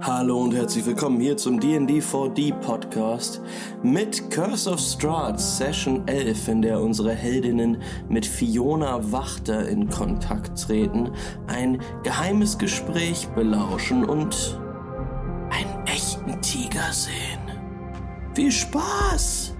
Hallo und herzlich willkommen hier zum D&D 4D Podcast mit Curse of Strahd Session 11, in der unsere Heldinnen mit Fiona Wachter in Kontakt treten, ein geheimes Gespräch belauschen und einen echten Tiger sehen. Viel Spaß!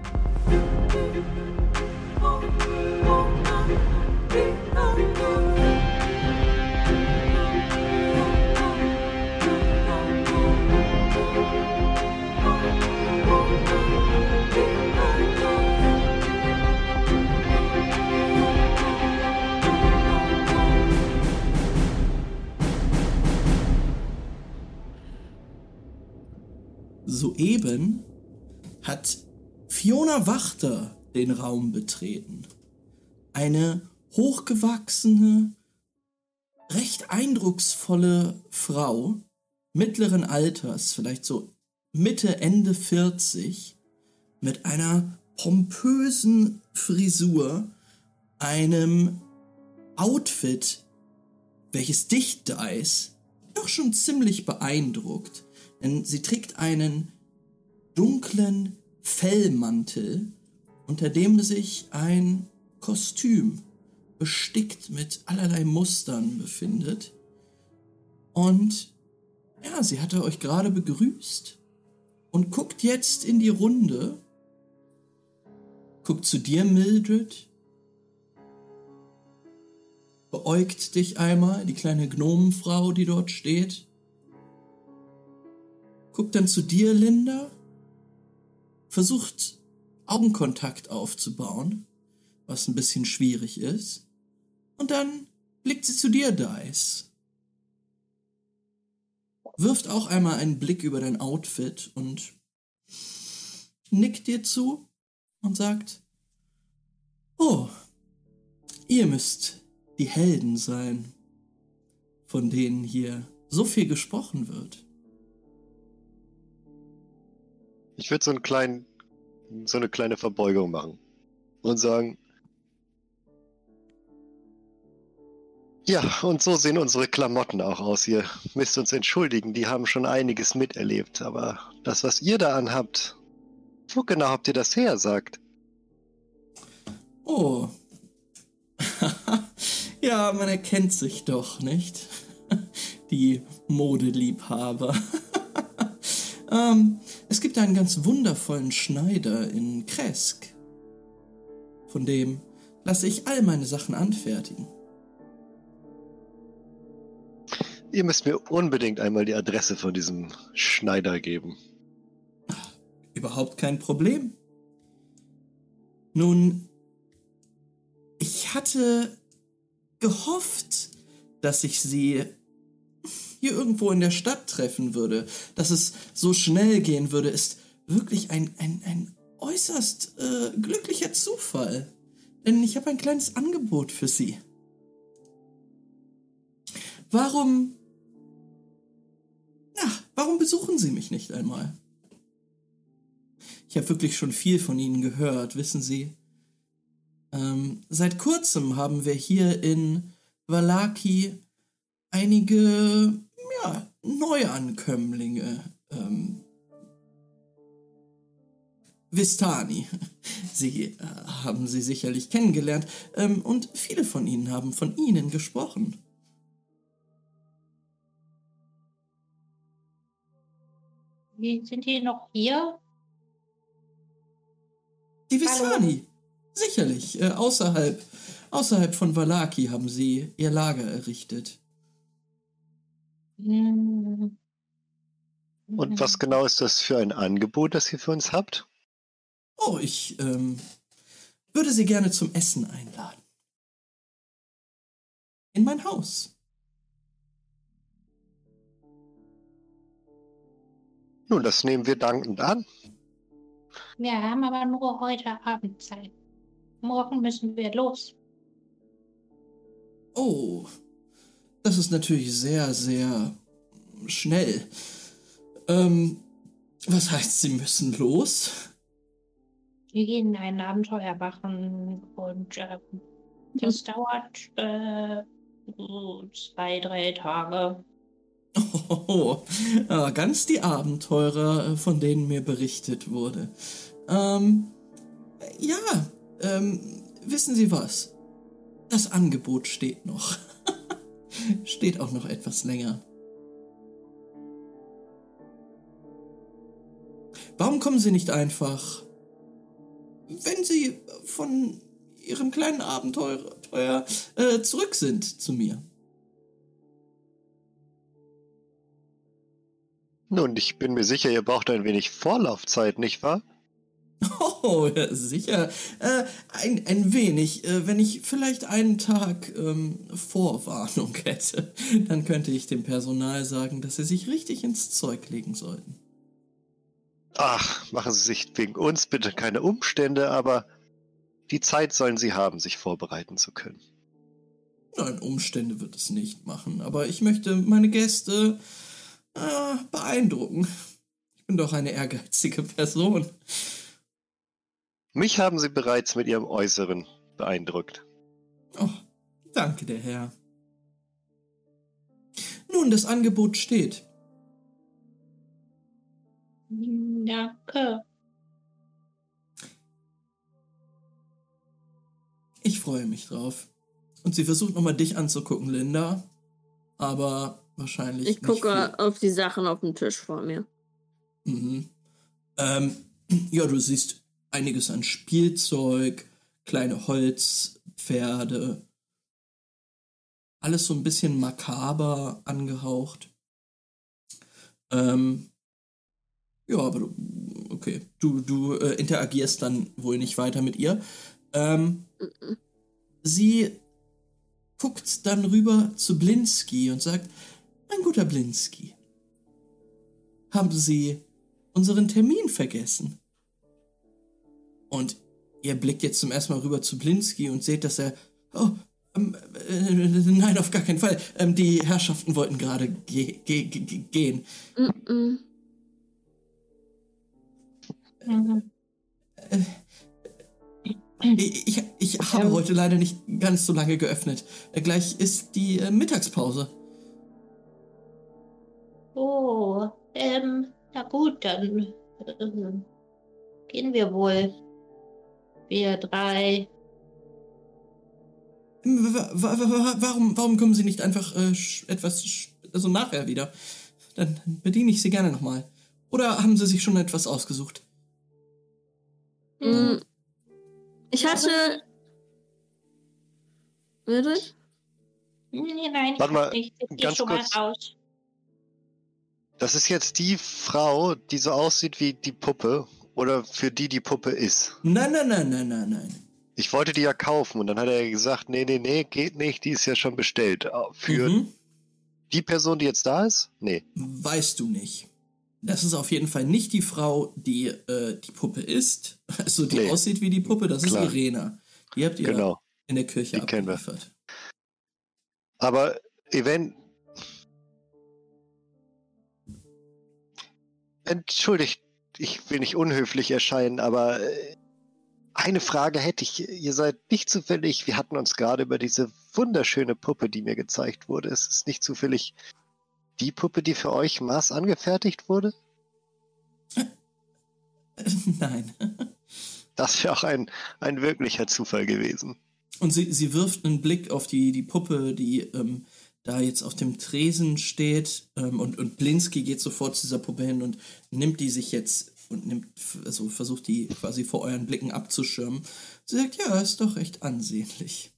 Soeben hat Fiona Wachter den Raum betreten. Eine hochgewachsene, recht eindrucksvolle Frau mittleren Alters, vielleicht so Mitte, Ende 40, mit einer pompösen Frisur, einem Outfit, welches dicht da ist, doch schon ziemlich beeindruckt. Denn sie trägt einen dunklen Fellmantel, unter dem sich ein Kostüm bestickt mit allerlei Mustern befindet. Und ja, sie hatte euch gerade begrüßt und guckt jetzt in die Runde. Guckt zu dir, Mildred. Beäugt dich einmal, die kleine Gnomenfrau, die dort steht. Guckt dann zu dir, Linda. Versucht Augenkontakt aufzubauen, was ein bisschen schwierig ist. Und dann blickt sie zu dir, Dice. Wirft auch einmal einen Blick über dein Outfit und nickt dir zu und sagt, Oh, ihr müsst die Helden sein, von denen hier so viel gesprochen wird. Ich würde so einen kleinen, so eine kleine Verbeugung machen und sagen, ja, und so sehen unsere Klamotten auch aus. Ihr müsst uns entschuldigen, die haben schon einiges miterlebt, aber das, was ihr da anhabt, wo genau habt ihr das her, sagt? Oh. ja, man erkennt sich doch, nicht? Die Modeliebhaber. ähm, es gibt einen ganz wundervollen Schneider in Kresk. Von dem lasse ich all meine Sachen anfertigen. Ihr müsst mir unbedingt einmal die Adresse von diesem Schneider geben. Überhaupt kein Problem. Nun, ich hatte gehofft, dass ich sie hier irgendwo in der Stadt treffen würde. Dass es so schnell gehen würde, ist wirklich ein, ein, ein äußerst äh, glücklicher Zufall. Denn ich habe ein kleines Angebot für Sie. Warum... Ja, warum besuchen Sie mich nicht einmal? Ich habe wirklich schon viel von Ihnen gehört, wissen Sie. Ähm, seit kurzem haben wir hier in Valaki einige ja, Neuankömmlinge. Ähm, Vistani. Sie äh, haben sie sicherlich kennengelernt ähm, und viele von ihnen haben von Ihnen gesprochen. Wie sind die noch hier? Die Vistani. Sicherlich. Äh, außerhalb, außerhalb von Valaki haben sie ihr Lager errichtet. Hm. Und was genau ist das für ein Angebot, das ihr für uns habt? Oh, ich ähm, würde Sie gerne zum Essen einladen. In mein Haus. Nun, das nehmen wir dankend an. Wir haben aber nur heute Abend Zeit. Morgen müssen wir los. Oh, das ist natürlich sehr, sehr schnell. Ähm, was heißt, Sie müssen los? Wir gehen ein Abenteuer machen und äh, das dauert äh, so zwei, drei Tage. Oh, oh, ganz die Abenteurer, von denen mir berichtet wurde. Ähm, ja, ähm, wissen Sie was? Das Angebot steht noch. Steht auch noch etwas länger. Warum kommen Sie nicht einfach, wenn Sie von Ihrem kleinen Abenteuer äh, zurück sind, zu mir? Nun, ich bin mir sicher, ihr braucht ein wenig Vorlaufzeit, nicht wahr? Oh, sicher. Äh, ein, ein wenig. Äh, wenn ich vielleicht einen Tag ähm, Vorwarnung hätte, dann könnte ich dem Personal sagen, dass sie sich richtig ins Zeug legen sollten. Ach, machen Sie sich wegen uns bitte keine Umstände, aber die Zeit sollen Sie haben, sich vorbereiten zu können. Nein, Umstände wird es nicht machen, aber ich möchte meine Gäste äh, beeindrucken. Ich bin doch eine ehrgeizige Person. Mich haben Sie bereits mit Ihrem Äußeren beeindruckt. Oh, danke, der Herr. Nun, das Angebot steht. Danke. Ich freue mich drauf. Und sie versucht nochmal dich anzugucken, Linda. Aber wahrscheinlich. Ich gucke auf die Sachen auf dem Tisch vor mir. Mhm. Ähm, ja, du siehst einiges an Spielzeug, kleine Holzpferde. Alles so ein bisschen makaber angehaucht. Ähm, ja, aber du, okay, du, du äh, interagierst dann wohl nicht weiter mit ihr. Ähm, mhm. Sie guckt dann rüber zu Blinski und sagt, mein guter Blinski, haben Sie unseren Termin vergessen? Und ihr blickt jetzt zum ersten Mal rüber zu Blinski und seht, dass er, oh, ähm, äh, nein, auf gar keinen Fall. Ähm, die Herrschaften wollten gerade ge ge ge gehen. Mm -mm. Äh, ich, ich habe ähm, heute leider nicht ganz so lange geöffnet. Gleich ist die äh, Mittagspause. Oh, ähm, na gut, dann äh, gehen wir wohl. Wir drei. Warum, warum kommen Sie nicht einfach äh, etwas, also nachher wieder? Dann bediene ich Sie gerne nochmal. Oder haben Sie sich schon etwas ausgesucht? Hm, ich hatte. Wirklich? Nee, nein, Warte mal, ich ganz schon kurz. mal raus. Das ist jetzt die Frau, die so aussieht wie die Puppe oder für die die Puppe ist. Nein, nein, nein, nein, nein, nein. Ich wollte die ja kaufen und dann hat er gesagt, nee, nee, nee, geht nicht, die ist ja schon bestellt. Für Mhm. die Person, die jetzt da ist? Nee. Weißt du nicht. Das ist auf jeden Fall nicht die Frau, die äh, die Puppe ist, also die Nee. aussieht wie die Puppe, das Klar. ist Irena. Die habt ihr Genau. in der Kirche Die abgeliefert. Aber Event. Entschuldigt, ich will nicht unhöflich erscheinen, aber äh, eine Frage hätte ich. Ihr seid nicht zufällig, wir hatten uns gerade über diese wunderschöne Puppe, die mir gezeigt wurde. Es ist nicht zufällig die Puppe, die für euch Maß angefertigt wurde? Nein. Das wäre auch ein, ein wirklicher Zufall gewesen. Und sie, sie wirft einen Blick auf die, die Puppe, die ähm, da jetzt auf dem Tresen steht. Ähm, und, und Blinski geht sofort zu dieser Puppe hin und nimmt die sich jetzt und nimmt, also versucht die quasi vor euren Blicken abzuschirmen. Sie sagt, ja, ist doch recht ansehnlich.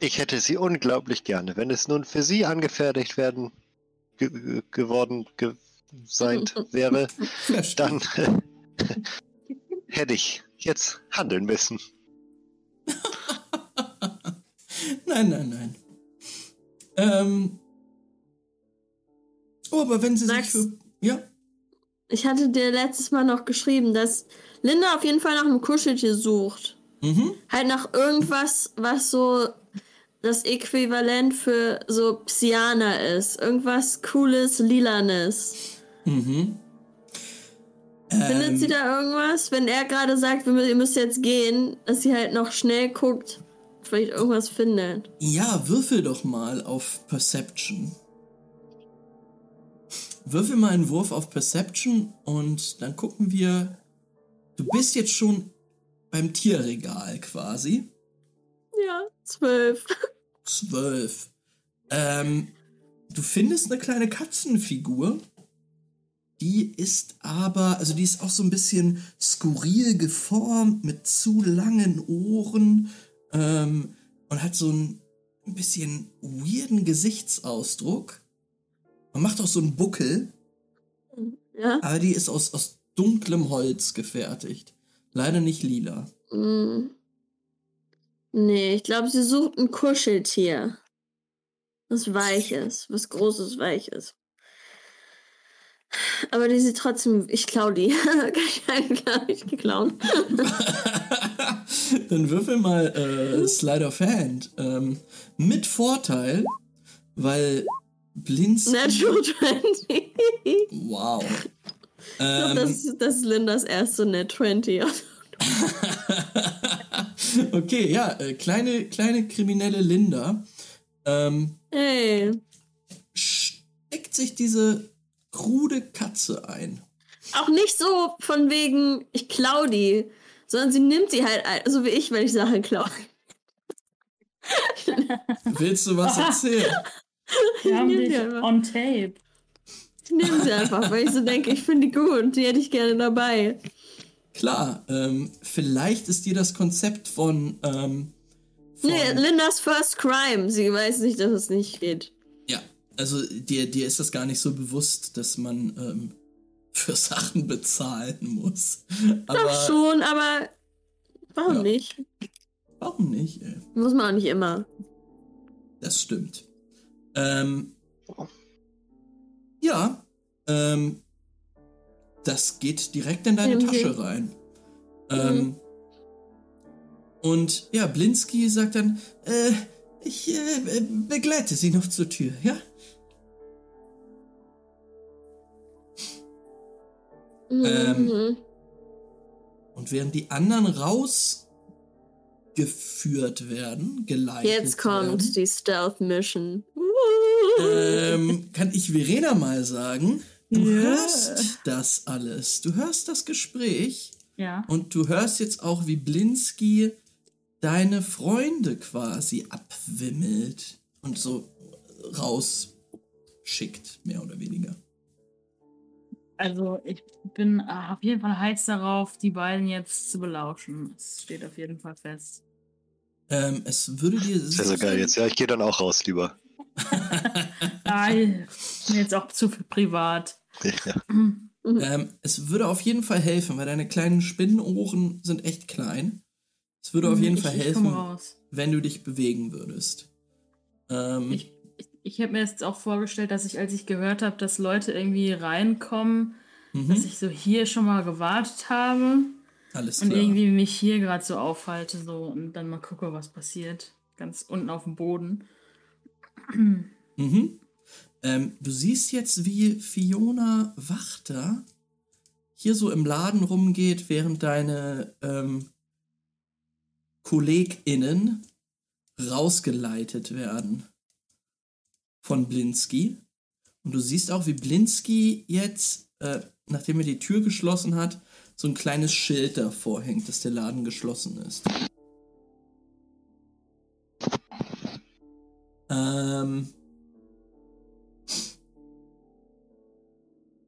Ich hätte sie unglaublich gerne. Wenn es nun für sie angefertigt werden ge ge- geworden ge sein wäre, dann hätte ich jetzt handeln müssen. nein, nein, nein. Ähm. Oh, aber wenn sie Max? sich für. Ja? Ich hatte dir letztes Mal noch geschrieben, dass Linda auf jeden Fall nach einem Kuscheltier sucht. Mhm. Halt nach irgendwas, was so das Äquivalent für so Psyana ist. Irgendwas cooles, lilanes. Mhm. Findet Ähm, sie da irgendwas? Wenn er gerade sagt, wir ihr müsst jetzt gehen, dass sie halt noch schnell guckt, vielleicht irgendwas findet. Ja, würfel doch mal auf Perception. Würfel mal einen Wurf auf Perception und dann gucken wir. Du bist jetzt schon beim Tierregal quasi. Ja, zwölf. Zwölf. Ähm, du findest eine kleine Katzenfigur. Die ist aber, also die ist auch so ein bisschen skurril geformt mit zu langen Ohren ähm, und hat so einen ein bisschen weirden Gesichtsausdruck. Man macht auch so einen Buckel, Ja. aber die ist aus, aus dunklem Holz gefertigt. Leider nicht lila. Mm. Nee, ich glaube, sie sucht ein Kuscheltier. Was weich ist, was großes, weich ist. Aber die sieht trotzdem, ich klau die. Kann ich geklaut. Dann würfel mal äh, Slide of Hand. Ähm, mit Vorteil, weil Blinz. Natural 20. Wow. Ich glaub, Ähm, das, ist- das ist Lindas erste Net 20. okay, ja, äh, kleine, kleine kriminelle Linda ähm, Hey. steckt sich diese krude Katze ein. Auch nicht so von wegen, ich klau die, sondern sie nimmt sie halt, ein, so wie ich, wenn ich Sachen klaue. Willst du was erzählen? Wir haben dich einfach. on tape. Ich nehme sie einfach, weil ich so denke, ich finde die gut, die hätte ich gerne dabei. Klar, ähm, vielleicht ist dir das Konzept von, ähm, von Nee, Lindas First Crime. Sie weiß nicht, dass es nicht geht. Ja, also dir, dir ist das gar nicht so bewusst, dass man ähm, für Sachen bezahlen muss. Aber Doch schon, aber warum Ja. nicht? warum nicht? Ey? Muss man auch nicht immer. Das stimmt. Ähm, ja, ähm, das geht direkt in deine Okay. Tasche rein. Ähm, und ja, Blinski sagt dann, äh, ich äh, begleite sie noch zur Tür, ja? Ähm, Mhm. Und während die anderen rausgeführt werden, geleitet Jetzt kommt werden, die Stealth Mission. Ähm, kann ich Verena mal sagen, du Ja. hörst das alles. Du hörst das Gespräch Ja. und du hörst jetzt auch, wie Blinski deine Freunde quasi abwimmelt und so rausschickt, mehr oder weniger. Also ich bin auf jeden Fall heiß darauf, die beiden jetzt zu belauschen. Das steht auf jeden Fall fest. Ähm, es würde dir Das wäre so geil jetzt. Ja, ich gehe dann auch raus, lieber. Mir jetzt auch zu viel privat. Ja. Ähm, es würde auf jeden Fall helfen, weil deine kleinen Spinnenohren sind echt klein. Es würde auf jeden ich, Fall helfen, wenn du dich bewegen würdest. Ähm, Ich, ich, ich habe mir jetzt auch vorgestellt, dass ich, als ich gehört habe, dass Leute irgendwie reinkommen, mhm, dass ich so hier schon mal gewartet habe alles und klar. irgendwie mich hier gerade so aufhalte so und dann mal gucke, was passiert. Ganz unten auf dem Boden. Mhm. Ähm, du siehst jetzt, wie Fiona Wachter hier so im Laden rumgeht, während deine ähm, KollegInnen rausgeleitet werden von Blinski. Und du siehst auch, wie Blinski jetzt, äh, nachdem er die Tür geschlossen hat, so ein kleines Schild davor hängt, dass der Laden geschlossen ist. Ähm.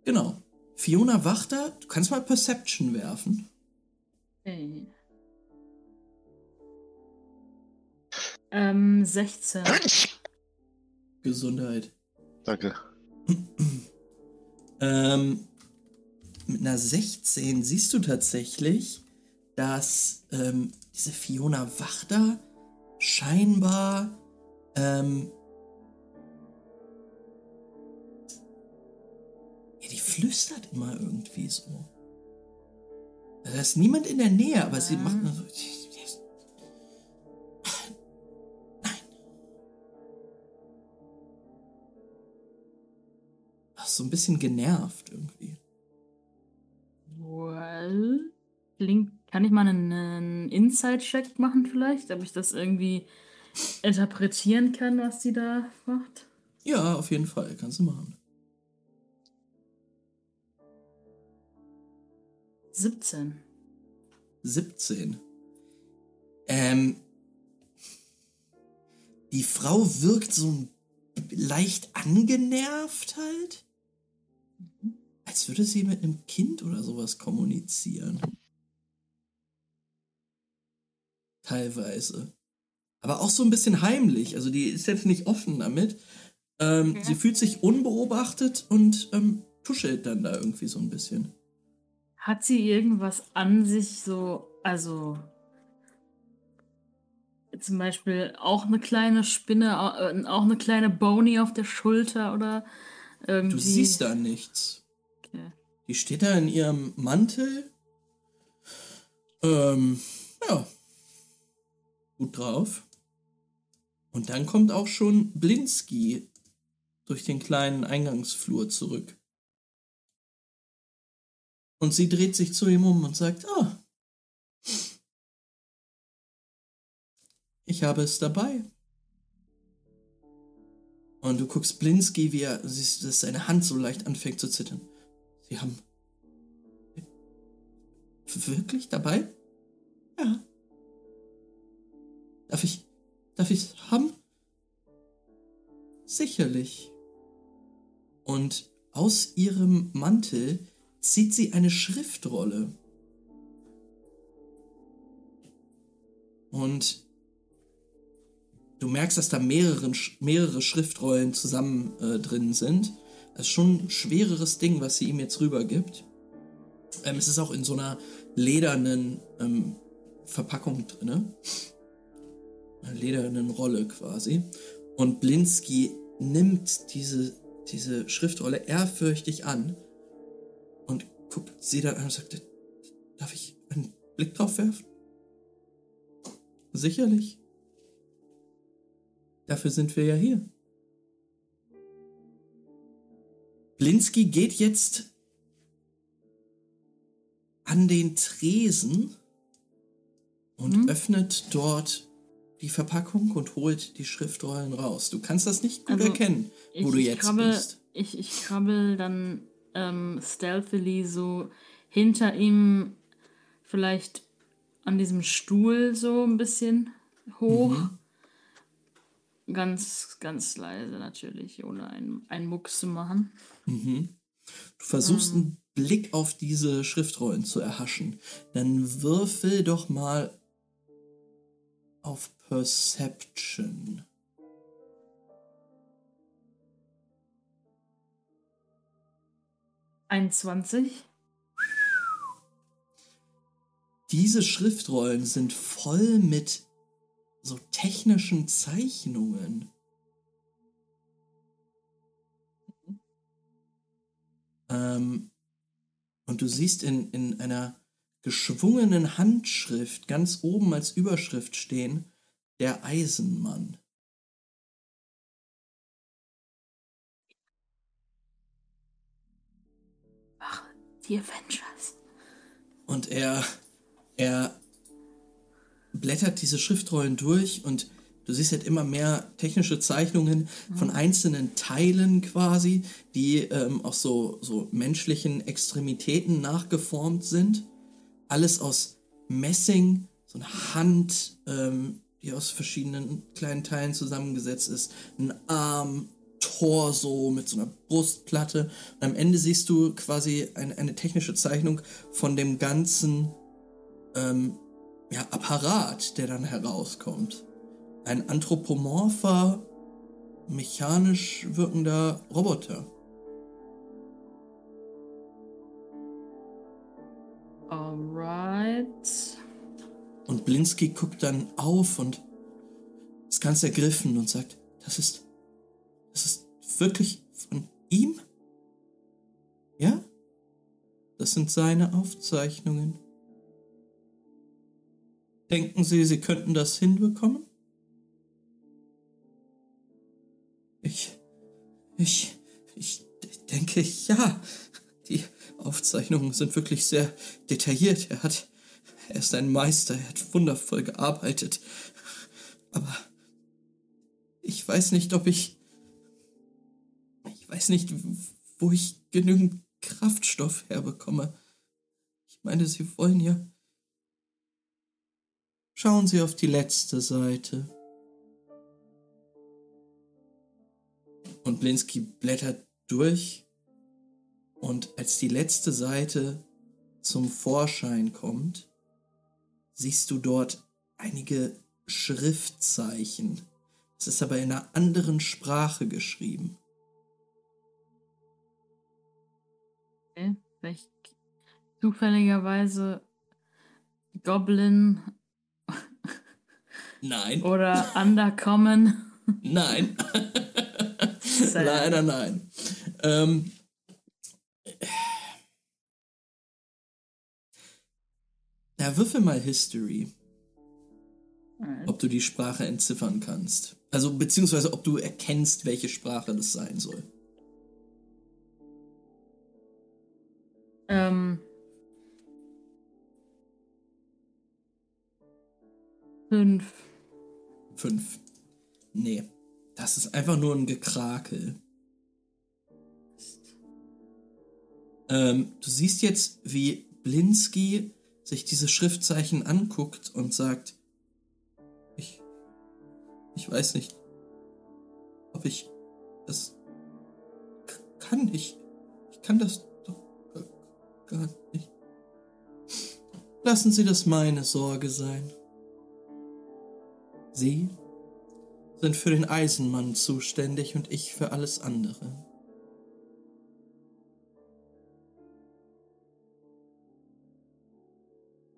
Genau. Fiona Wachter, du kannst mal Perception werfen. Okay. Ähm, 16. Gesundheit. Danke. Ähm, mit einer 16 siehst du tatsächlich, dass ähm, diese Fiona Wachter scheinbar ähm, ja, die flüstert immer irgendwie so. Da ist niemand in der Nähe, aber sie macht nur so. Nein. Ach, so ein bisschen genervt irgendwie. Well, klingt, kann ich mal einen, Inside-Check machen vielleicht, ob ich das irgendwie interpretieren kann, was die da macht? Ja, auf jeden Fall, kannst du machen. 17. 17. Ähm, die Frau wirkt so leicht angenervt halt. Als würde sie mit einem Kind oder sowas kommunizieren. Teilweise. Aber auch so ein bisschen heimlich. Also die ist jetzt nicht offen damit. Ähm, Okay. Sie fühlt sich unbeobachtet und ähm, tuschelt dann da irgendwie so ein bisschen. Hat sie irgendwas an sich so, also zum Beispiel auch eine kleine Spinne, äh, auch eine kleine Bony auf der Schulter oder irgendwie? Du siehst da nichts. Okay. Die steht da in ihrem Mantel. Ähm, ja. Gut drauf. Und dann kommt auch schon Blinski durch den kleinen Eingangsflur zurück. Und sie dreht sich zu ihm um und sagt, ah, ich habe es dabei. Und du guckst Blinski, wie er, siehst, dass seine Hand so leicht anfängt zu zittern. Sie haben. Wirklich dabei? Ja. Darf ich. Darf ich haben? Sicherlich. Und aus ihrem Mantel zieht sie eine Schriftrolle. Und du merkst, dass da mehrere, mehrere Schriftrollen zusammen äh, drin sind. Das ist schon ein schwereres Ding, was sie ihm jetzt rübergibt. Ähm, es ist auch in so einer ledernen ähm, Verpackung drin. Einer ledernen Rolle quasi. Und Blinski nimmt diese, diese Schriftrolle ehrfürchtig an guckt sie dann an und sagt, darf ich einen Blick drauf werfen? Sicherlich. Dafür sind wir ja hier. Blinski geht jetzt an den Tresen und Mhm. öffnet dort die Verpackung und holt die Schriftrollen raus. Du kannst das nicht gut Also, erkennen, wo Ich, du ich jetzt krabbel, bist. Ich, ich krabbel dann ähm, stealthily so hinter ihm vielleicht an diesem Stuhl so ein bisschen hoch. Ganz, ganz leise natürlich, ohne einen, einen Mucks zu machen. Mhm. Du versuchst Mhm. einen Blick auf diese Schriftrollen zu erhaschen. Dann würfel doch mal auf Perception. Einundzwanzig. Diese Schriftrollen sind voll mit so technischen Zeichnungen. Ähm, und du siehst in, in einer geschwungenen Handschrift ganz oben als Überschrift stehen, der Eisenmann. Die Avengers. Und er, er blättert diese Schriftrollen durch und du siehst halt immer mehr technische Zeichnungen von einzelnen Teilen quasi, die ähm, aus so, so menschlichen Extremitäten nachgeformt sind. Alles aus Messing, so eine Hand, ähm, die aus verschiedenen kleinen Teilen zusammengesetzt ist, ein Arm, Torso mit so einer Brustplatte. Und am Ende siehst du quasi eine, eine technische Zeichnung von dem ganzen ähm, ja, Apparat, der dann herauskommt. Ein anthropomorpher, mechanisch wirkender Roboter. Alright. Und Blinsky guckt dann auf und ist ganz ergriffen und sagt, das ist, das ist wirklich von ihm? Ja? Das sind seine Aufzeichnungen. Denken Sie, Sie könnten das hinbekommen? Ich, ich, ich denke, ja. Die Aufzeichnungen sind wirklich sehr detailliert. Er hat, er ist ein Meister, er hat wundervoll gearbeitet. Aber ich weiß nicht, ob ich, ich weiß nicht, wo ich genügend Kraftstoff herbekomme. Ich meine, Sie wollen ja. Schauen Sie auf die letzte Seite. Und Blinsky blättert durch und als die letzte Seite zum Vorschein kommt, siehst du dort einige Schriftzeichen. Es ist aber in einer anderen Sprache geschrieben. Okay. Vielleicht zufälligerweise Goblin Nein. oder Undercommon. Nein. Leider nein. Ähm, ja, würfel mal History, ob du die Sprache entziffern kannst. Also, beziehungsweise ob du erkennst, welche Sprache das sein soll. Ähm. Fünf. Fünf. Nee. Das ist einfach nur ein Gekrakel. Ähm, du siehst jetzt, wie Blinsky sich diese Schriftzeichen anguckt und sagt, ich, ich weiß nicht, ob ich das kann. Ich, ich kann das gar- nicht. Lassen Sie das meine Sorge sein. Sie sind für den Eisenmann zuständig und ich für alles andere.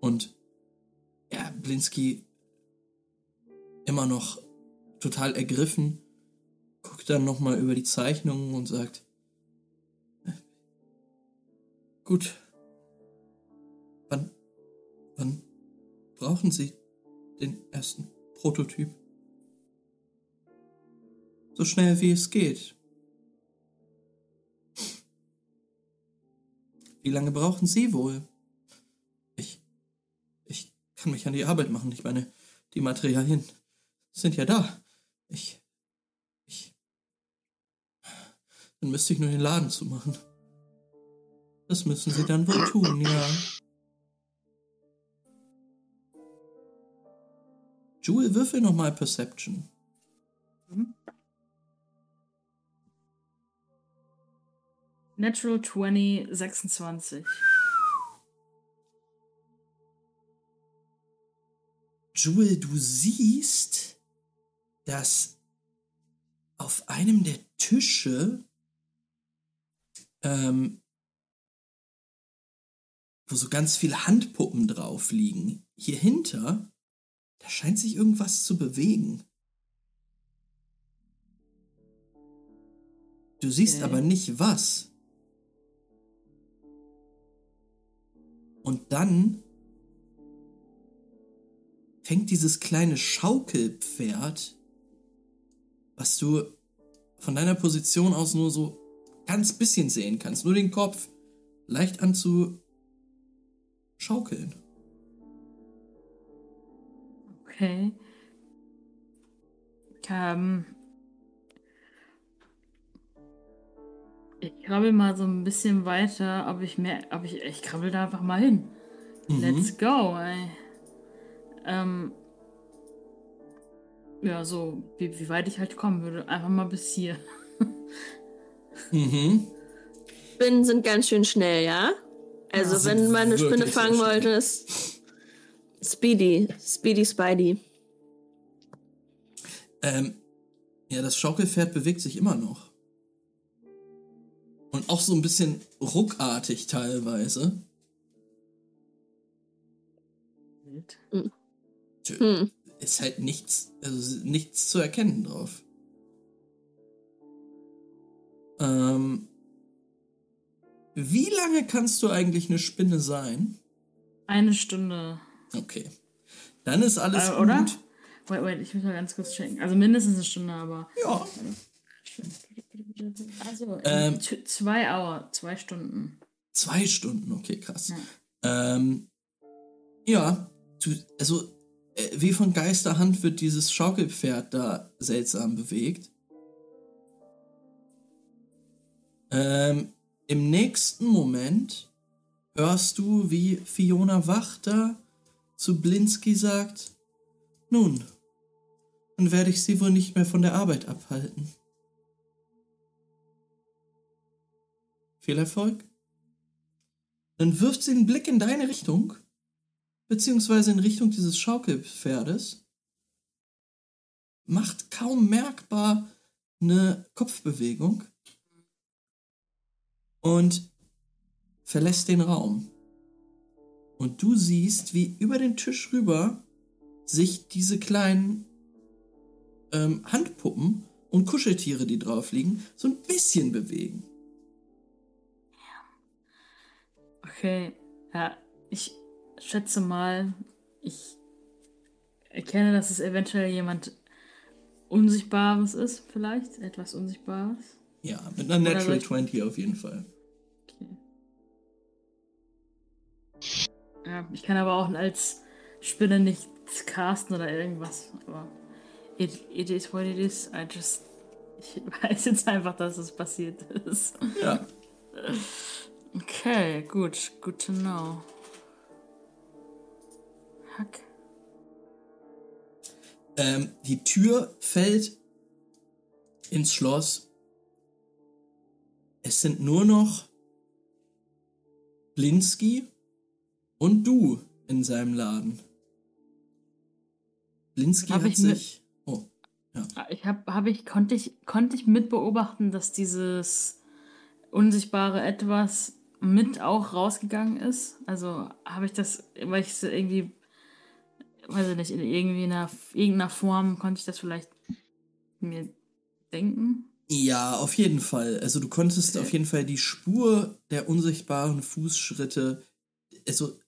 Und ja, Blinsky immer noch total ergriffen, guckt dann nochmal über die Zeichnungen und sagt, "Äh, gut, wann brauchen Sie den ersten Prototyp? So schnell wie es geht. Wie lange brauchen Sie wohl? Ich. Ich kann mich an die Arbeit machen. Ich meine, die Materialien sind ja da. Ich. Ich. Dann müsste ich nur den Laden zumachen. Das müssen Sie dann wohl tun, ja. Jewel, würfel nochmal Perception. Natural 20, 26. Jewel, du siehst, dass auf einem der Tische, ähm, wo so ganz viele Handpuppen drauf liegen, hier hinter, da scheint sich irgendwas zu bewegen. Du siehst Okay. aber nicht was. Und dann fängt dieses kleine Schaukelpferd, was du von deiner Position aus nur so ganz bisschen sehen kannst, nur den Kopf, leicht an zu schaukeln. Okay. Ähm, ich krabbel mal so ein bisschen weiter, aber ich mehr, aber ich, ich krabbel da einfach mal hin. Mhm. Let's go, ey. Ähm, ja, so, wie, wie weit ich halt kommen würde. Einfach mal bis hier. Mhm. Spinnen sind ganz schön schnell, ja? Also, Ja, wenn man eine Spinne fangen wollte, ist Speedy. Speedy Spidey. Ähm, ja, das Schaukelpferd bewegt sich immer noch. Und auch so ein bisschen ruckartig teilweise. Tö, Hm. Ist halt nichts, also nichts zu erkennen drauf. Ähm, wie lange kannst du eigentlich eine Spinne sein? Eine Stunde. Okay. Dann ist alles Äh, gut. oder? Wait, wait, ich muss mal ganz kurz checken. Also mindestens eine Stunde, aber. Ja. Also, Ähm. zwei Hour, zwei Stunden. Zwei Stunden, okay, krass. Ja. Ähm, ja, also äh, wie von Geisterhand wird dieses Schaukelpferd da seltsam bewegt. Ähm, Im nächsten Moment hörst du, wie Fiona Wachter zu Blinski sagt, nun, dann werde ich sie wohl nicht mehr von der Arbeit abhalten. Viel Erfolg. Dann wirft sie einen Blick in deine Richtung, beziehungsweise in Richtung dieses Schaukelpferdes, macht kaum merkbar eine Kopfbewegung und verlässt den Raum. Und du siehst, wie über den Tisch rüber sich diese kleinen ähm, Handpuppen und Kuscheltiere, die drauf liegen, so ein bisschen bewegen. Okay, ja, ich schätze mal, ich erkenne, dass es eventuell jemand Unsichtbares ist, vielleicht, etwas Unsichtbares. Ja, mit einer Natural soll ich- 20 auf jeden Fall. Ja, ich kann aber auch als Spinne nicht casten oder irgendwas, aber it, it is what it is. I just, ich weiß jetzt einfach, dass es passiert ist. Ja, Okay, gut, good to know. Hack. ähm, die Tür fällt ins Schloss. Es sind nur noch Blinski und du in seinem Laden. Blinski Hab hat ich mit- sich. Oh, Ah, Ich habe, habe ich, konnte ich, konnte ich mit beobachten, dass dieses unsichtbare Etwas mit auch rausgegangen ist. Also habe ich das, weil ich es irgendwie, weiß ich nicht, in irgendwie einer, irgendeiner Form konnte ich das vielleicht mir denken. Ja, auf jeden Fall. Also du konntest Okay. auf jeden Fall die Spur der unsichtbaren Fußschritte. Also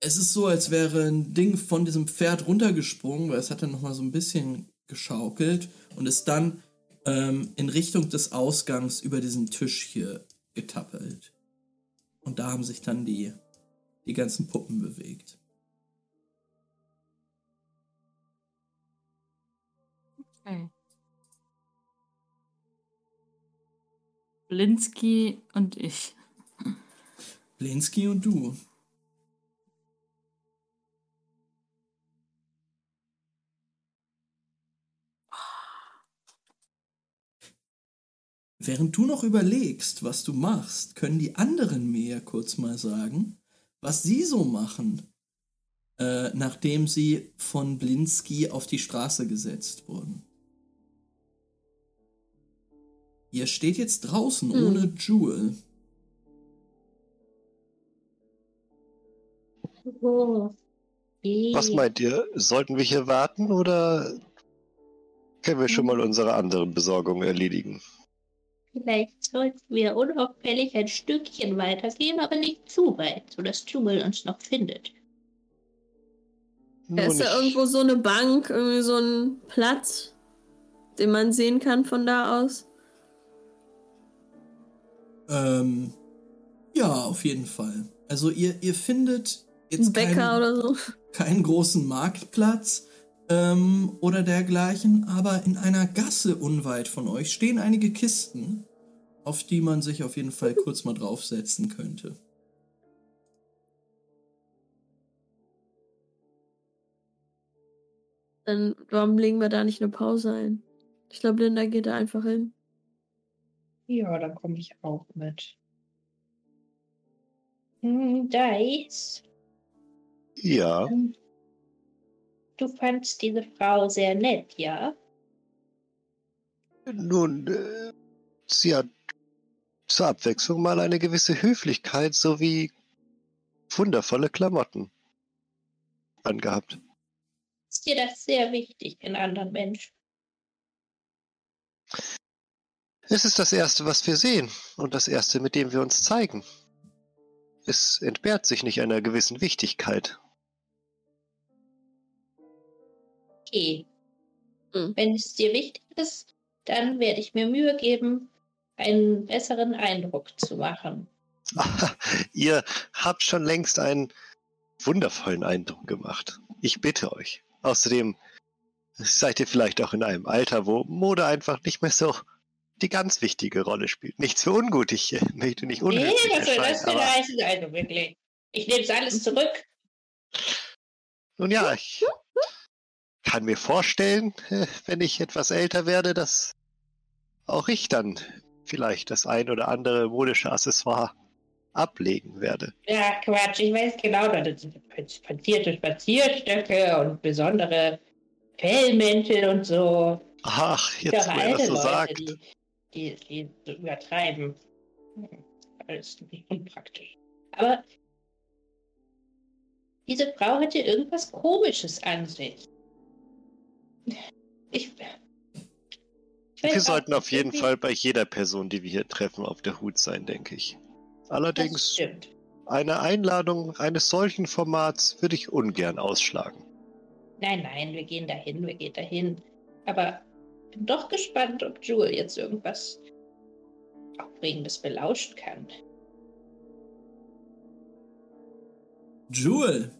es ist so, als wäre ein Ding von diesem Pferd runtergesprungen, weil es hat dann noch mal so ein bisschen geschaukelt und ist dann ähm, in Richtung des Ausgangs über diesen Tisch hier getappelt. Und da haben sich dann die die ganzen Puppen bewegt. Okay. Blinsky und ich. Blinski und du. Während du noch überlegst, was du machst, können die anderen mir kurz mal sagen, was sie so machen, äh, nachdem sie von Blinski auf die Straße gesetzt wurden. Ihr steht jetzt draußen Hm. ohne Jewel. Oh. Was meint ihr? Sollten wir hier warten oder können wir schon mal unsere anderen Besorgungen erledigen? Vielleicht sollten wir unauffällig ein Stückchen weitergehen, aber nicht zu weit, sodass Jubel uns noch findet. Da ist da irgendwo so eine Bank, irgendwie so ein Platz, den man sehen kann von da aus. Ähm, ja, auf jeden Fall. Also ihr, ihr findet jetzt Ein Bäcker keinen, oder so. keinen großen Marktplatz ähm, oder dergleichen, aber in einer Gasse unweit von euch stehen einige Kisten, auf die man sich auf jeden Fall kurz mal draufsetzen könnte. Dann warum legen wir da nicht eine Pause ein? Ich glaube, Linda geht da einfach hin. Ja, dann komme ich auch mit. Hm, Dice, Ja, ähm, du fandst diese Frau sehr nett, ja? nun, äh, sie hat zur Abwechslung mal eine gewisse Höflichkeit sowie wundervolle Klamotten angehabt. Ist dir das sehr wichtig in anderen Menschen? Es ist das Erste, was wir sehen und das Erste, mit dem wir uns zeigen. Es entbehrt sich nicht einer gewissen Wichtigkeit. Okay. Hm. Wenn es dir wichtig ist, dann werde ich mir Mühe geben, einen besseren Eindruck zu machen. Ihr habt schon längst einen wundervollen Eindruck gemacht. Ich bitte euch. Außerdem seid ihr vielleicht auch in einem Alter, wo Mode einfach nicht mehr so die ganz wichtige Rolle spielt. Nichts für ungut, ich möchte nicht Nee, unhöflich soll das erscheinen, denn aber heißen? Also wirklich. Ich nehme es alles zurück. Nun ja, ich kann mir vorstellen, wenn ich etwas älter werde, dass auch ich dann vielleicht das ein oder andere modische Accessoire ablegen werde. Ja, Quatsch, ich weiß genau, das sind verzierte Spazierstöcke und besondere Fellmäntel und so. Ach, jetzt wo er das so Leute, sagt. die, die, die so übertreiben. Hm, Alles unpraktisch. Aber diese Frau hatte irgendwas Komisches an sich. Ich. Wir sollten auf jeden Fall bei jeder Person, die wir hier treffen, auf der Hut sein, denke ich. Allerdings eine Einladung eines solchen Formats würde ich ungern ausschlagen. Nein, nein, wir gehen dahin, wir gehen dahin. Aber bin doch gespannt, ob Jewel jetzt irgendwas Aufregendes belauschen kann. Jewel,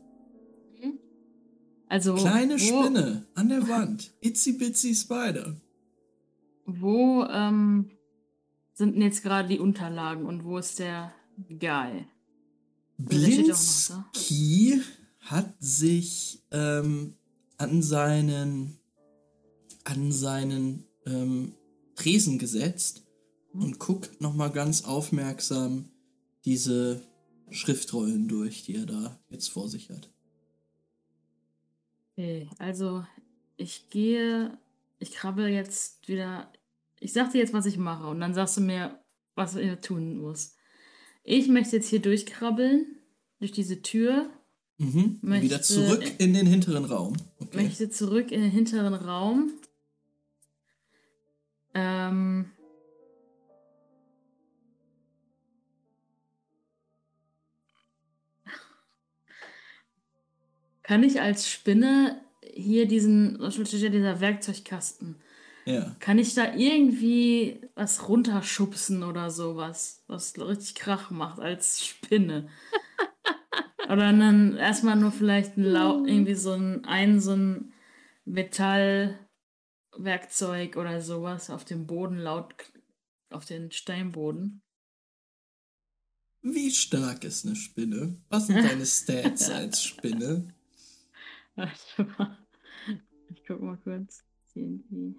Also, kleine wo, Spinne an der Wand. Itsy bitsy Spider. Wo ähm, sind denn jetzt gerade die Unterlagen und wo ist der Guy? Da. Blinsky hat sich ähm, an seinen an seinen ähm, Tresen gesetzt Hm. und guckt noch mal ganz aufmerksam diese Schriftrollen durch, die er da jetzt vor sich hat. Okay, also ich gehe, ich krabbel jetzt wieder. Ich sag dir jetzt, was ich mache und dann sagst du mir, was ich tun muss. Ich möchte jetzt hier durchkrabbeln, durch diese Tür, Mhm. Möchte- Wieder zurück in den hinteren Raum. Okay. möchte zurück in den hinteren Raum. Ähm. Kann ich als Spinne hier diesen, dieser Werkzeugkasten, Ja. kann ich da irgendwie was runterschubsen oder sowas, was richtig Krach macht als Spinne? oder dann erstmal nur vielleicht ein Lau irgendwie so ein, ein so ein Metallwerkzeug oder sowas auf dem Boden laut auf den Steinboden. Wie stark ist eine Spinne? Was sind deine Stats als Spinne? Warte mal. Ich guck mal kurz. TNT.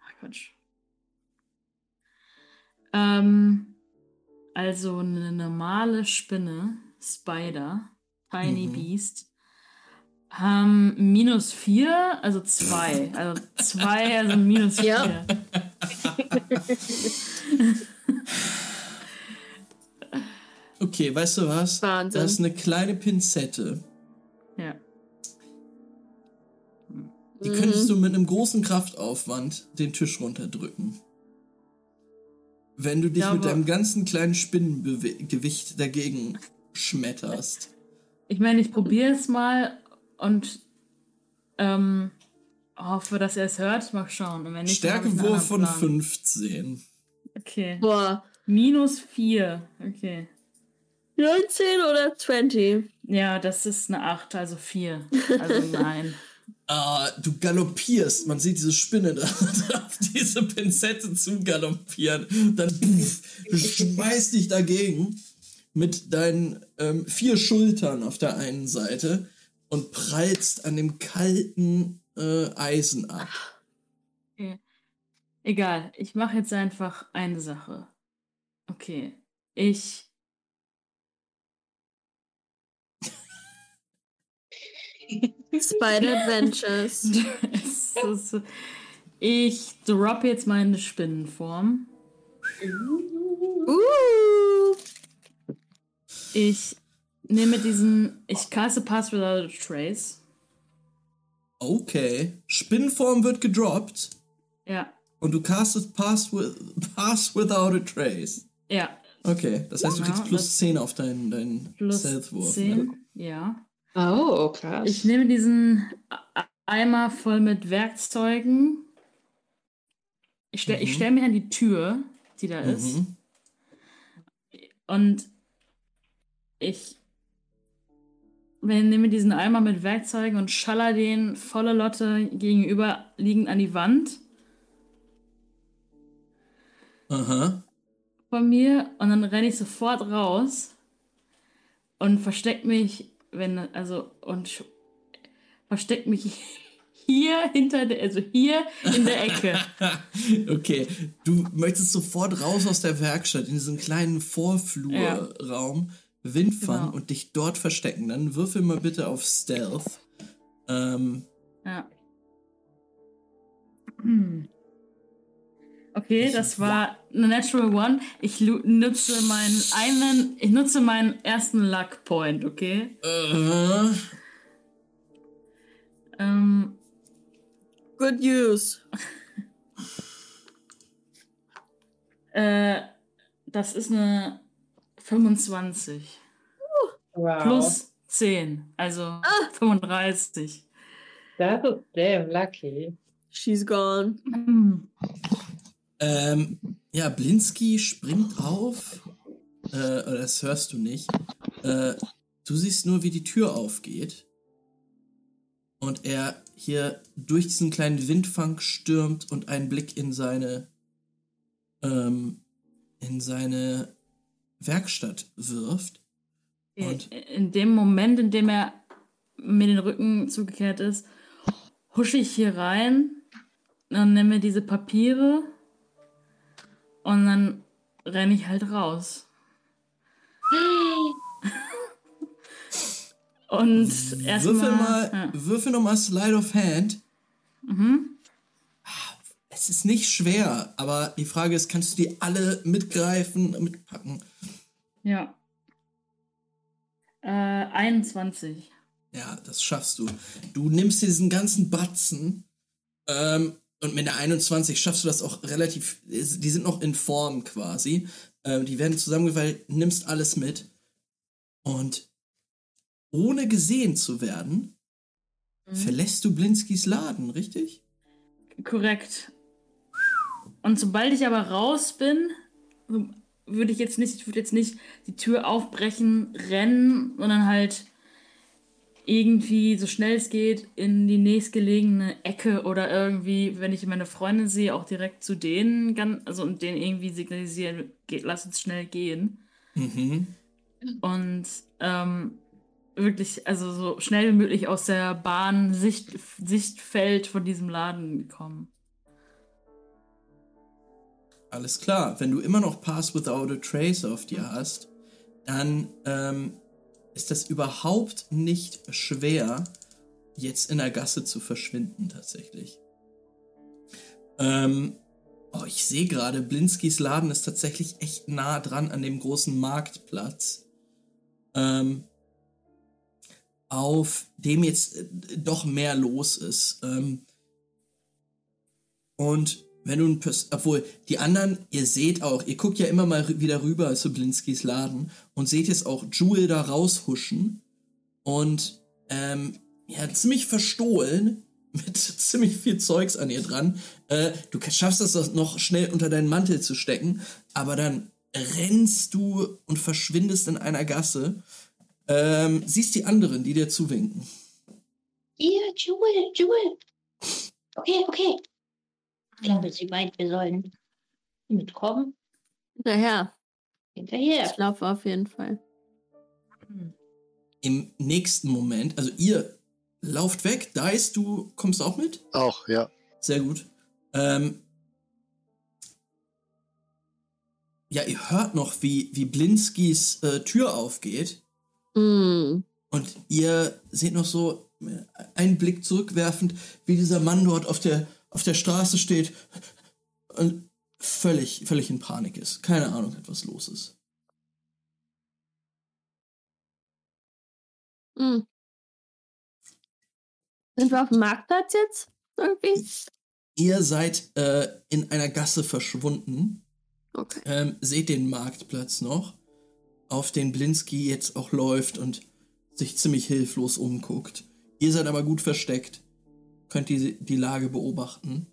Ach Quatsch. Ähm, also eine normale Spinne, Spider, Tiny Mhm. Beast, haben minus 4, also 2. Also 2, also minus 4. Ja. Okay, weißt du was? Wahnsinn. Das ist eine kleine Pinzette. Ja. Die könntest du mit einem großen Kraftaufwand den Tisch runterdrücken. Wenn du dich Ja, mit deinem ganzen kleinen Spinnengewicht dagegen schmetterst. Ich meine, ich probiere es mal und ähm, hoffe, dass er es hört. Mal schauen. Und wenn nicht, Stärkewurf von anderen Plan. 15. Okay. Boah. Minus 4. Okay. 19 oder 20? Ja, das ist eine 8, also 4. Also nein. Ah, du galoppierst. Man sieht diese Spinne da auf diese Pinzette zu galoppieren. Dann pff, du schmeißt dich dagegen mit deinen ähm, vier Schultern auf der einen Seite und prallst an dem kalten äh, Eisen ab. Okay. Egal, ich mache jetzt einfach eine Sache. Okay. Ich. Spider Adventures. Es ist- ich droppe jetzt meine Spinnenform. Uh. Ich nehme diesen. Ich caste Pass Without a Trace. Okay. Spinnenform wird gedroppt Ja. und du castest Pass, with, pass Without a Trace. Ja. Okay, das heißt, du Ja, kriegst plus das- 10 auf deinen, deinen Plus Stealth-Wurf. 10. Ne? Ja. Oh, krass. Ich nehme diesen Eimer voll mit Werkzeugen. Ich stelle ich Mhm. stell mich an die Tür, die da ist. Mhm. Und ich nehme diesen Eimer mit Werkzeugen und schaller den volle Lotte gegenüber liegend an die Wand. Aha. von mir und dann renne ich sofort raus und versteck mich, wenn, also, und versteck mich hier hinter der, also hier in der Ecke. okay, du möchtest sofort raus aus der Werkstatt in diesen kleinen Vorflurraum, Wind fangen Genau. und dich dort verstecken. Dann würfel mal bitte auf Stealth. Ähm, Ja. Hm. Okay, das war eine Natural One. Ich nutze meinen einen, ich nutze meinen ersten Luck Point, okay? äh, Ähm, Good use. äh, das ist eine 25 Wow. plus 10, also 35. Das ist damn lucky. She's gone. Hm. ähm, ja, Blinski springt auf. Äh, das hörst du nicht. Äh, du siehst nur, wie die Tür aufgeht. Und er hier durch diesen kleinen Windfang stürmt und einen Blick in seine ähm, in seine Werkstatt wirft. Und- In dem Moment, in dem er mir den Rücken zugekehrt ist, husche ich hier rein und nehme mir diese Papiere und dann renne ich halt raus. Und erstmal. Würfel mal, Ja. würfel noch mal Slide of Hand. Mhm. Es ist nicht schwer, aber die Frage ist, kannst du die alle mitgreifen, mitpacken? ja. Äh, 21. Ja, das schaffst du. Du nimmst diesen ganzen Batzen ähm, und mit der 21 schaffst du das auch relativ. Die sind noch in Form quasi. Ähm, die werden zusammengefaltet, nimmst alles mit und ohne gesehen zu werden, verlässt du Blinskis Laden, richtig? Korrekt. Und sobald ich aber raus bin, würde ich jetzt nicht, ich würde jetzt nicht die Tür aufbrechen, rennen, sondern halt irgendwie so schnell es geht in die nächstgelegene Ecke oder irgendwie, wenn ich meine Freunde sehe, auch direkt zu denen, gan- also und denen irgendwie signalisieren, geht, lass uns schnell gehen. Mhm. Und ähm, wirklich, also so schnell wie möglich aus der Bahn Sicht, Sichtfeld von diesem Laden kommen. Alles klar, wenn du immer noch Pass Without a Trace auf dir hast, dann ähm, ist das überhaupt nicht schwer, jetzt in der Gasse zu verschwinden, tatsächlich. Ähm, oh, ich sehe gerade, Blinskis Laden ist tatsächlich echt nah dran an dem großen Marktplatz. Ähm, auf dem jetzt äh, doch mehr los ist. Ähm, und wenn du ein Pers obwohl die anderen, ihr seht auch, ihr guckt ja immer mal wieder rüber zu Blinskis Laden und seht jetzt auch Jewel da raushuschen und ähm, ja, ziemlich verstohlen mit ziemlich viel Zeugs an ihr dran. Äh, du schaffst es das noch schnell unter deinen Mantel zu stecken, aber dann rennst du und verschwindest in einer Gasse. Ähm, siehst die anderen, die dir zuwinken. Hier, Jewel, Jewel. Okay, okay. Ich glaube, sie meint, wir sollen mitkommen. Hinterher. Hinterher. Ich laufe auf jeden Fall. Im nächsten Moment, also ihr lauft weg, Dice, du kommst auch mit? Auch, ja. Sehr gut. Ähm, ja, ihr hört noch, wie, wie Blinskis äh, Tür aufgeht. Mm. Und ihr seht noch so äh, einen Blick zurückwerfend, wie dieser Mann dort auf der, auf der Straße steht und völlig, völlig in Panik ist. Keine Ahnung, was los ist. Mm. Sind wir auf dem Marktplatz jetzt? Irgendwie? Ihr seid äh, in einer Gasse verschwunden. Okay. ähm, seht den Marktplatz noch, auf den Blinski jetzt auch läuft und sich ziemlich hilflos umguckt. Ihr seid aber gut versteckt, könnt die, die Lage beobachten.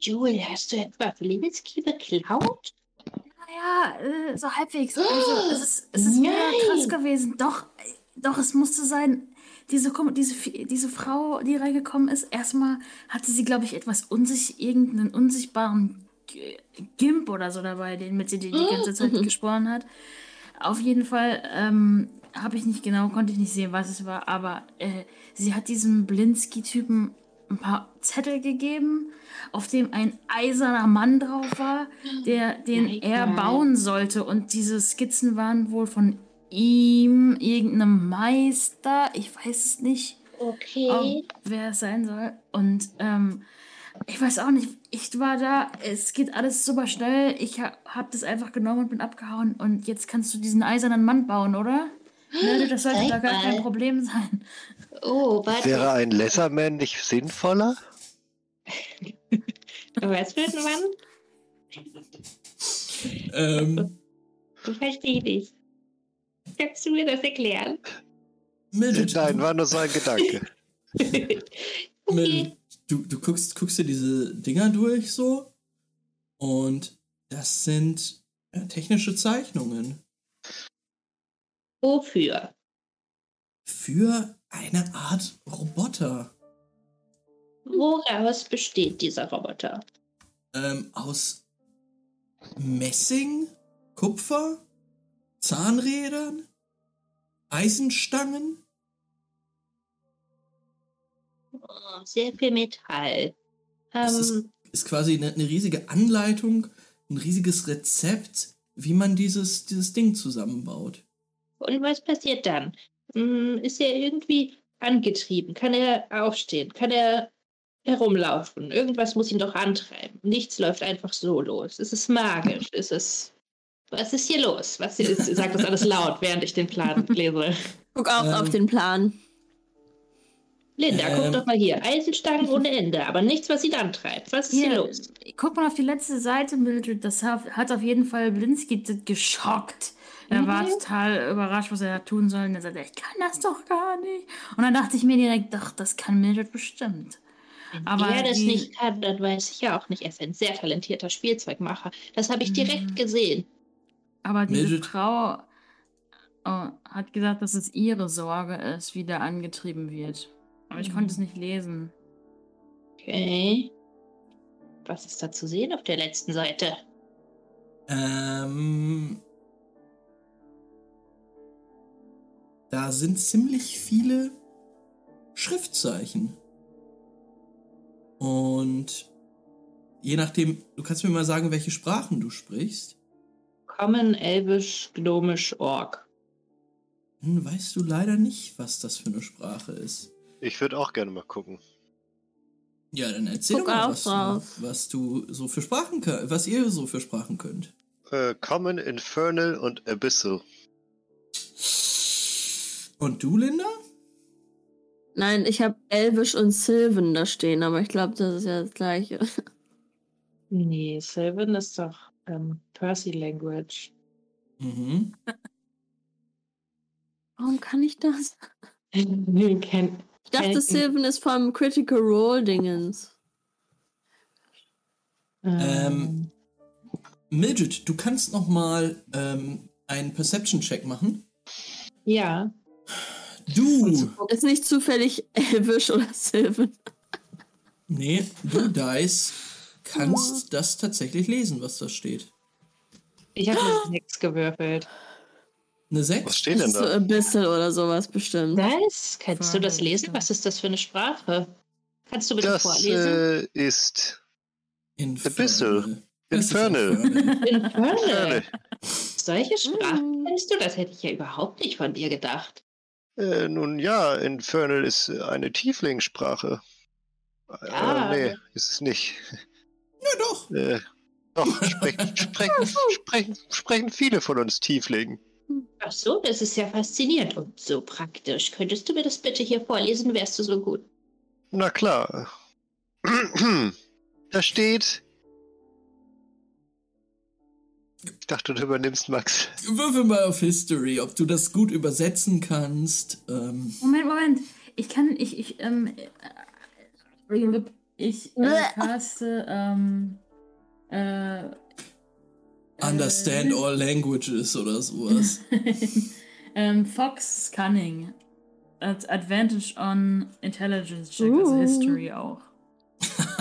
Jewel, hast du etwa Blinski beklaut? Naja, äh, so halbwegs. Also, es ist, es ist mega krass gewesen. Doch, äh, doch, es musste sein. Diese, diese, diese Frau, die reingekommen ist, erstmal hatte sie, glaube ich, etwas unsich, irgendeinen unsichtbaren Gimp oder so dabei, den mit dem die die ganze Zeit gesprochen hat. Auf jeden Fall ähm, habe ich nicht genau, konnte ich nicht sehen, was es war, aber äh, sie hat diesem Blinsky-Typen ein paar Zettel gegeben, auf dem ein eiserner Mann drauf war, der, den Mein er bauen sollte. Und diese Skizzen waren wohl von ihm, irgendeinem Meister, ich weiß es nicht Okay. ob, wer es sein soll. Und ähm, ich weiß auch nicht, ich war da, es geht alles super schnell. Ich ha hab das einfach genommen und bin abgehauen. Und jetzt kannst du diesen eisernen Mann bauen, oder? Ne, das sollte Zeig da gar kein. Problem sein. Oh, warte. Wäre ein Lesserman nicht sinnvoller? Was für ein Mann? Ähm, Ich verstehe dich. Kannst du mir das erklären? Mildred, Nein, war nur so ein Gedanke. okay. Mildred, du, du guckst, guckst dir diese Dinger durch so und das sind ja, technische Zeichnungen Wofür? für eine Art Roboter Woraus besteht dieser Roboter? ähm, aus Messing, Kupfer, Zahnrädern, Eisenstangen. Oh, sehr viel Metall. Das ist, Ähm, ist quasi eine, eine riesige Anleitung, ein riesiges Rezept, wie man dieses, dieses Ding zusammenbaut. Und was passiert dann? Hm, Ist er irgendwie angetrieben? Kann er aufstehen? Kann er herumlaufen? Irgendwas muss ihn doch antreiben. Nichts läuft einfach so los. Ist es magisch? Ist es. Was ist hier los? Was ist, sagt das alles laut, während ich den Plan lese. Guck auch Ähm. auf den Plan. Linda, Ähm. guck doch mal hier. Eisenstangen ohne Ende, aber nichts, was ihn antreibt. Was ist hier Hier, los? guck mal auf die letzte Seite, Mildred. Das hat auf jeden Fall Blinsky geschockt. Er war Mhm. total überrascht, was er da tun soll. Und er sagte, ich kann das doch gar nicht. Und dann dachte ich mir direkt, doch, das kann Mildred bestimmt. Wenn Aber er das die- nicht kann, dann weiß ich ja auch nicht. Er ist ein sehr talentierter Spielzeugmacher. Das habe ich Mhm. direkt gesehen. Aber diese Mildred- Frau oh, hat gesagt, dass es ihre Sorge ist, wie der angetrieben wird. Aber ich Mhm. konnte es nicht lesen. Okay. Was ist da zu sehen auf der letzten Seite? Ähm, da sind ziemlich viele Schriftzeichen. Und je nachdem, du kannst mir mal sagen, welche Sprachen du sprichst. Common, Elbisch, Gnomisch, Ork. Hm, weißt du leider nicht, was das für eine Sprache ist. Ich würde auch gerne mal gucken. Ja, dann erzähl Guck doch mal, was du, drauf. was du so für Sprachen könnt, was ihr so für Sprachen könnt. Äh, Common, Infernal und Abyssal. Und du, Linda? Nein, ich habe Elvisch und Sylvan da stehen, aber ich glaube, das ist ja das gleiche. Nee, Sylvan ist doch ähm, Percy Language. Mhm. Warum kann ich das? Ich dachte, Sylvan ist vom Critical Role Dingens. Ähm, Mildred, du kannst noch mal ähm, einen Perception-Check machen. Ja. Du, Ist nicht zufällig Elvisch oder Sylvan. nee, du, Dice, kannst das tatsächlich lesen, was da steht. Ich habe eine 6 gewürfelt. Eine Was 6? steht Das denn ist so da? Abyssal oder sowas bestimmt. Was? Kannst du das lesen? Was ist das für eine Sprache? Kannst du bitte Das vorlesen? äh, ist Infernal. Abyssal. Infernal. Infernal. Infernal. Solche Sprachen Mhm. kennst du? Das hätte ich ja überhaupt nicht von dir gedacht. Äh, nun ja, Infernal ist äh, eine Tieflingssprache. Äh, Ah. nee, ist es nicht. Ja, doch. Äh, doch, sprechen, sprechen, sprechen, sprechen viele von uns Tieflingen. Ach so, das ist ja faszinierend und so praktisch. Könntest du mir das bitte hier vorlesen? Wärst du so gut? Na klar. Da steht. Ich dachte, du übernimmst Max. Würfel mal auf History, ob du das gut übersetzen kannst. Ähm, Moment, Moment. Ich kann, ich, ich, ähm, äh, ich äh, caste, ähm, äh, understand all languages oder sowas. ähm, Fox Cunning. At Advantage on Intelligence Check, also Uh. History auch.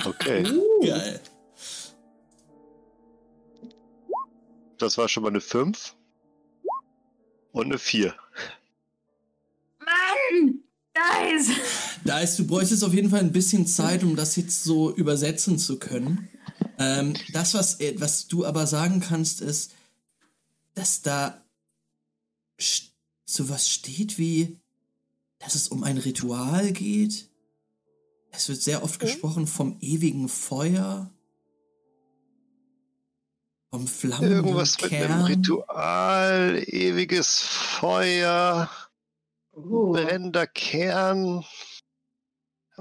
Okay. Geil. Das war schon mal eine 5. Und eine 4. Mann! Da ist, du bräuchtest auf jeden Fall ein bisschen Zeit, um das jetzt so übersetzen zu können. Ähm, das, was, äh, was du aber sagen kannst, ist, dass da sowas steht wie, dass es um ein Ritual geht. Es wird sehr oft gesprochen vom ewigen Feuer. Vom flammenden Irgendwas mit einem Kern. Ritual, ewiges Feuer, Oh. brennender Kern.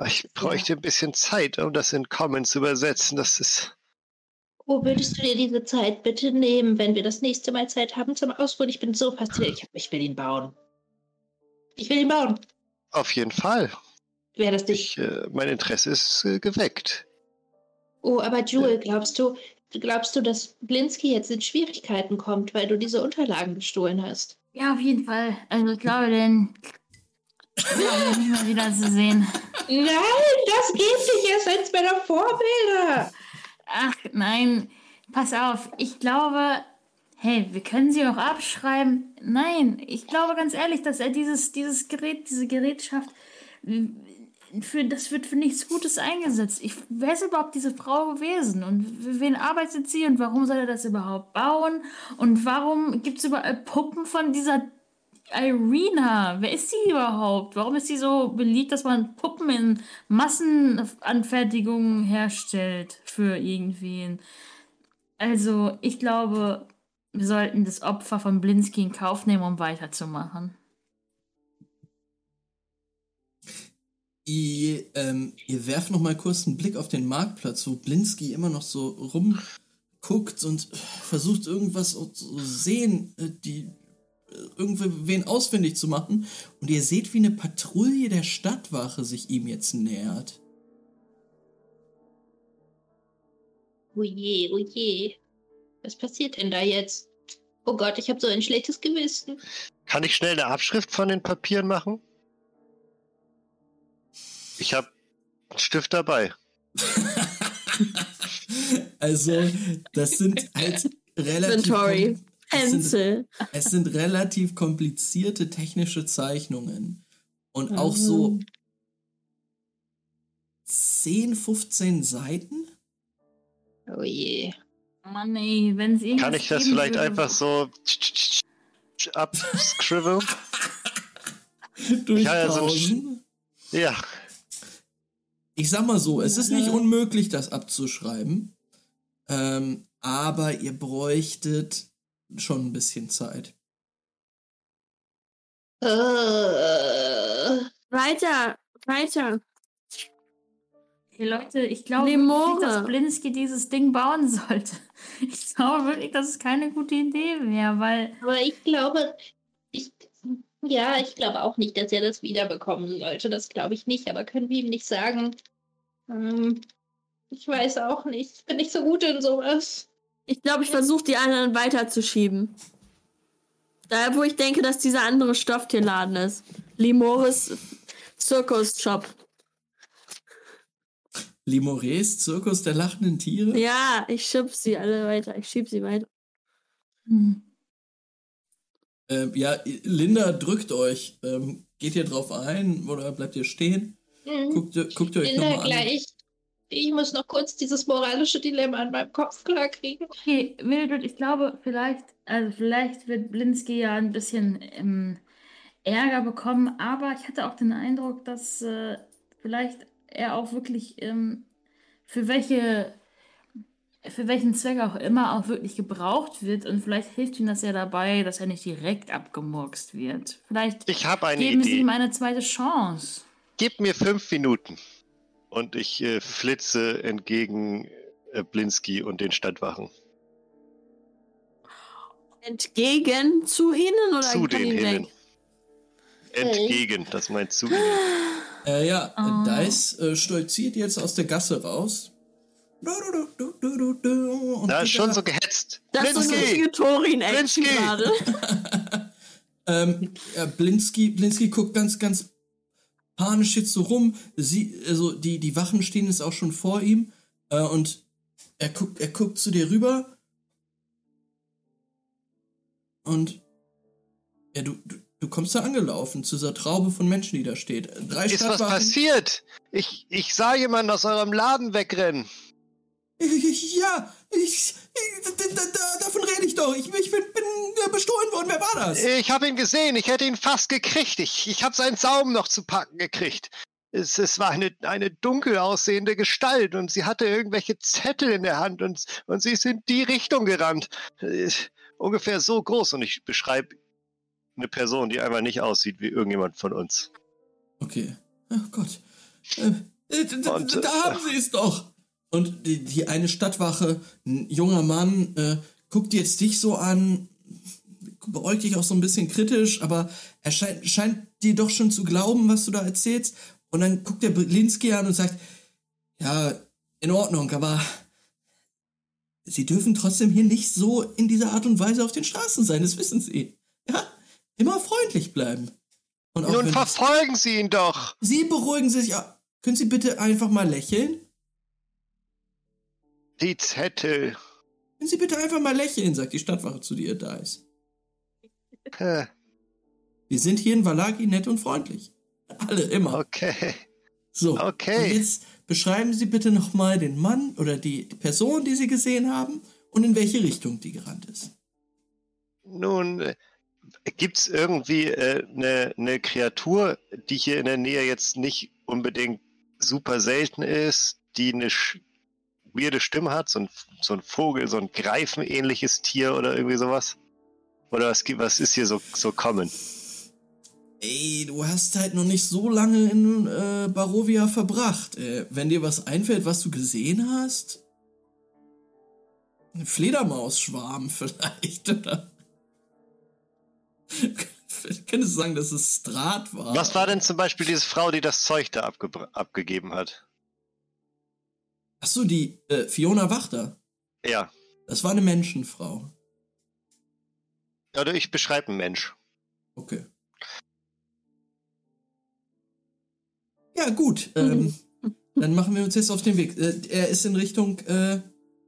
Ich bräuchte ein bisschen Zeit, um das in Common zu übersetzen. Das ist. Oh, würdest du dir diese Zeit bitte nehmen, wenn wir das nächste Mal Zeit haben zum Ausruhen? Ich bin so fasziniert. Ich, will ihn bauen. Ich will ihn bauen. Auf jeden Fall. Wäre das nicht. Ich, äh, mein Interesse ist äh, geweckt. Oh, aber Jewel, glaubst du, glaubst du, dass Blinsky jetzt in Schwierigkeiten kommt, weil du diese Unterlagen gestohlen hast? Ja, auf jeden Fall. Also ich glaube, den wir nicht mal wieder zu sehen. Nein, das geht nicht. Er ist eins meiner Vorbilder. Ach nein, pass auf. Ich glaube, hey, wir können sie auch abschreiben. Nein, ich glaube ganz ehrlich, dass er dieses, dieses Gerät, diese Gerätschaft, für, das wird für nichts Gutes eingesetzt. Ich, wer ist überhaupt diese Frau gewesen? Und für wen arbeitet sie? Und warum soll er das überhaupt bauen? Und warum gibt es überall Puppen von dieser Irina? Wer ist sie überhaupt? Warum ist sie so beliebt, dass man Puppen in Massenanfertigungen herstellt für irgendwen? Also, ich glaube, wir sollten das Opfer von Blinsky in Kauf nehmen, um weiterzumachen. Ihr, ähm, ihr werft noch mal kurz einen Blick auf den Marktplatz, wo Blinsky immer noch so rumguckt und versucht irgendwas zu sehen, äh, die äh, irgendwen ausfindig zu machen. Und ihr seht, wie eine Patrouille der Stadtwache sich ihm jetzt nähert. Oje, oje. Was passiert denn da jetzt? Oh Gott, ich habe so ein schlechtes Gewissen. Kann ich schnell eine Abschrift von den Papieren machen? Ich habe einen Stift dabei. Also, das sind halt relativ. Inventory. kom- es sind, Pencil. es sind relativ komplizierte technische Zeichnungen. Und auch so 10, 15 Seiten. Oh je. Mann, ey, wenn es irgendwas Kann ich das vielleicht würde, einfach so abscribble? Durchpausen. ja so ein ja, Ich sag mal so, es ist nicht unmöglich, das abzuschreiben. Ähm, aber ihr bräuchtet schon ein bisschen Zeit. Äh, Weiter, weiter. Hey Leute, ich glaube nicht, dass Blinsky dieses Ding bauen sollte. Ich glaube wirklich, dass es keine gute Idee wäre, weil aber ich glaube, ja, ich glaube auch nicht, dass er das wiederbekommen sollte. Das glaube ich nicht. Aber können wir ihm nicht sagen? Ähm, ich weiß auch nicht. Ich bin nicht so gut in sowas. Ich glaube, ich versuche die anderen weiterzuschieben. Da, wo ich denke, dass dieser andere Stofftierladen ist. Limoris Circus Shop. Limores, Zirkus der lachenden Tiere. Ja, ich schieb sie alle weiter. Ich schieb sie weiter. hm, Ähm, ja, Linda drückt euch. Ähm, geht ihr drauf ein oder bleibt ihr stehen? Hm, Guckt, ihr- guckt ihr euch nochmal an. gleich. Ich muss noch kurz dieses moralische Dilemma in meinem Kopf klarkriegen. okay, Mildred, ich glaube, vielleicht, also vielleicht wird Blinsky ja ein bisschen ähm, Ärger bekommen, aber ich hatte auch den Eindruck, dass äh, vielleicht er auch wirklich ähm, für welche für welchen Zweck auch immer auch wirklich gebraucht wird und vielleicht hilft ihm das ja dabei, dass er nicht direkt abgemurkst wird. Vielleicht ich habe eine geben Sie Idee. ihm eine zweite Chance. Gib mir fünf Minuten. Und ich äh, flitze entgegen äh, Blinsky und den Stadtwachen. Entgegen zu ihnen oder zu den ihn Hinnen. Entgegen, das meint zu ihnen. Äh, ja, Oh. Dice äh, stolziert jetzt aus der Gasse raus. Und Da ist schon so gehetzt. Das ist so eine Blinsky! richtige Torin-Action Blinsky! gerade. Ähm, ja, Blinsky, Blinsky guckt ganz, ganz panisch jetzt so rum. Sie, also die, die Wachen stehen jetzt auch schon vor ihm. Äh, und er guckt, er guckt zu dir rüber. und ja, du, du, du kommst da angelaufen zu dieser Traube von Menschen, die da steht. Drei Ist was passiert? Ich, ich sah jemanden aus eurem Laden wegrennen. Ja, ich, ich da, da, da, davon rede ich doch. Ich, ich bin, bin äh, bestohlen worden. Wer war das? Ich habe ihn gesehen, ich hätte ihn fast gekriegt. Ich, ich habe seinen Saum noch zu packen gekriegt. Es, es war eine, eine dunkel aussehende Gestalt und sie hatte irgendwelche Zettel in der Hand und, und sie ist in die Richtung gerannt. Äh, Ungefähr so groß und ich beschreibe eine Person, die einfach nicht aussieht wie irgendjemand von uns. Okay. Ach Gott. Äh, äh, da, Und, da äh, haben sie es doch. Und die, die eine Stadtwache, ein junger Mann, äh, guckt jetzt dich so an, beäugt dich auch so ein bisschen kritisch, aber er scheint, scheint dir doch schon zu glauben, was du da erzählst. Und dann guckt er Blinski an und sagt, ja, in Ordnung, aber sie dürfen trotzdem hier nicht so in dieser Art und Weise auf den Straßen sein, das wissen sie. Ja, immer freundlich bleiben. Und Nun verfolgen Sie ihn doch. Sie beruhigen sich. Ja, können Sie bitte einfach mal lächeln? Die Zettel. Können Sie bitte einfach mal lächeln, sagt die Stadtwache zu dir, da ist. Wir sind hier in Valaki nett und freundlich. Alle, immer. Okay. So. okay. Und jetzt beschreiben Sie bitte nochmal den Mann oder die Person, die Sie gesehen haben und in welche Richtung die gerannt ist. Nun, äh, gibt's irgendwie äh, eine ne Kreatur, die hier in der Nähe jetzt nicht unbedingt super selten ist, die eine weirde Stimme hat, so ein, so ein Vogel, so ein Greifenähnliches Tier oder irgendwie sowas? Oder was, was ist hier so, so common? Ey, du hast halt noch nicht so lange in äh, Barovia verbracht. Äh, wenn dir was einfällt, was du gesehen hast? Ein Fledermausschwarm vielleicht, oder? Könntest du sagen, dass es Strat war? Was war denn zum Beispiel diese Frau, die das Zeug da abge abgegeben hat? Achso, die äh, Fiona Wachter. Ja. Das war eine Menschenfrau. Oder ich beschreibe einen Mensch. Okay. Ja, gut. Ähm, dann machen wir uns jetzt auf den Weg. Äh, er ist in Richtung äh,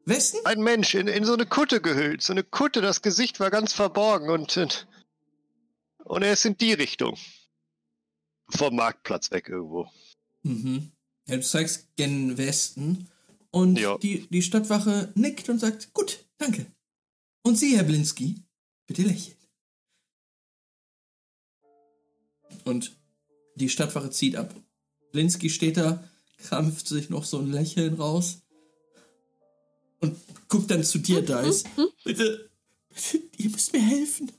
Westen? Ein Mensch in, in so eine Kutte gehüllt. So eine Kutte, das Gesicht war ganz verborgen und, und, und er ist in die Richtung. Vom Marktplatz weg irgendwo. Mhm. Ja, du zeigst gen Westen. Und Ja. die, die Stadtwache nickt und sagt, gut, danke. Und Sie, Herr Blinski, bitte lächeln. Und die Stadtwache zieht ab. Blinski steht da, krampft sich noch so ein Lächeln raus und guckt dann zu dir, Dice. Bitte, bitte, ihr müsst mir helfen.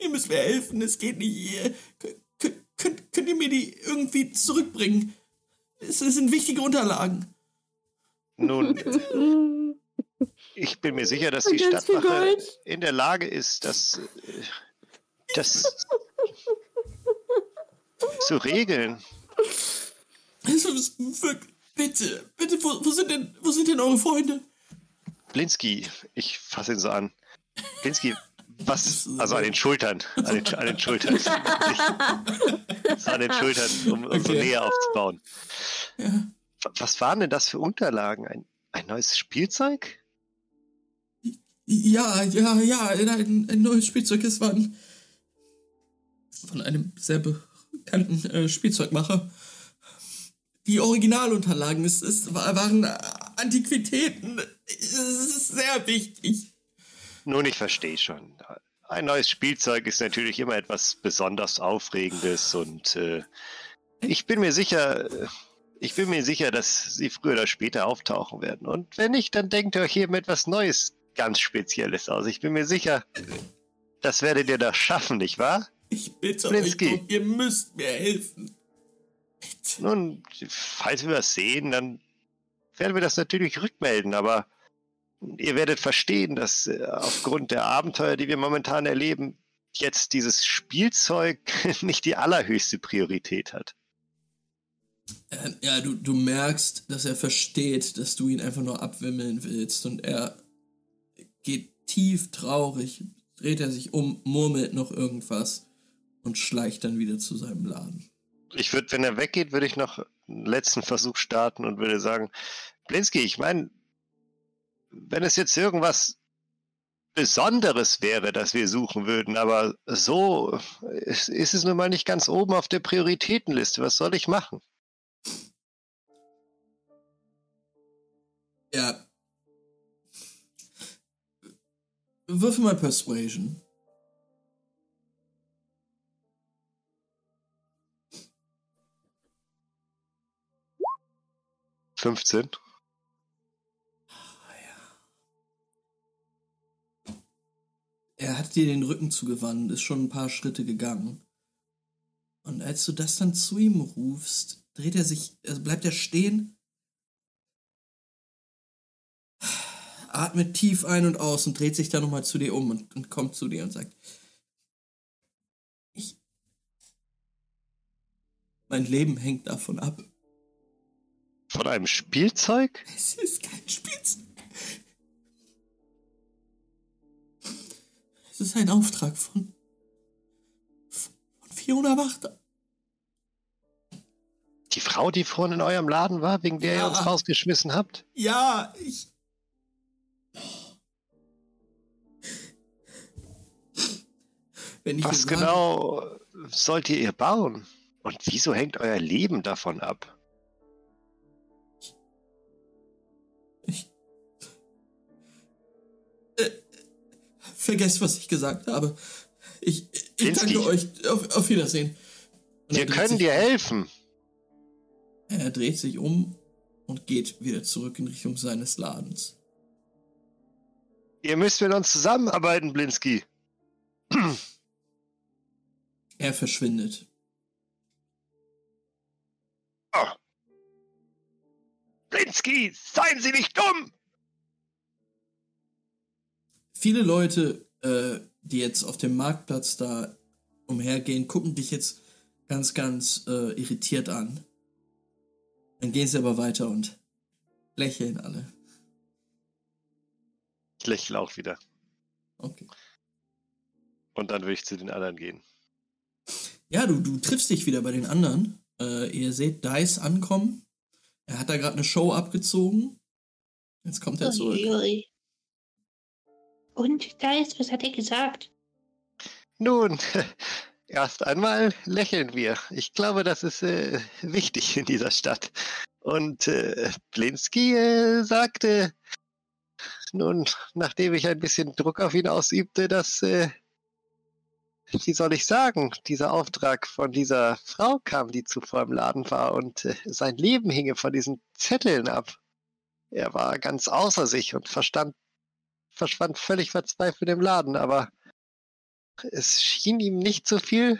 Ihr müsst mir helfen, es geht nicht. Ihr, könnt, könnt, könnt ihr mir die irgendwie zurückbringen? Es sind wichtige Unterlagen. Nun, ich bin mir sicher, dass die Stadtwache in der Lage ist, das, äh, das zu regeln. Bitte, bitte, wo, wo, sind denn, wo sind denn eure Freunde? Blinski, ich fasse ihn so an. Blinski, was, also an den Schultern, an den, an den Schultern. So an den Schultern, um, um so Okay. näher aufzubauen. Ja. Was waren denn das für Unterlagen? Ein, ein neues Spielzeug? Ja, ja, ja, ein, ein, neues Spielzeug. Es war ein, von einem sehr bekannten äh, Spielzeugmacher. Die Originalunterlagen, es, es wa- waren Antiquitäten. Es ist sehr wichtig. Nun, ich verstehe schon. Ein neues Spielzeug ist natürlich immer etwas besonders Aufregendes und äh, ich bin mir sicher, äh, ich bin mir sicher, dass sie früher oder später auftauchen werden. Und wenn nicht, dann denkt ihr euch hier mit etwas Neues, ganz Spezielles aus. Ich bin mir sicher, das werdet ihr doch schaffen, nicht wahr? Ich bitte Blitzki. euch, ihr müsst mir helfen. Bitte. Nun, falls wir das sehen, dann werden wir das natürlich rückmelden, aber ihr werdet verstehen, dass äh, aufgrund der Abenteuer, die wir momentan erleben, jetzt dieses Spielzeug nicht die allerhöchste Priorität hat. Ähm, ja, du, du merkst, dass er versteht, dass du ihn einfach nur abwimmeln willst und er geht tief traurig, dreht er sich um, murmelt noch irgendwas und schleicht dann wieder zu seinem Laden. Ich würde, wenn er weggeht, würde ich noch einen letzten Versuch starten und würde sagen, Blinski, ich meine, wenn es jetzt irgendwas Besonderes wäre, das wir suchen würden, aber so ist ist es nun mal nicht ganz oben auf der Prioritätenliste. Was soll ich machen? Ja. Würfel mal Persuasion. 15. Er hat dir den Rücken zugewandt, ist schon ein paar Schritte gegangen. Und als du das dann zu ihm rufst, dreht er sich, also bleibt er stehen, atmet tief ein und aus und dreht sich dann nochmal zu dir um und, und kommt zu dir und sagt, ich, mein Leben hängt davon ab. Von einem Spielzeug? Es ist kein Spielzeug. Es ist ein Auftrag von, von Fiona Wachter. Die Frau, die vorhin in eurem Laden war, wegen der Ja. ihr uns rausgeschmissen habt? Ja, ich. Was ihr sage- genau sollt ihr bauen? Und wieso hängt euer Leben davon ab? Ich. Äh, vergesst, was ich gesagt habe. Ich, ich danke euch. Auf, auf Wiedersehen. Wir können dir helfen. Er dreht sich um und geht wieder zurück in Richtung seines Ladens. Ihr müsst mit uns zusammenarbeiten, Blinsky. Er verschwindet. Oh. Blinsky, seien Sie nicht dumm! Viele Leute, äh, die jetzt auf dem Marktplatz da umhergehen, gucken dich jetzt ganz, ganz äh, irritiert an. Dann gehen sie aber weiter und lächeln alle. Ich lächle auch wieder. Okay. Und dann würde ich zu den anderen gehen. Ja, du, du triffst dich wieder bei den anderen. Äh, ihr seht Dice ankommen. Er hat da gerade eine Show abgezogen. Jetzt kommt er zurück. Uiui. Und Geist, was hat er gesagt? Nun, erst einmal lächeln wir. Ich glaube, das ist äh, wichtig in dieser Stadt. Und äh, Blinsky äh, sagte, nun, nachdem ich ein bisschen Druck auf ihn ausübte, dass, äh, wie soll ich sagen, dieser Auftrag von dieser Frau kam, die zuvor im Laden war und äh, sein Leben hinge von diesen Zetteln ab. Er war ganz außer sich und verstand, verschwand völlig verzweifelt im Laden, aber es schien ihm nicht so viel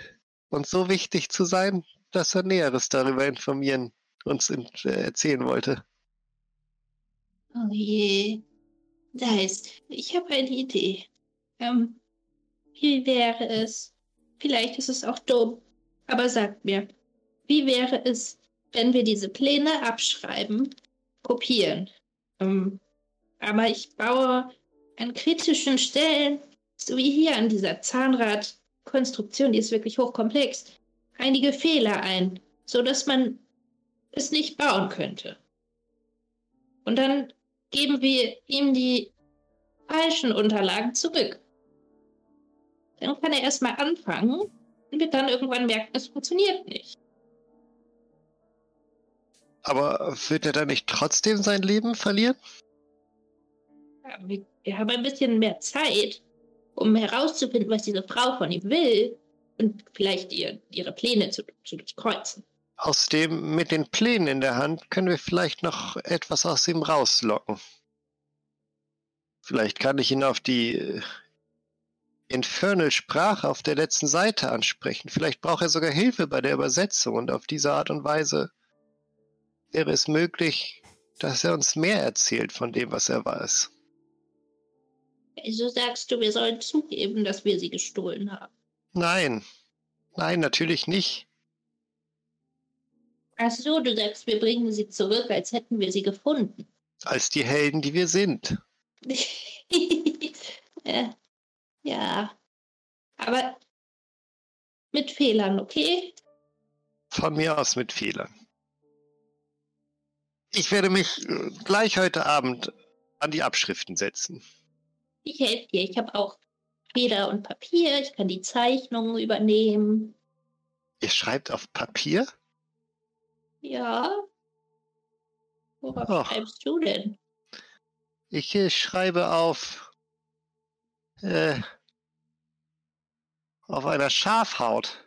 und so wichtig zu sein, dass er Näheres darüber informieren, uns äh, erzählen wollte. Oh je. Geist, ich habe eine Idee. Ähm, wie wäre es? Vielleicht ist es auch dumm, aber sagt mir, wie wäre es, wenn wir diese Pläne abschreiben, kopieren? Ähm, aber ich baue an kritischen Stellen, so wie hier an dieser Zahnradkonstruktion, die ist wirklich hochkomplex, einige Fehler ein, so dass man es nicht bauen könnte. Und dann geben wir ihm die falschen Unterlagen zurück. Dann kann er erstmal anfangen und wird dann irgendwann merken, es funktioniert nicht. Aber wird er dann nicht trotzdem sein Leben verlieren? Ja, Wir, wir haben ein bisschen mehr Zeit, um herauszufinden, was diese Frau von ihm will und vielleicht ihr, ihre Pläne zu, zu durchkreuzen. Außerdem mit den Plänen in der Hand können wir vielleicht noch etwas aus ihm rauslocken. Vielleicht kann ich ihn auf die äh, Infernal-Sprache auf der letzten Seite ansprechen. Vielleicht braucht er sogar Hilfe bei der Übersetzung und auf diese Art und Weise wäre es möglich, dass er uns mehr erzählt von dem, was er weiß. Also sagst du, wir sollen zugeben, dass wir sie gestohlen haben. Nein, nein, natürlich nicht. Ach so, du sagst, wir bringen sie zurück, als hätten wir sie gefunden. Als die Helden, die wir sind. ja. Aber mit Fehlern, okay? Von mir aus mit Fehlern. Ich werde mich äh, gleich heute Abend an die Abschriften setzen. Ich helfe dir. Ich habe auch Feder und Papier. Ich kann die Zeichnungen übernehmen. Ihr schreibt auf Papier? Ja. Worauf Ach. schreibst du denn? Ich äh, schreibe auf. Äh, auf einer Schafhaut.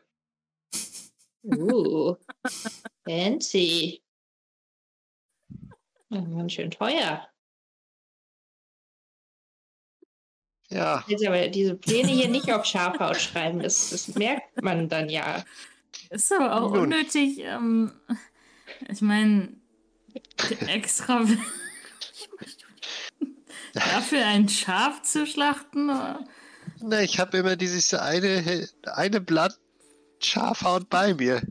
Uh, fancy. Ja, ganz schön teuer. Ja, Jetzt aber diese Pläne hier nicht auf Schafhaut schreiben, das, das merkt man dann ja. Ist aber auch Nun. unnötig. Ähm, ich meine, extra dafür ein Schaf zu schlachten. oder? na, ich habe immer dieses eine, eine Blatt Schafhaut bei mir.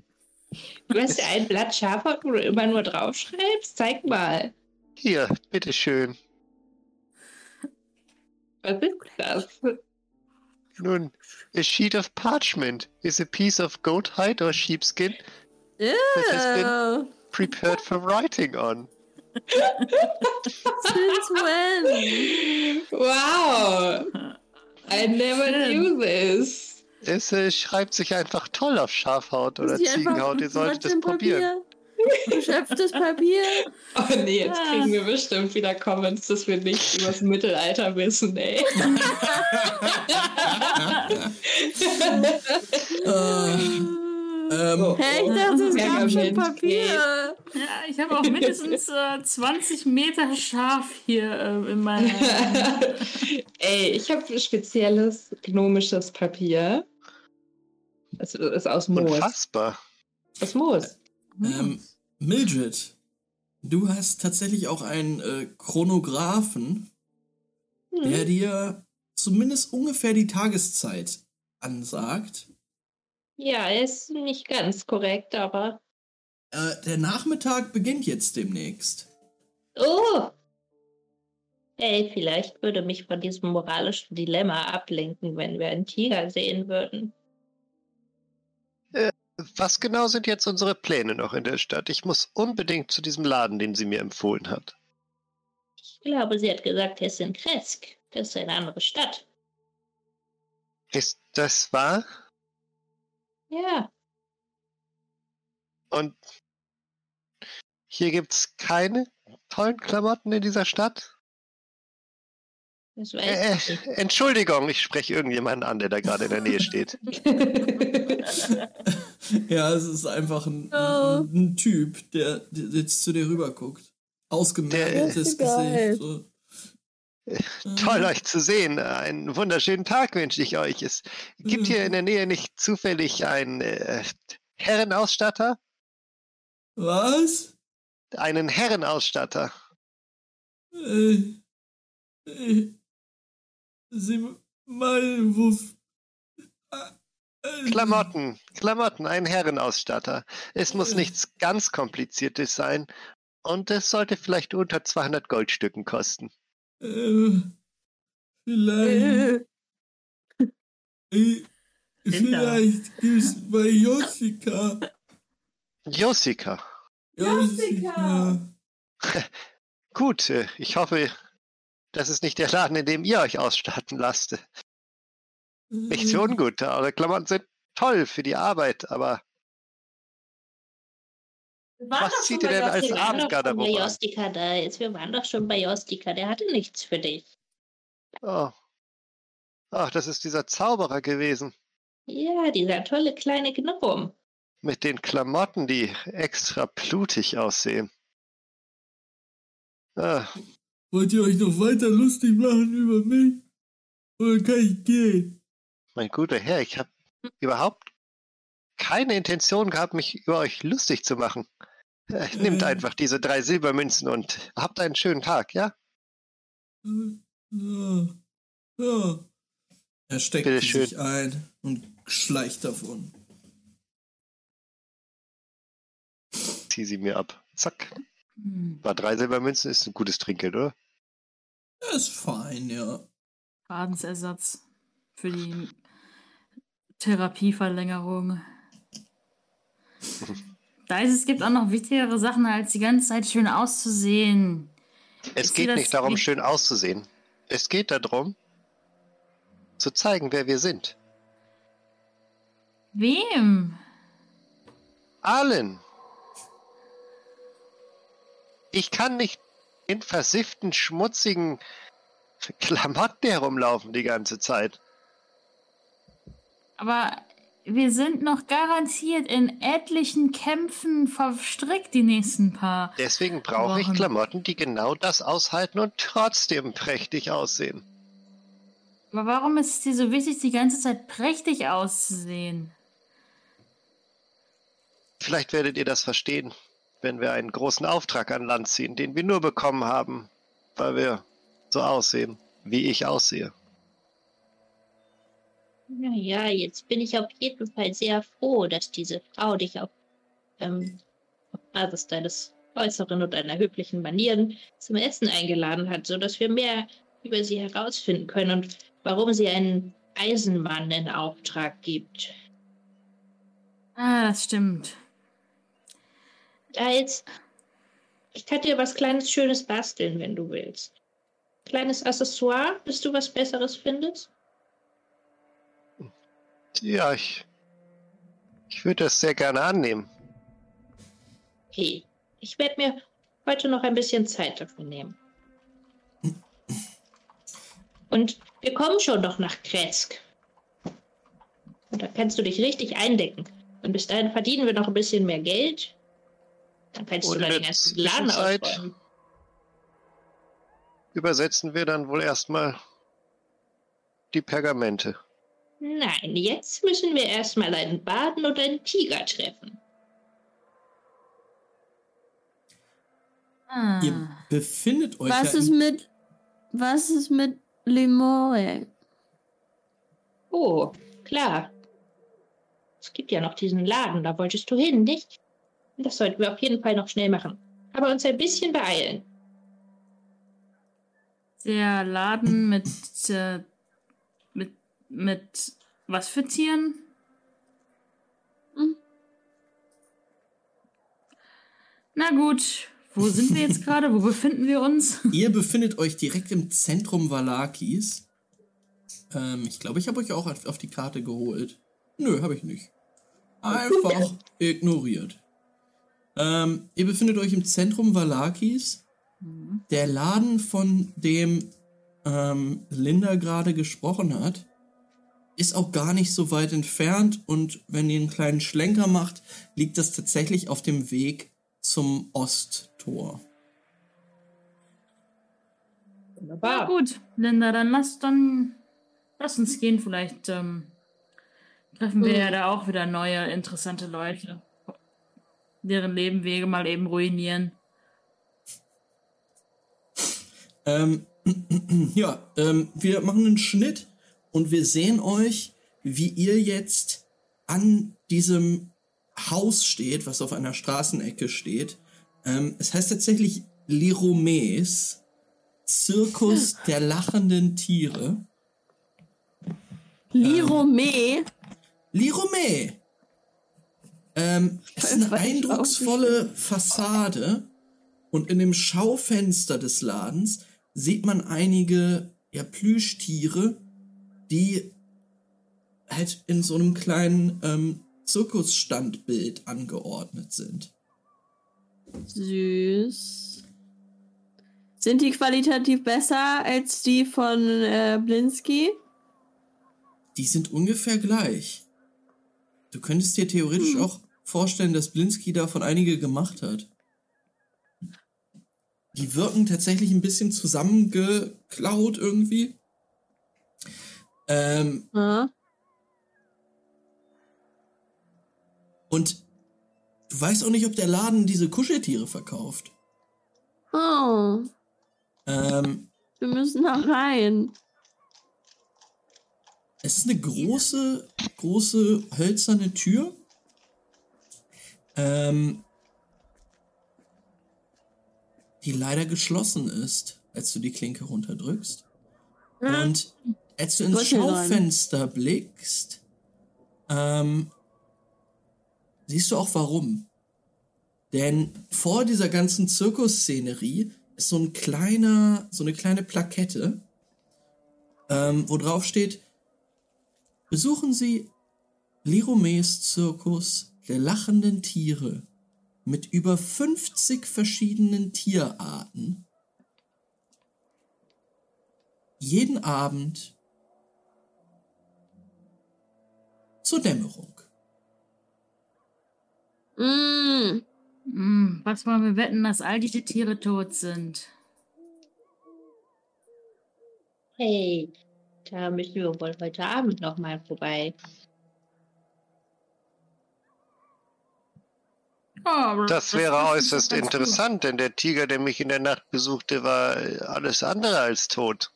Du hast ja ein Blatt Schafhaut, wo du immer nur draufschreibst. Zeig mal. Hier, bitteschön. Was ist das? Nun, a sheet of parchment is a piece of goat hide or sheepskin has been- Ew. Prepared for writing on. Since when? Wow. I never knew this. Es äh, schreibt sich einfach toll auf Schafhaut oder Sie Ziegenhaut. Ihr solltet das Blatt probieren. Geschöpftes Papier. Oh nee, jetzt Ah. kriegen wir bestimmt wieder Comments, dass wir nicht über das Mittelalter wissen, ey. Äh, ähm, Hä, ich dachte, es gab schon Papier. Ja, ich habe auch mindestens äh, 20 Meter Schaf hier äh, in meiner. ey, ich habe spezielles gnomisches Papier. Das ist aus Moos. Unfassbar. Aus Moos. ähm, Mildred, du hast tatsächlich auch einen äh, Chronographen, Hm. der dir zumindest ungefähr die Tageszeit ansagt. Ja, ist nicht ganz korrekt, aber. Äh, der Nachmittag beginnt jetzt demnächst. Oh! Ey, vielleicht würde mich von diesem moralischen Dilemma ablenken, wenn wir einen Tiger sehen würden. Was genau sind jetzt unsere Pläne noch in der Stadt? Ich muss unbedingt zu diesem Laden, den sie mir empfohlen hat. Ich glaube, sie hat gesagt, er ist in Kresk. Das ist eine andere Stadt. Ist das wahr? Ja, Und hier gibt's keine tollen Klamotten in dieser Stadt? das Äh, Entschuldigung, ich spreche irgendjemanden an, der da gerade in der Nähe steht. Ja, es ist einfach ein, Oh. ein, Typ, der, jetzt zu dir rüber guckt. Ausgemergeltes Der ist geil. Gesicht. So. Toll, euch zu sehen. Einen wunderschönen Tag wünsche ich euch. Es gibt hier in der Nähe nicht zufällig einen äh, Herrenausstatter? Was? Einen Herrenausstatter. Äh, äh, Sie meinen, wo. Klamotten, Klamotten, ein Herrenausstatter. Es muss Äh. nichts ganz Kompliziertes sein und es sollte vielleicht unter 200 Goldstücken kosten. Äh, vielleicht. Äh, Äh, vielleicht gibt's bei Josika. Josika, Josika. gut, äh, ich hoffe, das ist nicht der Laden, in dem ihr euch ausstatten lasst. Nichts für ungut, eure Klamotten sind toll für die Arbeit, aber Was zieht ihr denn als Jostika. Wir waren doch schon Abendgarderobe bei an? Jostika da. Jetzt, wir waren doch schon bei Jostika. Der hatte nichts für dich. oh. Ach, das ist dieser Zauberer gewesen. Ja, dieser tolle kleine Gnome. Mit den Klamotten, die extra blutig aussehen. Ah, Wollt ihr euch noch weiter lustig machen über mich? Oder kann ich gehen? mein guter Herr, ich habe überhaupt keine Intention gehabt, mich über euch lustig zu machen. Nehmt Äh. einfach diese drei Silbermünzen und habt einen schönen Tag, ja? Ja. Ja. Er steckt Bitte schön. sich ein und schleicht davon. Zieh sie mir ab. Zack. Hm, War drei Silbermünzen ist ein gutes Trinkgeld, oder? Er ist fein, ja. Schadensersatz für die Therapieverlängerung. Da ist es gibt auch noch wichtigere Sachen, als die ganze Zeit schön auszusehen. Es Ich geht nicht darum, schön auszusehen. Es geht darum, zu zeigen, wer wir sind. Wem? Allen. Ich kann nicht in versifften, schmutzigen Klamotten herumlaufen die ganze Zeit. Aber wir sind noch garantiert in etlichen Kämpfen verstrickt die nächsten paar. Deswegen brauche ich. Klamotten, die genau das aushalten und trotzdem prächtig aussehen. Aber warum ist es dir so wichtig, die ganze Zeit prächtig auszusehen? Vielleicht werdet ihr das verstehen, wenn wir einen großen Auftrag an Land ziehen, den wir nur bekommen haben, weil wir so aussehen, wie ich aussehe. Naja, jetzt bin ich auf jeden Fall sehr froh, dass diese Frau dich auf, ähm, auf Basis deines Äußeren und deiner höflichen Manieren zum Essen eingeladen hat, sodass wir mehr über sie herausfinden können und warum sie einen Eisenmann in Auftrag gibt. Ah, das stimmt. Als ich kann dir was kleines Schönes basteln, wenn du willst. Kleines Accessoire, bis du was Besseres findest. Ja, ich, ich würde das sehr gerne annehmen. Okay, ich werde mir heute noch ein bisschen Zeit dafür nehmen. Und wir kommen schon noch nach Kresk. Und da kannst du dich richtig eindecken. Und bis dahin verdienen wir noch ein bisschen mehr Geld. Dann kannst Und du der ganzen Laden ausräumen. Übersetzen wir dann wohl erstmal die Pergamente. Nein, jetzt müssen wir erstmal einen Baden und einen Tiger treffen. Ah. Ihr befindet euch Was ja ist mit. Was ist mit Limore? Oh, klar. Es gibt ja noch diesen Laden, da wolltest du hin, nicht? Das sollten wir auf jeden Fall noch schnell machen. Aber uns ein bisschen beeilen. Der Laden mit, äh, mit, was für Tieren? Hm. Na gut, wo sind wir jetzt gerade? Wo befinden wir uns? Ihr befindet euch direkt im Zentrum Valakis. Ähm, ich glaube, ich habe euch auch auf auf die Karte geholt. Nö, habe ich nicht. Einfach ignoriert. Ähm, ihr befindet euch im Zentrum Valakis. Der Laden, von dem ähm, Linda gerade gesprochen hat, ist auch gar nicht so weit entfernt. Und wenn ihr einen kleinen Schlenker macht, liegt das tatsächlich auf dem Weg zum Osttor. Na Wunderbar. gut, Linda, dann lass dann lass uns gehen. Vielleicht ähm, treffen wir Mhm. ja da auch wieder neue interessante Leute, deren Lebenwege mal eben ruinieren. Ähm, ja, ähm, wir machen einen Schnitt und wir sehen euch, wie ihr jetzt an diesem Haus steht, was auf einer Straßenecke steht. Ähm, es heißt tatsächlich Liromes, Zirkus der lachenden Tiere. Lirome? Lirome! Ähm, es ist eine eindrucksvolle Fassade und in dem Schaufenster des Ladens sieht man einige ja, Plüschtiere, die halt in so einem kleinen ähm, Zirkusstandbild angeordnet sind. Süß. Sind die qualitativ besser als die von äh, Blinsky? Die sind ungefähr gleich. Du könntest dir theoretisch Hm. auch vorstellen, dass Blinsky davon einige gemacht hat. Die wirken tatsächlich ein bisschen zusammengeklaut irgendwie. Ähm, Ja. und du weißt auch nicht, ob der Laden diese Kuscheltiere verkauft. Oh, Ähm, wir müssen da rein. Es ist eine große, große hölzerne Tür. Ähm, die leider geschlossen ist, als du die Klinke runterdrückst. Und als du ins. Schaufenster blickst, ähm, siehst du auch warum. Denn vor dieser ganzen Zirkusszenerie ist so ein kleiner, so eine kleine Plakette, ähm, wo drauf steht, besuchen Sie Liromes Zirkus der lachenden Tiere mit über 50 verschiedenen Tierarten. Jeden Abend zur Dämmerung. Mm. Hm, was wollen wir wetten, dass all diese Tiere tot sind? Hey, da müssen wir wohl heute Abend noch mal vorbei. Oh, Das wäre äußerst interessant, denn der Tiger, der mich in der Nacht besuchte, war äh, alles andere als tot.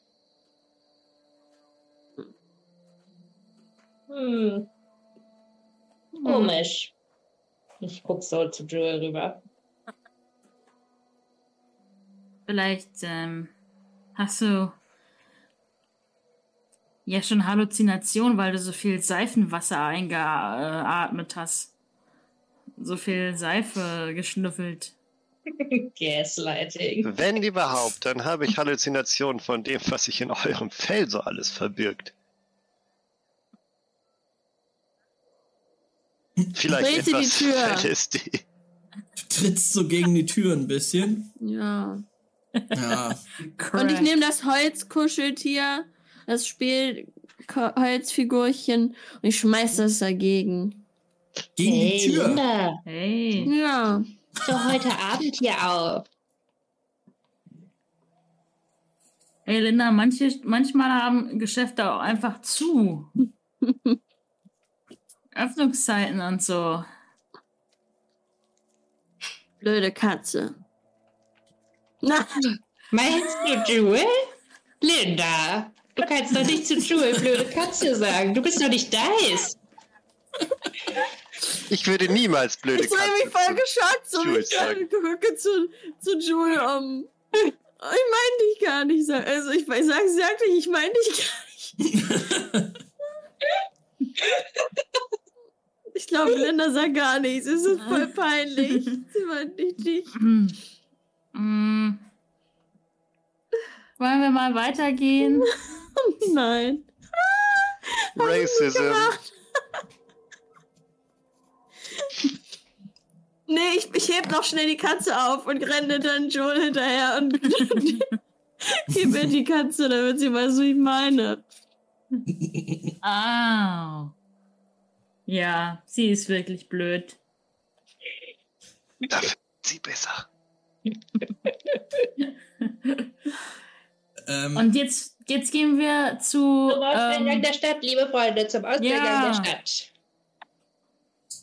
Hm. Komisch. Ich guck so zu Joel rüber. Vielleicht ähm, hast du ja schon Halluzination, weil du so viel Seifenwasser eingeatmet hast. So viel Seife geschnüffelt. Gaslighting. Wenn überhaupt, dann habe ich Halluzinationen von dem, was sich in eurem Fell so alles verbirgt. Vielleicht Trete die etwas Tür. LSD. Du trittst so gegen die Tür ein bisschen. Ja. Ja. Und ich nehme das Holzkuscheltier, das Spielholzfigurchen und ich schmeiß das dagegen. Gegen hey, die Tür. Linda, Hey. Ja. ist doch heute Abend hier auf. Ey, Linda, manche, manchmal haben Geschäfte auch einfach zu. Öffnungszeiten und so. Blöde Katze. Na, Meinst du Joel? Linda, du kannst doch nicht zu Joel blöde Katze sagen. Du bist doch nicht Dice. Ich würde niemals blöde ich habe mich voll geschockt, so Jules ich sagen. gucke zu, zu Jule um. Ich meine dich gar nicht. so- Also ich weiß, sag, sag dich, ich meine dich gar nicht. Ich glaube, Linda sagt gar nichts. Es ist voll peinlich. Sie meint nicht dich. Hm. Hm. Wollen wir mal weitergehen? Nein. Racism. Nee, ich, ich heb noch schnell die Katze auf und renne dann Joel hinterher und gib mir die Katze, damit sie weiß, wie ich meine. Au. Ja, sie ist wirklich blöd. Dafür ist sie besser. ähm, Und jetzt, jetzt gehen wir zu. Zum Ausgang Ähm, der Stadt, liebe Freunde, zum Ausgang ja. der Stadt.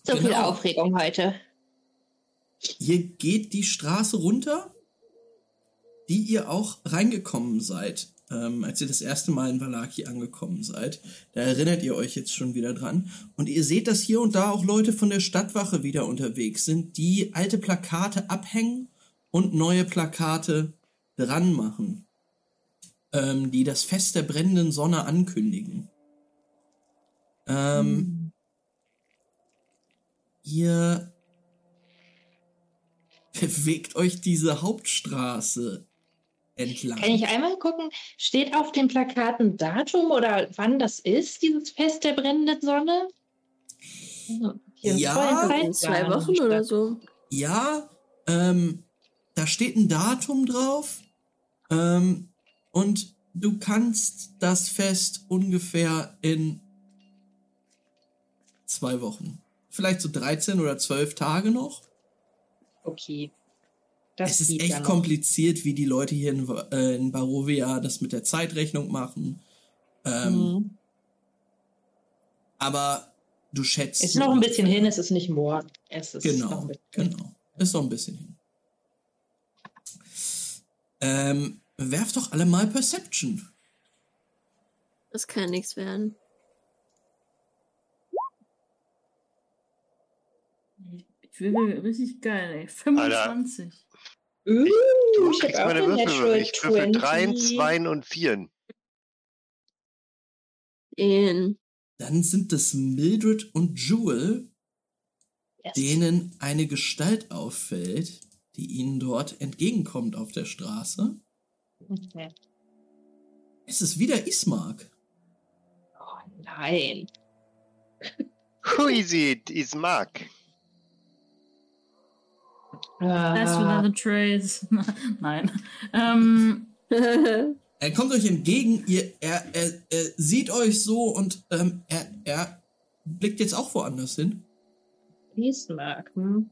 So viel Genau. Aufregung heute. Ihr geht die Straße runter, die ihr auch reingekommen seid, ähm, als ihr das erste Mal in Valaki angekommen seid. Da erinnert ihr euch jetzt schon wieder dran. Und ihr seht, dass hier und da auch Leute von der Stadtwache wieder unterwegs sind, die alte Plakate abhängen und neue Plakate dran machen, ähm, die das Fest der brennenden Sonne ankündigen. Ähm, Ihr bewegt euch diese Hauptstraße entlang. Kann ich einmal gucken, steht auf den Plakaten Datum oder wann das ist, dieses Fest der brennenden Sonne? Also, Ja, In zwei Wochen oder so. Ja, ähm, da steht ein Datum drauf. Ähm, und du kannst das Fest ungefähr in zwei Wochen. Vielleicht so 13 oder 12 Tage noch. Okay. Das es ist echt ja kompliziert, wie die Leute hier in, äh, in Barovia das mit der Zeitrechnung machen. Ähm, Mhm. Aber du schätzt. Ist noch ein bisschen hin, es ist nicht morgen. Es ist noch Genau, genau. Ist noch ein bisschen hin. Ähm, werft doch alle mal Perception. Das kann nichts werden. Ich will richtig geil, ey. 25. Uh, Du ich kriegst hab auch meine eine Würfel. Ich würfel 3, 20. 2 und 4. Den. Dann sind es Mildred und Jewel, Yes. denen eine Gestalt auffällt, die ihnen dort entgegenkommt auf der Straße. Okay. Es ist wieder Ismark. Oh nein. Who is it? Is Mark. That's Ah, without a trace. Nein. Ähm, Er kommt euch entgegen, ihr, er, er, er sieht euch so und ähm, er, er blickt jetzt auch woanders hin. Bismarck. Hm?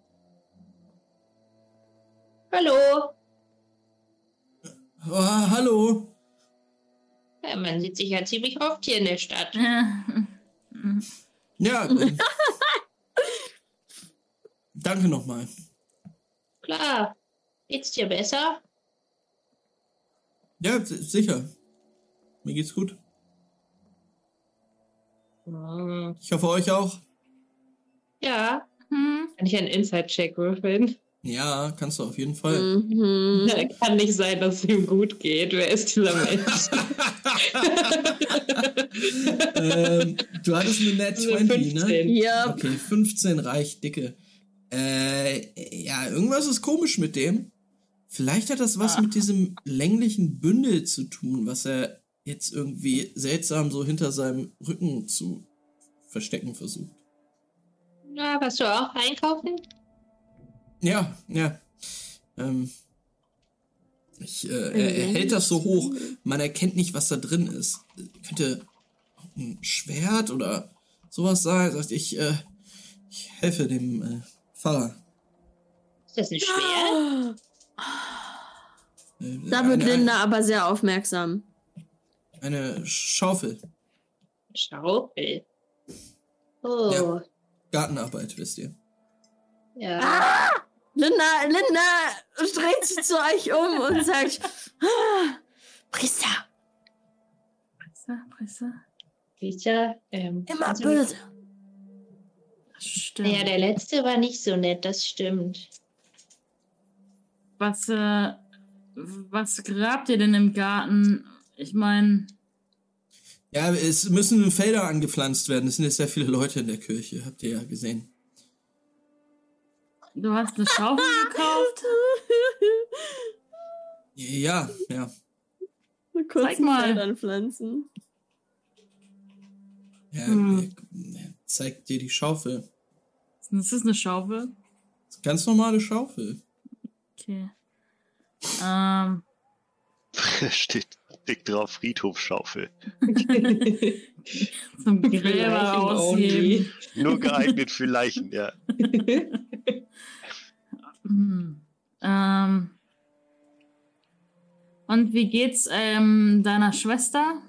Hallo. Oh, hallo. Ja, man sieht sich ja ziemlich oft hier in der Stadt. äh, Ja, ähm, danke nochmal. Klar. Geht's dir besser? Ja, sicher. Mir geht's gut. Hm. Ich hoffe euch auch. Ja. hm. Kann ich einen Inside-Check würfeln? Ja, kannst du auf jeden Fall. Mhm. Kann nicht sein, dass es ihm gut geht. Wer ist dieser Mensch? ähm, du hattest eine Net 20, ne? 15. Ja, Okay, 15 reicht, dicke. Äh, ja, irgendwas ist komisch mit dem. Vielleicht hat das was mit diesem länglichen Bündel zu tun, was er jetzt irgendwie seltsam so hinter seinem Rücken zu verstecken versucht. Na, warst du auch einkaufen? Ja, ja. Ähm, ich, äh, er, er hält das so hoch. Man erkennt nicht, was da drin ist. Könnte ein Schwert oder sowas sein. Sagt ich, äh, ich helfe dem äh, Pfarrer. Ist das ein Schwert? Äh, da wird eine, Linda aber sehr aufmerksam. Eine Schaufel. Schaufel. Oh. Ja. Gartenarbeit, wisst ihr. Ja. Linda, Linda dreht sich zu euch um und sagt, "Ah, Priester, Priester, Priester. Peter, ähm, immer böse. Stimmt. Ja, der letzte war nicht so nett, das stimmt. Was, äh, was grabt ihr denn im Garten? Ich meine, Ja, es müssen Felder angepflanzt werden. Es sind jetzt sehr viele Leute in der Kirche, habt ihr ja gesehen. du hast eine Schaufel gekauft? Ja, ja. Kurz Zeig mal. Feldern pflanzen. ja Hm. Zeigt dir die Schaufel. Das ist eine Schaufel. Ganz normale Schaufel. Okay. Ähm, Steht dick drauf Friedhofsschaufel. zum Gräber ausheben. Nur geeignet für Leichen, ja. Hm. Ähm, und wie geht's ähm, deiner Schwester?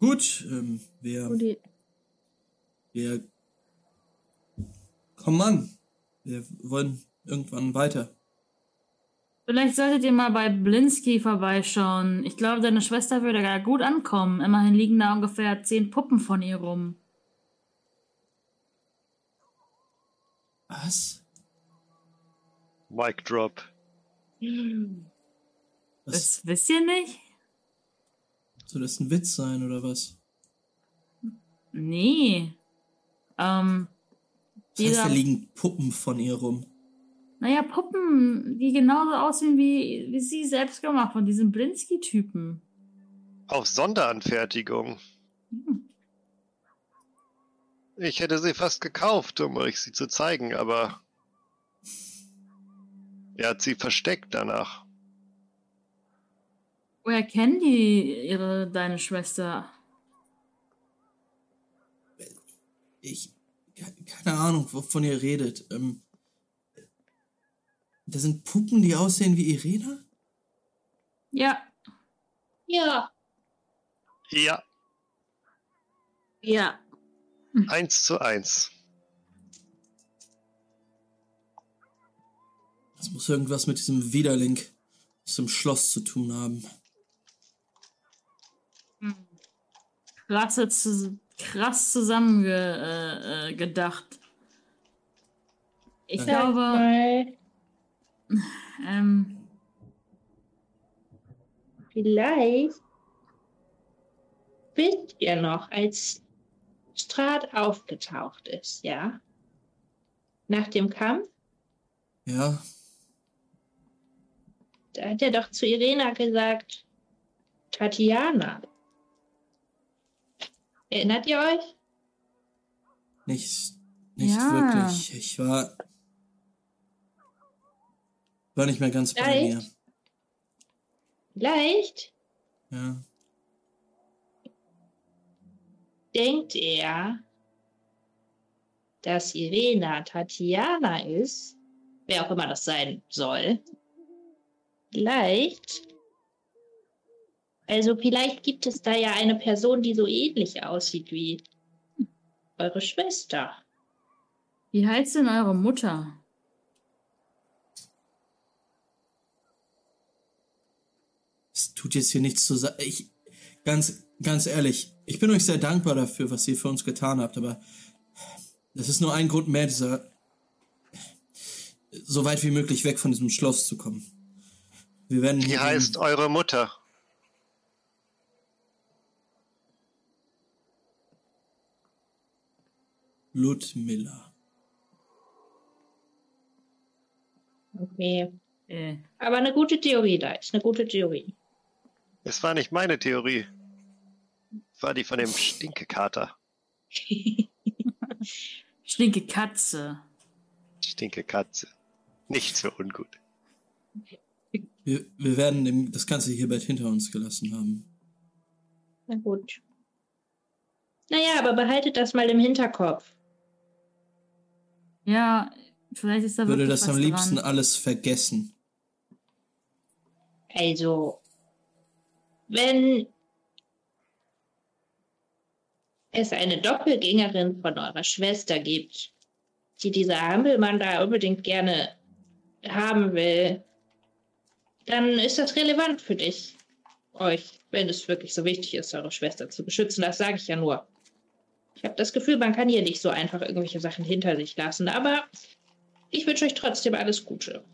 Gut, ähm, wir, Wo die- wir kommen an. Wir wollen irgendwann weiter. Vielleicht solltet ihr mal bei Blinsky vorbeischauen. Ich glaube, deine Schwester würde gar gut ankommen. Immerhin liegen da ungefähr zehn Puppen von ihr rum. Was? Mic drop. was Das wisst ihr nicht? soll das ein Witz sein oder was? Nee. Ähm, Das heißt, da liegen Puppen von ihr rum. naja, Puppen, die genauso aussehen wie, wie sie selbst gemacht, von diesem Blinsky-Typen. Auf Sonderanfertigung. Hm. Ich hätte sie fast gekauft, um euch sie zu zeigen, aber er hat sie versteckt danach. Woher kennen die ihre, deine Schwester? Ich, ke- keine Ahnung, wovon ihr redet. Ähm, da sind Puppen, die aussehen wie Irena? Ja, Ja. Ja, Ja, eins zu eins. Das muss irgendwas mit diesem Widerling aus dem Schloss zu tun haben. krasse, zus- krass zusammengedacht. Äh, gedacht. ich Danke. glaube, Mal, ähm, vielleicht wisst ihr noch, als Strahd aufgetaucht ist, ja? Nach dem Kampf, Ja, da hat er doch zu Irena gesagt, Tatjana. Erinnert ihr euch? Nicht, nicht Ja. wirklich. Ich war. War nicht mehr ganz bei mir. Vielleicht? Vielleicht Ja. denkt er, dass Irena Tatjana ist, wer auch immer das sein soll. Vielleicht. Also vielleicht gibt es da ja eine Person, die so ähnlich aussieht wie eure Schwester. Wie heißt denn eure Mutter? Es tut jetzt hier nichts zu sagen. Ich, ganz, ganz ehrlich, ich bin euch sehr dankbar dafür, was ihr für uns getan habt, aber das ist nur ein Grund mehr, dieser, so weit wie möglich weg von diesem Schloss zu kommen. Wir werden Wie hier heißt eure Mutter? Ludmilla. Okay. Äh, Aber eine gute Theorie da ist, eine gute Theorie. Es war nicht meine Theorie. Es war die von dem Stinkekater. Schlinke Katze. Stinkekatze. Nicht so ungut. Wir, wir werden dem, das Ganze hier bald hinter uns gelassen haben. Na gut. Naja, aber behaltet das mal im Hinterkopf. Ja, vielleicht ist da Würde wirklich das was am liebsten dran. alles vergessen. Also, wenn es eine Doppelgängerin von eurer Schwester gibt, die dieser Hampelmann da unbedingt gerne haben will, dann ist das relevant für dich, euch, wenn es wirklich so wichtig ist, eure Schwester zu beschützen. Das sage ich ja nur. Ich habe das Gefühl, man kann hier nicht so einfach irgendwelche Sachen hinter sich lassen, aber ich wünsche euch trotzdem alles Gute.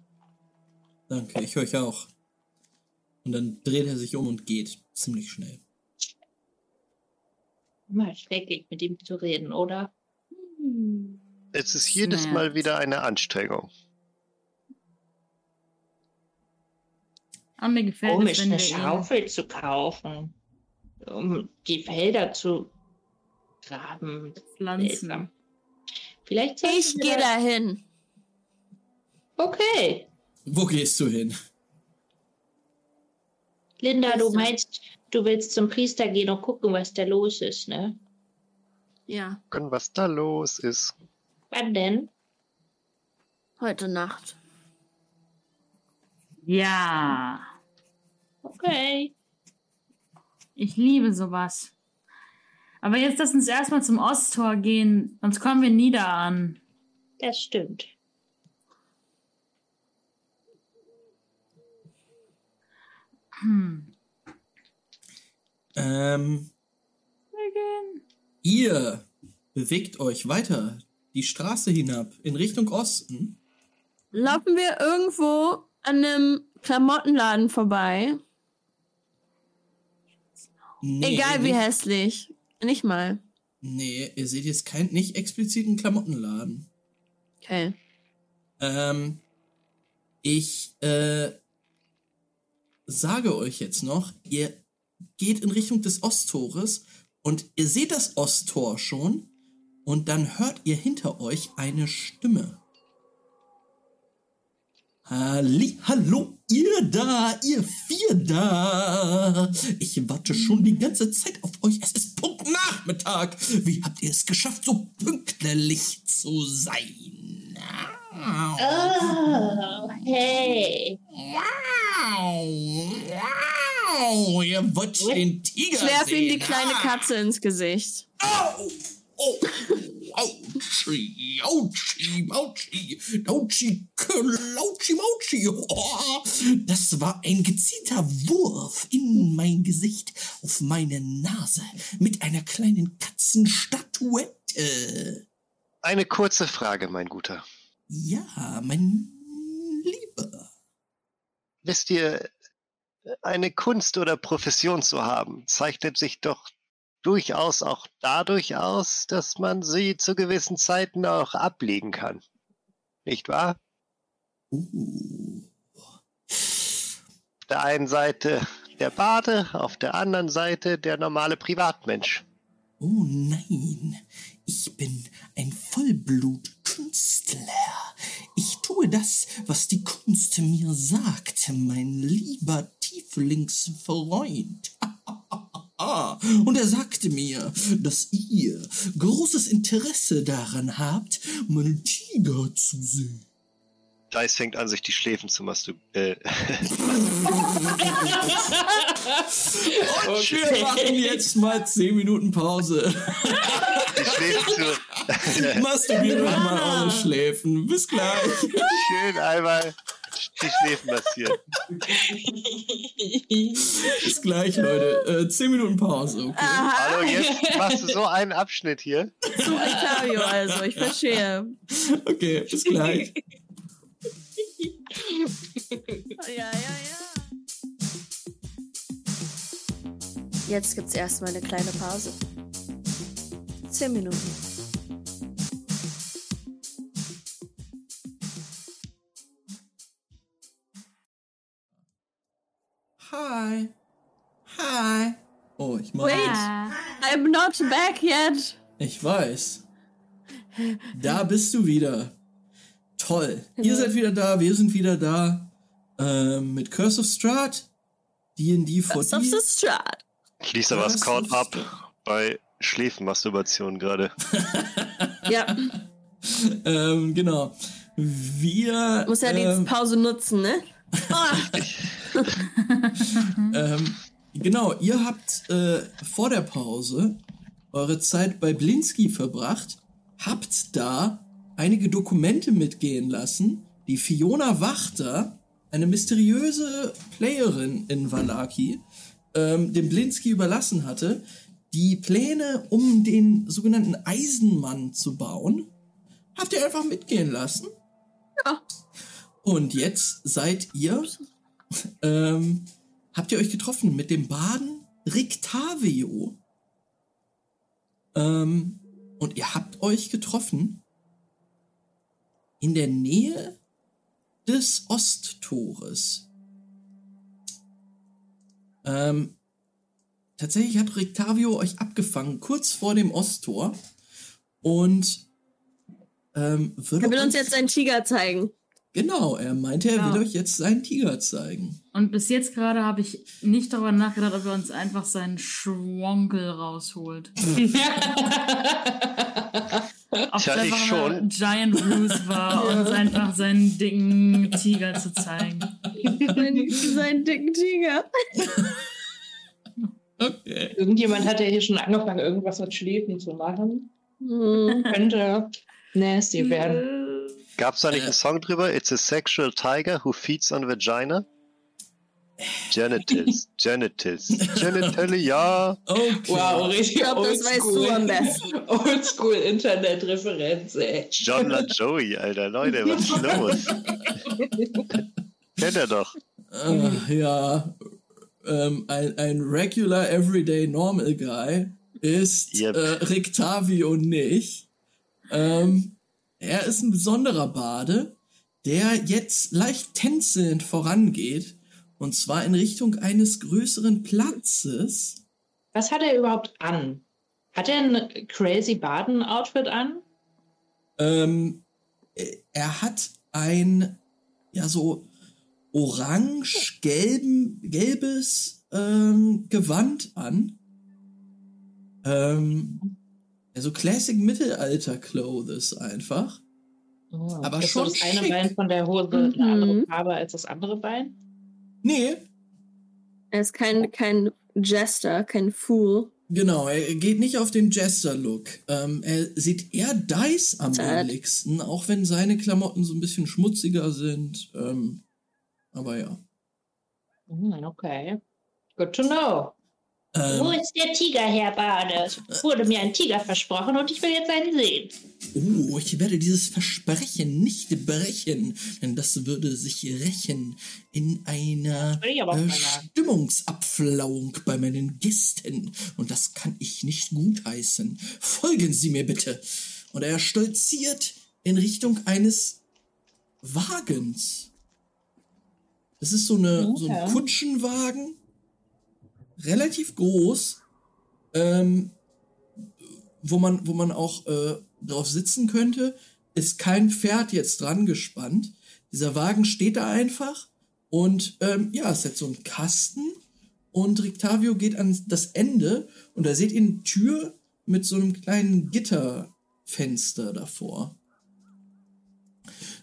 Danke, ich euch auch. Und dann dreht er sich um und geht. Ziemlich schnell. Immer schrecklich, mit ihm zu reden, oder? Es ist jedes Snap. Mal wieder eine Anstrengung. Aber mir gefällt Komisch, es, wenn eine. Schaufel zu kaufen, um die Felder zu graben. pflanzen. Vielleicht Ich gehe das- dahin. Okay. Wo gehst du hin? Linda, du meinst, du willst zum Priester gehen und gucken, was da los ist, ne? Ja, Gucken, was da los ist. Wann denn? heute Nacht. Ja, Okay. ich liebe sowas. Aber jetzt lass uns erstmal zum Osttor gehen, sonst kommen wir nie da an. Das stimmt. Hm. Ähm, Wir gehen. ihr bewegt euch weiter die Straße hinab in Richtung Osten. Laufen wir irgendwo an einem Klamottenladen vorbei? Nee, Egal wie nicht, hässlich. Nicht mal. Nee, ihr seht jetzt keinen nicht expliziten Klamottenladen. Okay. Ähm, ich äh, sage euch jetzt noch, ihr geht in Richtung des Osttores und ihr seht das Osttor schon und dann hört ihr hinter euch eine Stimme. Halli, hallo, ihr da, ihr vier da. Ich warte schon die ganze Zeit auf euch. Es ist Punkt Nachmittag. Wie habt ihr es geschafft, so pünktlich zu sein? Oh, hey. Wow, wow, ihr wollt den Tiger Ich werfe ihm die kleine ah. Katze ins Gesicht. Au! Oh! Autschi, Autschi, Mautschi, Dautschi, Lautschi, Mautschi. Oh, das war ein gezielter Wurf in mein Gesicht, auf meine Nase, mit einer kleinen Katzenstatuette. Eine kurze Frage, mein Guter. Ja, mein Lieber. Wisst ihr, eine Kunst oder Profession zu haben, zeichnet sich doch durchaus auch dadurch aus, dass man sie zu gewissen Zeiten auch ablegen kann. Nicht wahr? Uh. Auf der einen Seite der Bade, auf der anderen Seite der normale Privatmensch. Oh nein, ich bin ein Vollblutkünstler. Ich tue das, was die Kunst mir sagt, mein lieber Tieflingsfreund. Und er sagte mir, dass ihr großes Interesse daran habt, meinen Tiger zu sehen. Dice fängt an, sich die Schläfen zu masturbieren. Äh, Und wir machen jetzt mal 10 Minuten Pause. die Schläfen zu. Masturbiert euch mal eure Schläfen. Bis gleich. Schön einmal die Schläfen massieren. Bis gleich, Leute. Äh, 10 Minuten Pause, okay? Hallo, jetzt machst du so einen Abschnitt hier. Zu Octavio also, ich verstehe. Okay, bis gleich. Ja, ja, ja. Jetzt gibt's erstmal eine kleine Pause. Zehn Minuten. Hi. Hi. Oh, ich mach Wait. I'm not back yet. Ich weiß. Da bist du wieder. Toll. Ihr seid wieder da, wir sind wieder da. Ähm, mit Curse of Strahd. D&D That's of the 4D. strat. Lisa was Was caught up das? bei Schläfenmasturbation gerade. Ja, Ähm, genau. Wir. muss ja die ähm, Pause nutzen, ne? Ähm, genau, ihr habt äh, vor der Pause eure Zeit bei Blinski verbracht, habt da einige Dokumente mitgehen lassen, die Fiona Wachter, eine mysteriöse Playerin in Valaki, ähm, dem Blinski überlassen hatte, die Pläne, um den sogenannten Eisenmann zu bauen, habt ihr einfach mitgehen lassen. Ja. Und jetzt seid ihr ähm, habt ihr euch getroffen mit dem Baden Rictavio. Ähm, und ihr habt euch getroffen in der Nähe des Osttores. Ähm, tatsächlich hat Rictavio euch abgefangen, kurz vor dem Osttor. Und ähm, würde er will uns jetzt seinen Tiger zeigen. Genau, er meinte, er Ja. will euch jetzt seinen Tiger zeigen. Und bis jetzt gerade habe ich nicht darüber nachgedacht, ob er uns einfach seinen Schwonkel rausholt. Ob es Tja, ich einfach schon. Giant Ruse war, uns einfach seinen dicken Tiger zu zeigen. seinen, seinen dicken Tiger. Okay. Irgendjemand hat ja hier schon angefangen, irgendwas mit Schläfen zu machen. Hm. Könnte nasty werden. Gab's da nicht Äh. einen Song drüber? It's a sexual tiger who feeds on vagina? Genitals, genitals, genitalia. Okay. Wow, richtig Ich glaube, das weißt du am besten. Oldschool Internet-Referenz, ey. John LaJoey, Alter, Leute, was ist los? Kennt er doch. Äh, ja, ähm, ein, ein regular, everyday, normal guy ist Yep. äh, Rictavio nicht. Ähm, er ist ein besonderer Bade, der jetzt leicht tänzelnd vorangeht. Und zwar in Richtung eines größeren Platzes. Was hat er überhaupt an? Hat er ein crazy Baden-Outfit an? Ähm, äh, er hat ein, ja, so orange-gelben, gelbes ähm, Gewand an. Ähm, also Classic Mittelalter-Clothes einfach. Oh, Aber ist schon das eine schick. Bein von der Hose Mhm. eine andere Farbe als das andere Bein? Nee, Er ist kein, kein Jester, kein Fool. genau, er geht nicht auf den Jester-Look. Ähm, er sieht eher Dice am ähnlichsten, auch wenn seine Klamotten so ein bisschen schmutziger sind. Ähm, aber ja. Hm, okay. Good to know. Wo Ähm, ist der Tiger, Herr Bade? Es wurde mir ein Tiger versprochen und ich will jetzt einen sehen. Oh, ich werde dieses Versprechen nicht brechen, denn das würde sich rächen in einer äh. Stimmungsabflauung bei meinen Gästen. Und das kann ich nicht gutheißen. Folgen Sie mir bitte. Und er stolziert in Richtung eines Wagens. Das ist so, eine, so ein Okay. Kutschenwagen, relativ groß, ähm, wo man, wo man auch äh, drauf sitzen könnte, ist kein Pferd jetzt dran gespannt. Dieser Wagen steht da einfach und ähm, ja, es hat so einen Kasten und Rictavio geht an das Ende und da seht ihr eine Tür mit so einem kleinen Gitterfenster davor.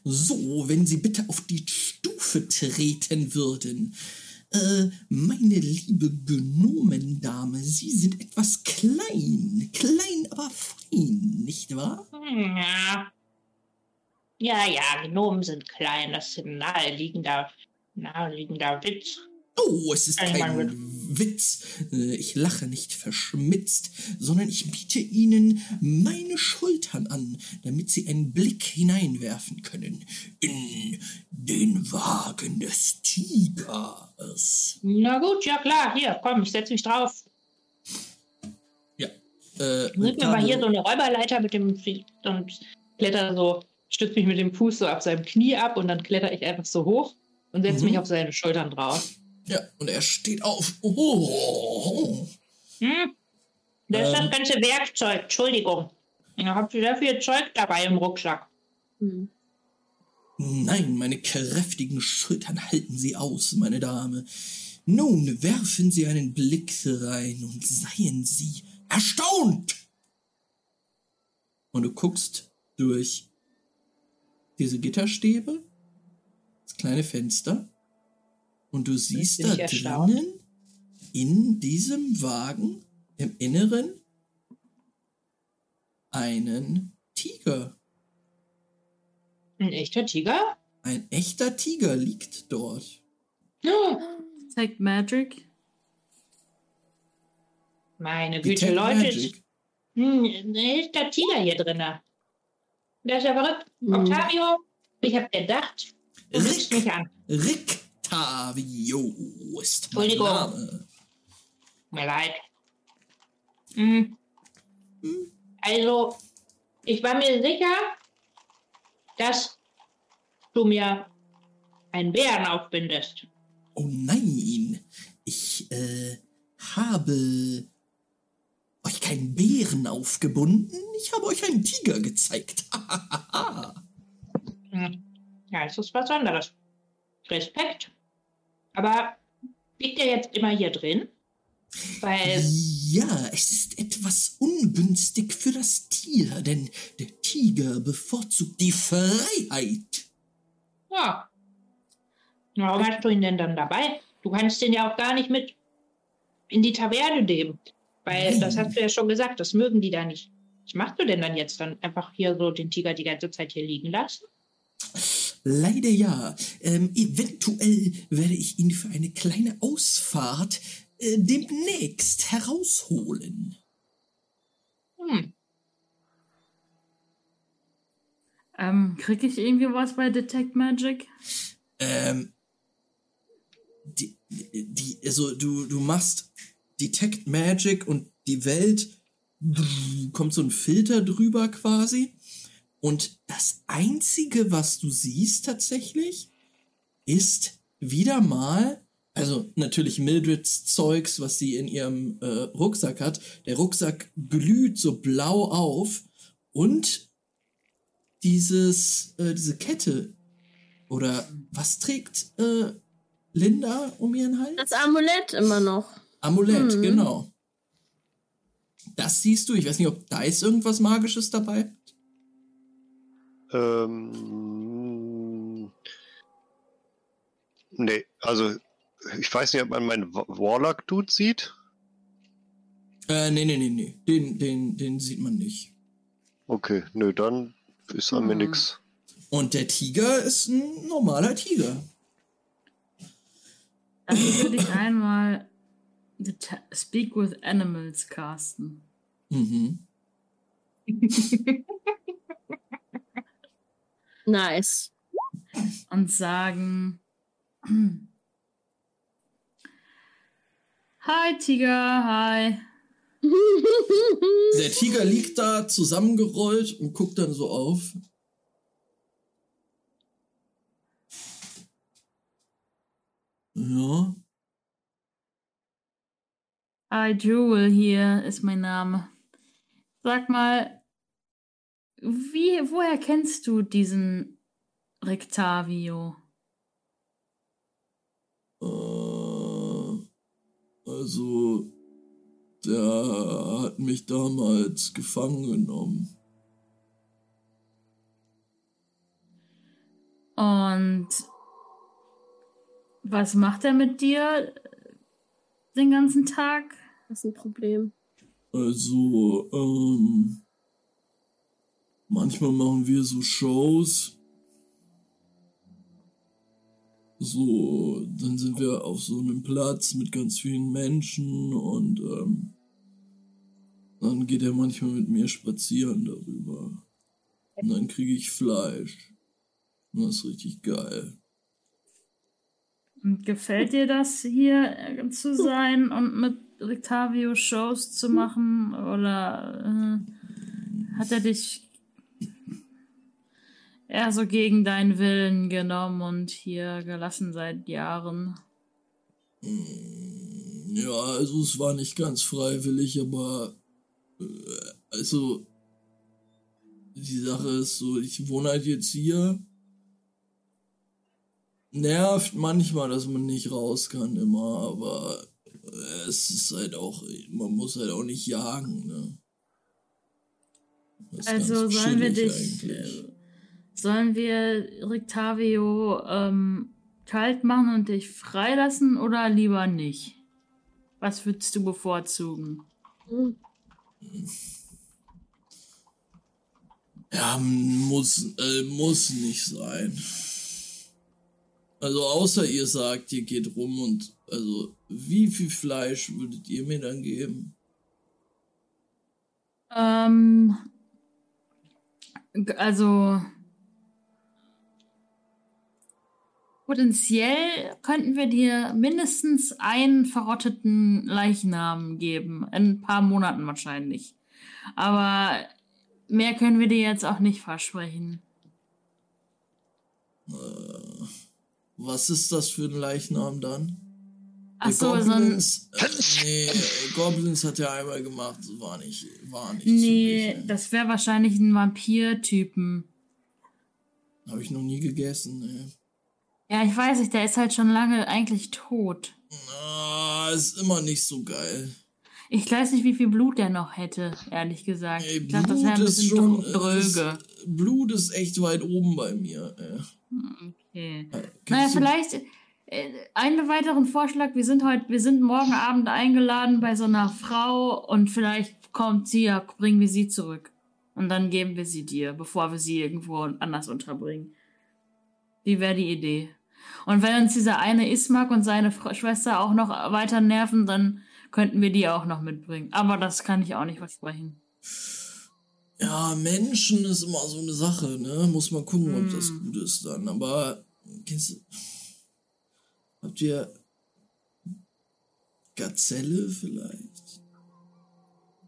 So, wenn Sie bitte auf die Stufe treten würden. Äh, meine liebe Gnomendame, Sie sind etwas klein. Klein, aber fein, nicht wahr? Ja. Ja, ja, Gnomen sind klein. Das ist ein naheliegender, naheliegender Witz. Oh, es ist Ein kein Witz. Äh, Ich lache nicht verschmitzt, sondern ich biete Ihnen meine Schultern an, damit Sie einen Blick hineinwerfen können in den Wagen des Tigers. Na gut, ja klar. Hier, komm, ich setze mich drauf. Ja. Äh, Nimm mir mal hier so eine Räuberleiter mit dem und kletter so, stütze mich mit dem Fuß so auf seinem Knie ab und dann kletter ich einfach so hoch und setze Mhm. mich auf seine Schultern drauf. Ja, und er steht auf. Oh. Hm? Das ist Ähm. das ganze Werkzeug, Entschuldigung. Ich habe sehr viel Zeug dabei im Rucksack. Hm. Nein, meine kräftigen Schultern halten Sie aus, meine Dame. Nun werfen Sie einen Blick rein und seien Sie erstaunt. Und du guckst durch diese Gitterstäbe, das kleine Fenster, und du siehst da erstaunt. drinnen in diesem Wagen im Inneren einen Tiger. Ein echter Tiger? Ein echter Tiger liegt dort. Oh, Detect Magic. meine Güte, Leute. Magic. Hm, ein echter Tiger hier drinne. Das ist ja verrückt. Hm. Octavio, ich habe gedacht, du lügst mich an. Rictavio ist mein Entschuldigung. Name. Mir leid. Hm. Also, ich war mir sicher, dass du mir einen Bären aufbindest. Oh nein, ich äh, habe euch keinen Bären aufgebunden. Ich habe euch einen Tiger gezeigt. Hm. Ja, es ist was anderes. Respekt. Aber liegt der jetzt immer hier drin? Weil, ja, es ist etwas ungünstig für das Tier, denn der Tiger bevorzugt die Freiheit. ja. Warum hast du ihn denn dann dabei? Du kannst den ja auch gar nicht mit in die Taverne nehmen. Weil, Nein. das hast du ja schon gesagt, das mögen die da nicht. Was machst du denn dann jetzt? Dann einfach hier so den Tiger die ganze Zeit hier liegen lassen? Leider ja. Ähm, eventuell werde ich ihn für eine kleine Ausfahrt äh, demnächst herausholen. Hm. Ähm, krieg ich irgendwie was bei Detect Magic? Ähm, die, die, also du, du machst Detect Magic und die Welt kommt so ein Filter drüber quasi. Und das einzige, was du siehst tatsächlich, ist wieder mal, also natürlich Mildreds Zeugs, was sie in ihrem äh, Rucksack hat. Der Rucksack glüht so blau auf und dieses, äh, diese Kette. Oder was trägt äh, Linda um ihren Hals? Das Amulett immer noch. Amulett, Mhm. genau. Das siehst du. Ich weiß nicht, ob da ist irgendwas Magisches dabei. Ähm, nee, also ich weiß nicht, ob man meinen Wa- Warlock-Dude sieht. Äh, nee, nee, nee, nee. Den, den, den sieht man nicht. Okay, nö, dann ist an mir Hm. nix. Und der Tiger ist ein normaler Tiger. Dann würde ich einmal Speak with Animals casten. Mhm. Nice. und sagen: Hi Tiger, hi. Der Tiger liegt da zusammengerollt und guckt dann so auf. Ja. Hi Jewel hier ist mein Name. Sag mal, wie, woher kennst du diesen Rictavio? Äh, also, der hat mich damals gefangen genommen. Und was macht er mit dir den ganzen Tag? Das ist ein Problem. Also, ähm, manchmal machen wir so Shows. So, dann sind wir auf so einem Platz mit ganz vielen Menschen und ähm, dann geht er manchmal mit mir spazieren darüber. Und dann kriege ich Fleisch. Und das ist richtig geil. Und gefällt dir das hier äh, zu sein und mit Rictavio Shows zu machen? Oder äh, hat er dich eher so gegen deinen Willen genommen und hier gelassen seit Jahren? Ja, also es war nicht ganz freiwillig, aber äh, also die Sache ist so, ich wohne halt jetzt hier. Nervt manchmal, dass man nicht raus kann immer, aber äh, es ist halt auch, man muss halt auch nicht jagen, ne? Also sollen wir dich, eigentlich. Sollen wir Rictavio ähm, kalt machen und dich freilassen oder lieber nicht? Was würdest du bevorzugen? Hm. Ja, muss, äh, muss nicht sein. Also außer ihr sagt, ihr geht rum und also wie viel Fleisch würdet ihr mir dann geben? Ähm, also potenziell könnten wir dir mindestens einen verrotteten Leichnam geben. In ein paar Monaten wahrscheinlich. Aber mehr können wir dir jetzt auch nicht versprechen. Was ist das für ein Leichnam dann? Ach Der so, so ein, Goblins, äh, nee, äh, Goblins hat er einmal gemacht, das war nicht, war nicht nee, mich. das wäre wahrscheinlich ein Vampir-Typen. Habe ich noch nie gegessen, ne. Ja, ich weiß nicht, der ist halt schon lange eigentlich tot. Ah, ist immer nicht so geil. Ich weiß nicht, wie viel Blut der noch hätte, ehrlich gesagt. Ey, ich glaube, das wäre ein Blut ist bisschen schon, dr- dröge. Ist, Blut ist echt weit oben bei mir. Äh. Okay. Äh, Naja, vielleicht äh, einen weiteren Vorschlag. Wir sind heute, wir sind morgen Abend eingeladen bei so einer Frau und vielleicht kommt sie, ja, bringen wir sie zurück. Und dann geben wir sie dir, bevor wir sie irgendwo anders unterbringen. Wie wäre die Idee? Und wenn uns dieser eine Ismak und seine Schwester auch noch weiter nerven, dann könnten wir die auch noch mitbringen. Aber das kann ich auch nicht versprechen. Ja, Menschen ist immer so eine Sache, ne? Muss man gucken, ob Hm. das gut ist dann. Aber kennst du. Habt ihr Gazelle vielleicht?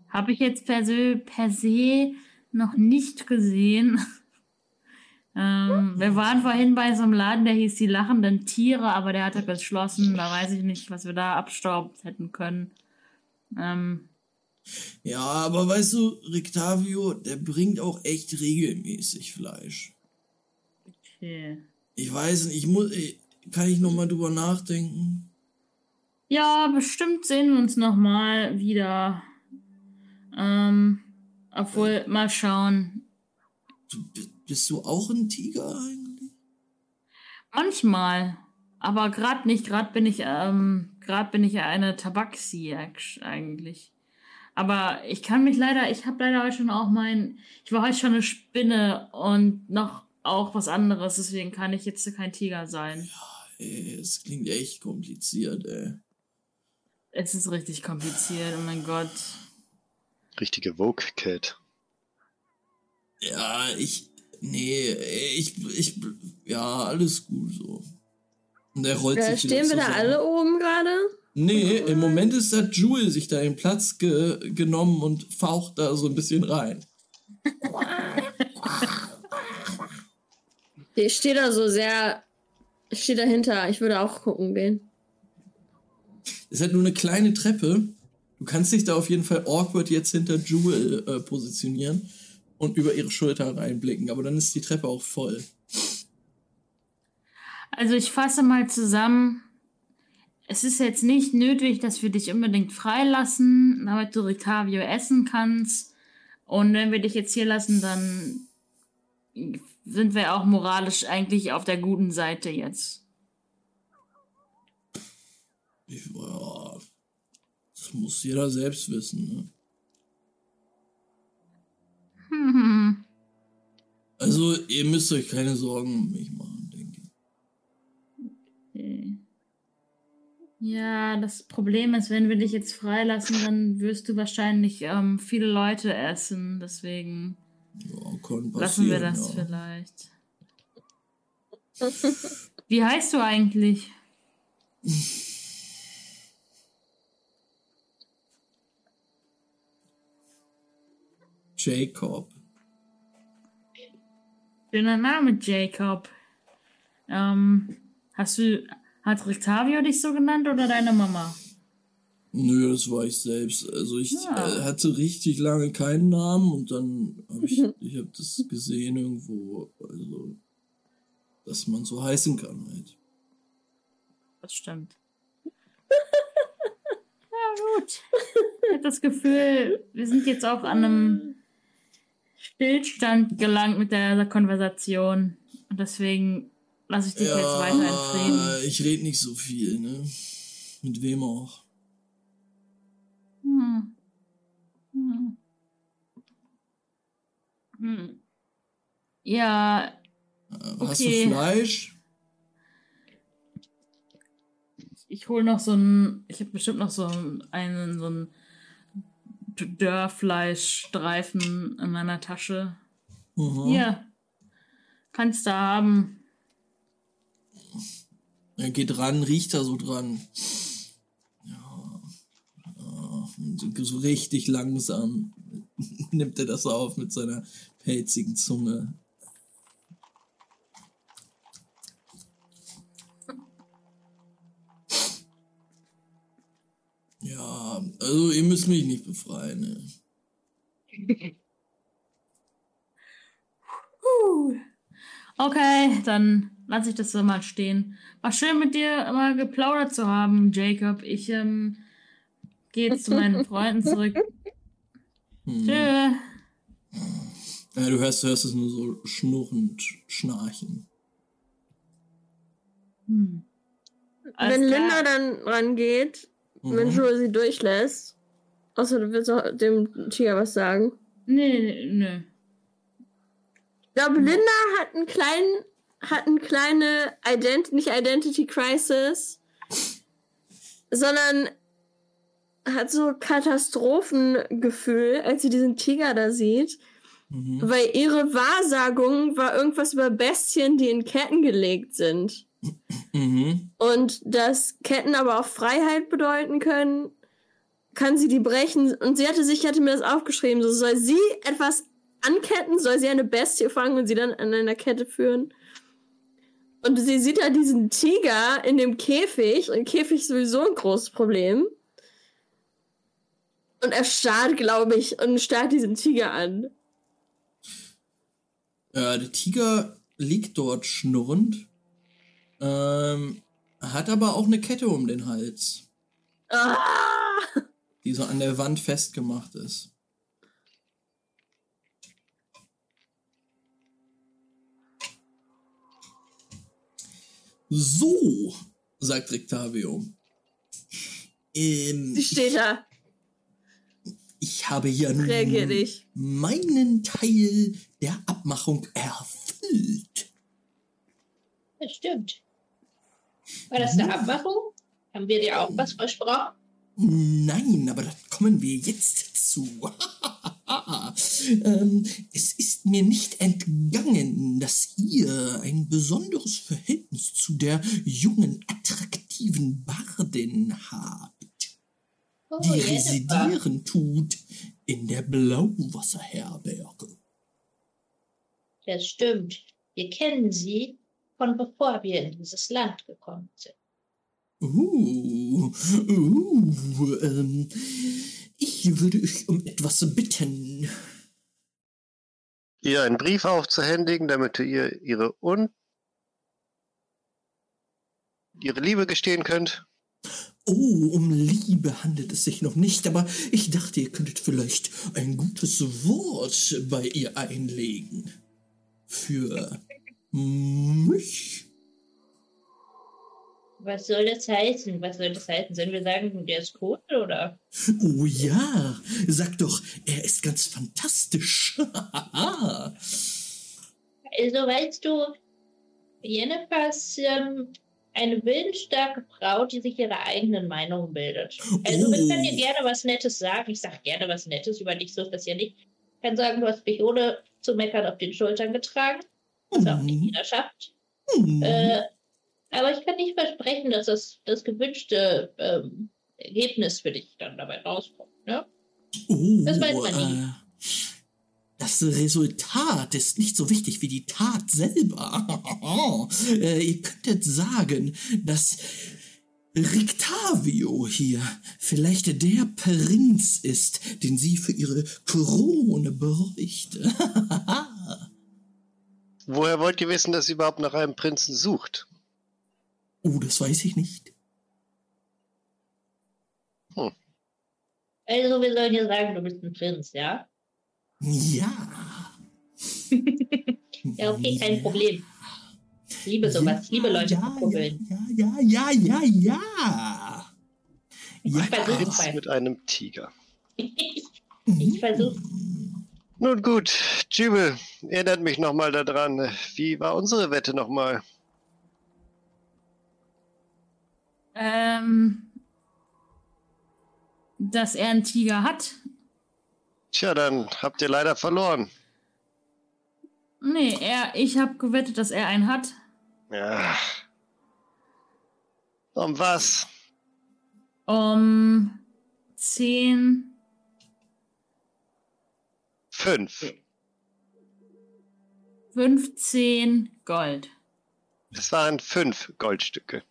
Habe ich jetzt per se, per se noch nicht gesehen. Ähm, wir waren vorhin bei so einem Laden, der hieß die lachenden Tiere, aber der hatte geschlossen. Da weiß ich nicht, was wir da abstaubt hätten können. Ähm, Ja, aber weißt du, Rictavio, der bringt auch echt regelmäßig Fleisch. okay. Ich weiß nicht, ich muss. Kann ich noch mal drüber nachdenken? Ja, bestimmt sehen wir uns noch mal wieder. Ähm, obwohl, mal schauen. Du, bi- bist du auch ein Tiger eigentlich? Manchmal. Aber gerade nicht. Gerade bin ich, ähm, gerade bin ich ja eine Tabaxi eigentlich. Aber ich kann mich leider, ich habe leider heute schon auch mein, ich war heute schon eine Spinne und noch auch was anderes, deswegen kann ich jetzt kein Tiger sein. Ey, es klingt echt kompliziert, ey. Es ist richtig kompliziert, oh mein Gott. Richtige Vogue-Cat. Ja, ich. Nee, ich, ich. Ja, alles gut so. Und er rollt Äh, sich stehen wir da alle oben gerade? Nee, im Moment ist der Jewel sich da den Platz ge genommen und faucht da so ein bisschen rein. Ich stehe da so sehr. Ich stehe dahinter. Ich würde auch gucken gehen. Es hat nur eine kleine Treppe. Du Du kannst dich da auf jeden Fall awkward jetzt hinter Jewel äh, positionieren und über ihre Schulter reinblicken, aber dann ist die Treppe auch voll. Also ich fasse mal zusammen. Es ist jetzt nicht nötig, dass wir dich unbedingt freilassen, damit du Rictavio essen kannst. Und wenn wir dich jetzt hier lassen, dann sind wir auch moralisch eigentlich auf der guten Seite jetzt. Ich, ja, das muss jeder selbst wissen. Ne? Hm. Also, ihr müsst euch keine Sorgen um mich machen, denke ich. Okay. Ja, das Problem ist, wenn wir dich jetzt freilassen, dann wirst du wahrscheinlich ähm, viele Leute essen. Deswegen Ja, lassen wir das ja. vielleicht. Wie heißt du eigentlich? Jacob. Schöner Name, Jacob. Ähm, hast du, hat Rictavio dich so genannt oder deine Mama? Nö, das war ich selbst. Also ich Ja. äh, hatte richtig lange keinen Namen und dann habe ich, ich habe das gesehen irgendwo, also dass man so heißen kann halt. Das stimmt. ja, gut. Ich habe das Gefühl, wir sind jetzt auch an einem Stillstand gelangt mit der Konversation. Und deswegen lasse ich dich jetzt weiter in Frieden. ich rede nicht so viel, ne? Mit wem auch. Hm. Hm. Hm. Ja, Äh, Hast du Okay. Fleisch? ich hole noch so ein, ich habe bestimmt noch so einen, so einen Dörrfleischstreifen in meiner Tasche. Mhm. Hier, kannst du haben. Er geht ran, riecht da so dran. Ja. ja so richtig langsam nimmt er das auf mit seiner pelzigen Zunge. Also ihr müsst mich nicht befreien. Ne? Okay, dann lasse ich das so mal stehen. War schön mit dir mal geplaudert zu haben, Jacob. Ich ähm, gehe jetzt zu meinen Freunden zurück. Hm. Tschö. Ja, du hörst, du hörst es nur so schnurrend schnarchen. Hm. Wenn klar. Linda dann rangeht, wenn Mhm. Joel sie durchlässt, außer du willst auch dem Tiger was sagen. Nee, nee, nee. Ich glaube, Linda hat einen kleinen, hat eine kleine Ident nicht Identity Crisis, sondern hat so Katastrophengefühl, als sie diesen Tiger da sieht, Mhm. weil ihre Wahrsagung war irgendwas über Bestien, die in Ketten gelegt sind. Mhm. Und dass Ketten aber auch Freiheit bedeuten können, kann sie die brechen. Und sie hatte sich, hatte mir das aufgeschrieben, so soll sie etwas anketten, soll sie eine Bestie fangen und sie dann an einer Kette führen. Und sie sieht da diesen Tiger in dem Käfig, und Käfig ist sowieso ein großes Problem. Und er starrt, glaube ich, und starrt diesen Tiger an. Ja, der Tiger liegt dort schnurrend, ähm, hat aber auch eine Kette um den Hals, Ah! die so an der Wand festgemacht ist. So, sagt Rictavio. Ähm, Sie steht da. ich habe ja nun meinen Teil der Abmachung erfüllt. Das stimmt. War das eine Abmachung? Haben wir dir auch was versprochen? Nein, aber da kommen wir jetzt zu. ähm, es ist mir nicht entgangen, dass ihr ein besonderes Verhältnis zu der jungen, attraktiven Bardin habt, Oh, die residieren tut in der Blauwasserherberge. Das stimmt. Wir kennen sie von bevor wir in dieses Land gekommen sind. Uh, uh, ähm, ich würde euch um etwas bitten. Ihr einen Brief aufzuhändigen, damit ihr ihre Un ihre Liebe gestehen könnt. Oh, um Liebe handelt es sich noch nicht, aber ich dachte, ihr könntet vielleicht ein gutes Wort bei ihr einlegen. Für mich? Was soll das heißen? Was soll das heißen? Sollen wir sagen, der ist tot oder? Oh ja, sag doch, er ist ganz fantastisch. Also weißt du, Jennifer ist ähm, eine willensstarke Frau, die sich ihre eigenen Meinungen bildet. Also wir können dir Oh. gerne was Nettes sagen. Ich sage gerne was Nettes über dich, so ist das ja nicht. Ich kann sagen, du hast mich ohne zu meckern auf den Schultern getragen. Was auch nicht jeder schafft. Hm. Äh, aber ich kann nicht versprechen, dass das, das gewünschte ähm, Ergebnis für dich dann dabei rauskommt. Ne? Oh, Das weiß man nie. äh, Das Resultat ist nicht so wichtig wie die Tat selber. äh, ihr könntet sagen, dass Rictavio hier vielleicht der Prinz ist, den sie für ihre Krone bräuchte. Woher wollt ihr wissen, dass sie überhaupt nach einem Prinzen sucht? oh, das weiß ich nicht. Also wir sollen dir sagen, du bist ein Prinz, ja? Ja. Ja, okay, kein Problem. Ich liebe sowas. Ich liebe Leute ja, verkuppeln. ja, ja, ja, ja, ja. Ich Ja. versuch's Prinz mal. mit einem Tiger. Ich, ich versuch's. Nun gut, Jubel, erinnert mich nochmal daran. Wie war unsere Wette nochmal? Ähm, dass er einen Tiger hat? Tja, dann habt ihr leider verloren. Nee, er, ich habe gewettet, dass er einen hat. Ja. Um was? Um 10, Fünf. 15 Gold. Es waren fünf Goldstücke.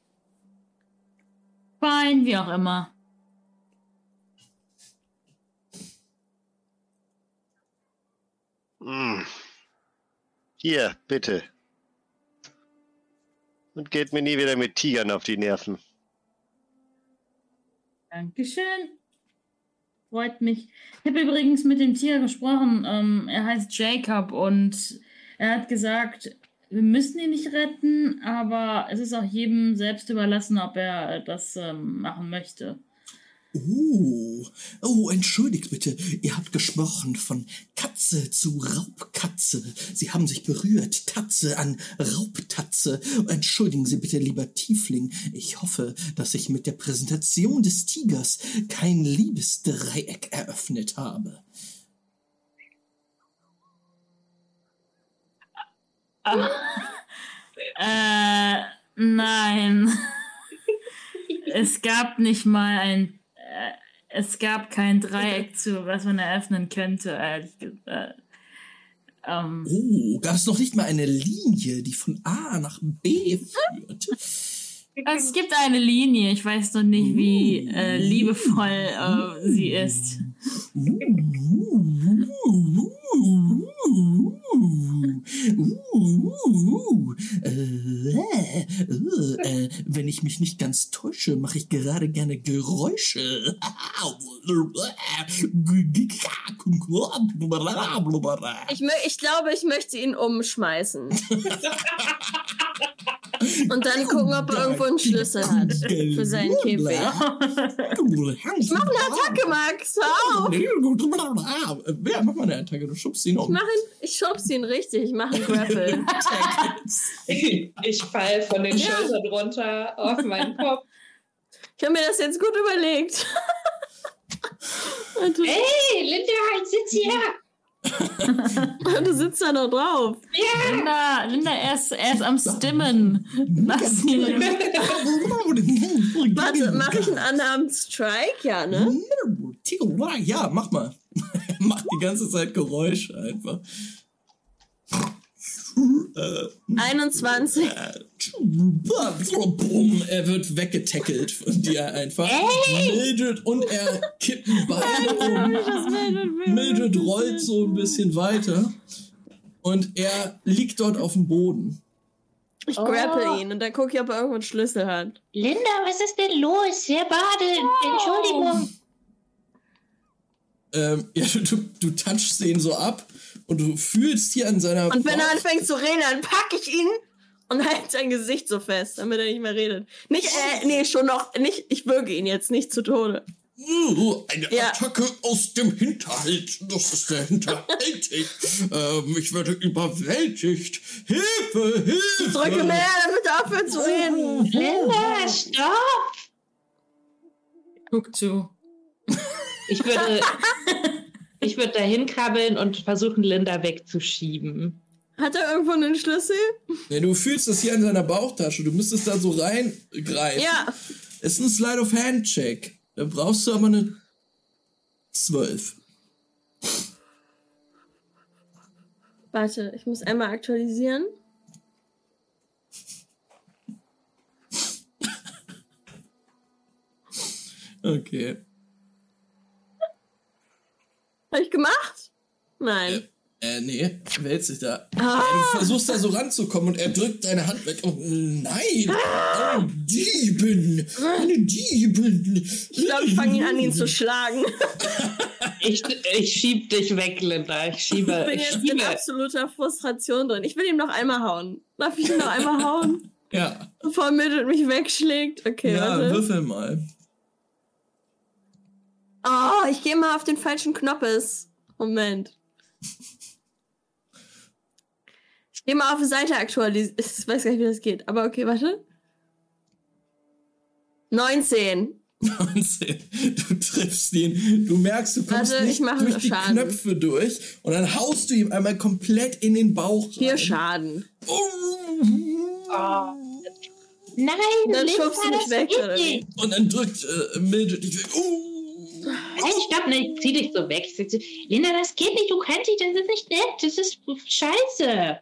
Fein, wie auch immer. Hm. Hier, bitte. Und geht mir nie wieder mit Tigern auf die Nerven. Dankeschön. Freut mich. Ich habe übrigens mit dem Tier gesprochen. Ähm, er heißt Jacob und er hat gesagt, wir müssen ihn nicht retten, aber es ist auch jedem selbst überlassen, ob er das ähm, machen möchte. Oh, oh, entschuldigt bitte. Ihr habt gesprochen von Katze zu Raubkatze. Sie haben sich berührt. Tatze an Raubtatze. Entschuldigen Sie bitte, lieber Tiefling. Ich hoffe, dass ich mit der Präsentation des Tigers kein Liebesdreieck eröffnet habe. Äh, nein. es gab nicht mal ein. Äh, es gab kein Dreieck zu, was man eröffnen könnte, ehrlich gesagt. Ähm, Oh, gab es noch nicht mal eine Linie, die von A nach B führt? Es gibt eine Linie, ich weiß noch nicht, wie äh, liebevoll äh, sie ist. Äh, äh, wenn ich mich nicht ganz täusche, mache ich gerade gerne Geräusche. Ich, ich glaube, ich möchte ihn umschmeißen. Und dann gucken, ob er irgendwo einen Schlüssel hat für seinen Käfig. Ich Mach eine Attacke, Max. Hör auf. Wer mach mal eine Attacke? Du schubst ihn Ich um. mach ihn, ich schubs ihn richtig. Ich mache einen Grapple. Ich fall von den Schultern runter auf meinen Kopf. Ich habe mir das jetzt gut überlegt. Hey, Linda, jetzt sitz hier! du sitzt da noch drauf. Linda, Linda, er ist, er ist am Stimmen. Lass ihn. Warte, mache ich einen Unarmed Strike? Ja, ne? Ja, mach mal. mach die ganze Zeit Geräusche einfach. 21. Bumm, er wird weggetackelt von dir einfach. Mildred und er kippen beide um. Mildred rollt so ein bisschen weiter und er liegt dort auf dem Boden. Ich grapple ihn und dann gucke ich, ob er irgendwo einen Schlüssel hat. Linda, was ist denn los? Wer badet? Entschuldigung. Ähm, ja, du, du touchst ihn so ab und du fühlst hier an seiner Und wenn er Bauch- anfängt zu reden, dann packe ich ihn und halte sein Gesicht so fest, damit er nicht mehr redet. Nicht, äh, nee, schon noch, nicht, ich würge ihn jetzt nicht zu Tode. Uh, eine Ja. Attacke aus dem Hinterhalt. Das ist der Hinterhalt. ähm, ich werde überwältigt. Hilfe, Hilfe. Drücke mehr, damit er aufhört zu reden. Linda, stopp! Guck zu. Ich würde, ich würde dahin krabbeln und versuchen, Linda wegzuschieben. Hat er irgendwo einen Schlüssel? Nee, du fühlst das hier an seiner Bauchtasche. Du müsstest da so reingreifen. Ja. Es ist ein Slide of Hand Check. Da brauchst du aber eine 12. Warte, ich muss einmal aktualisieren. Okay. Habe ich gemacht? Nein. Äh, nee, er wälzt sich da. Ah. Äh, du versuchst da so ranzukommen und er drückt deine Hand weg. Oh, nein! Oh, Dieben! Eine Dieben! Ich glaube, ich fange ihn an, ihn zu schlagen. Ich, ich schieb dich weg, Linda. Ich schiebe. Ich bin ich jetzt in schiebe. absoluter Frustration drin. Ich will ihm noch einmal hauen. Darf ich ihn noch einmal hauen? Ja, Bevor Mildred mich wegschlägt? Okay, ja, warte. würfel mal. Oh, ich gehe mal auf den falschen Knoppes. Moment. Ich gehe mal auf die Seite aktualisieren. Ich weiß gar nicht, wie das geht. Aber okay, warte. 19. 19. Du triffst ihn. Du merkst, du kommst Warte, ich nicht mache durch die Schaden. Knöpfe durch. Und dann haust du ihm einmal komplett in den Bauch Vier rein. Schaden. Nein, Dann schubst du mich das weg, oder. Und dann drückt äh, Mildred dich weg. Uh. Nein, stopp, ne, ich zieh dich so weg. Ich so, Linda, das geht nicht, du kannst nicht, das ist nicht nett, das ist scheiße.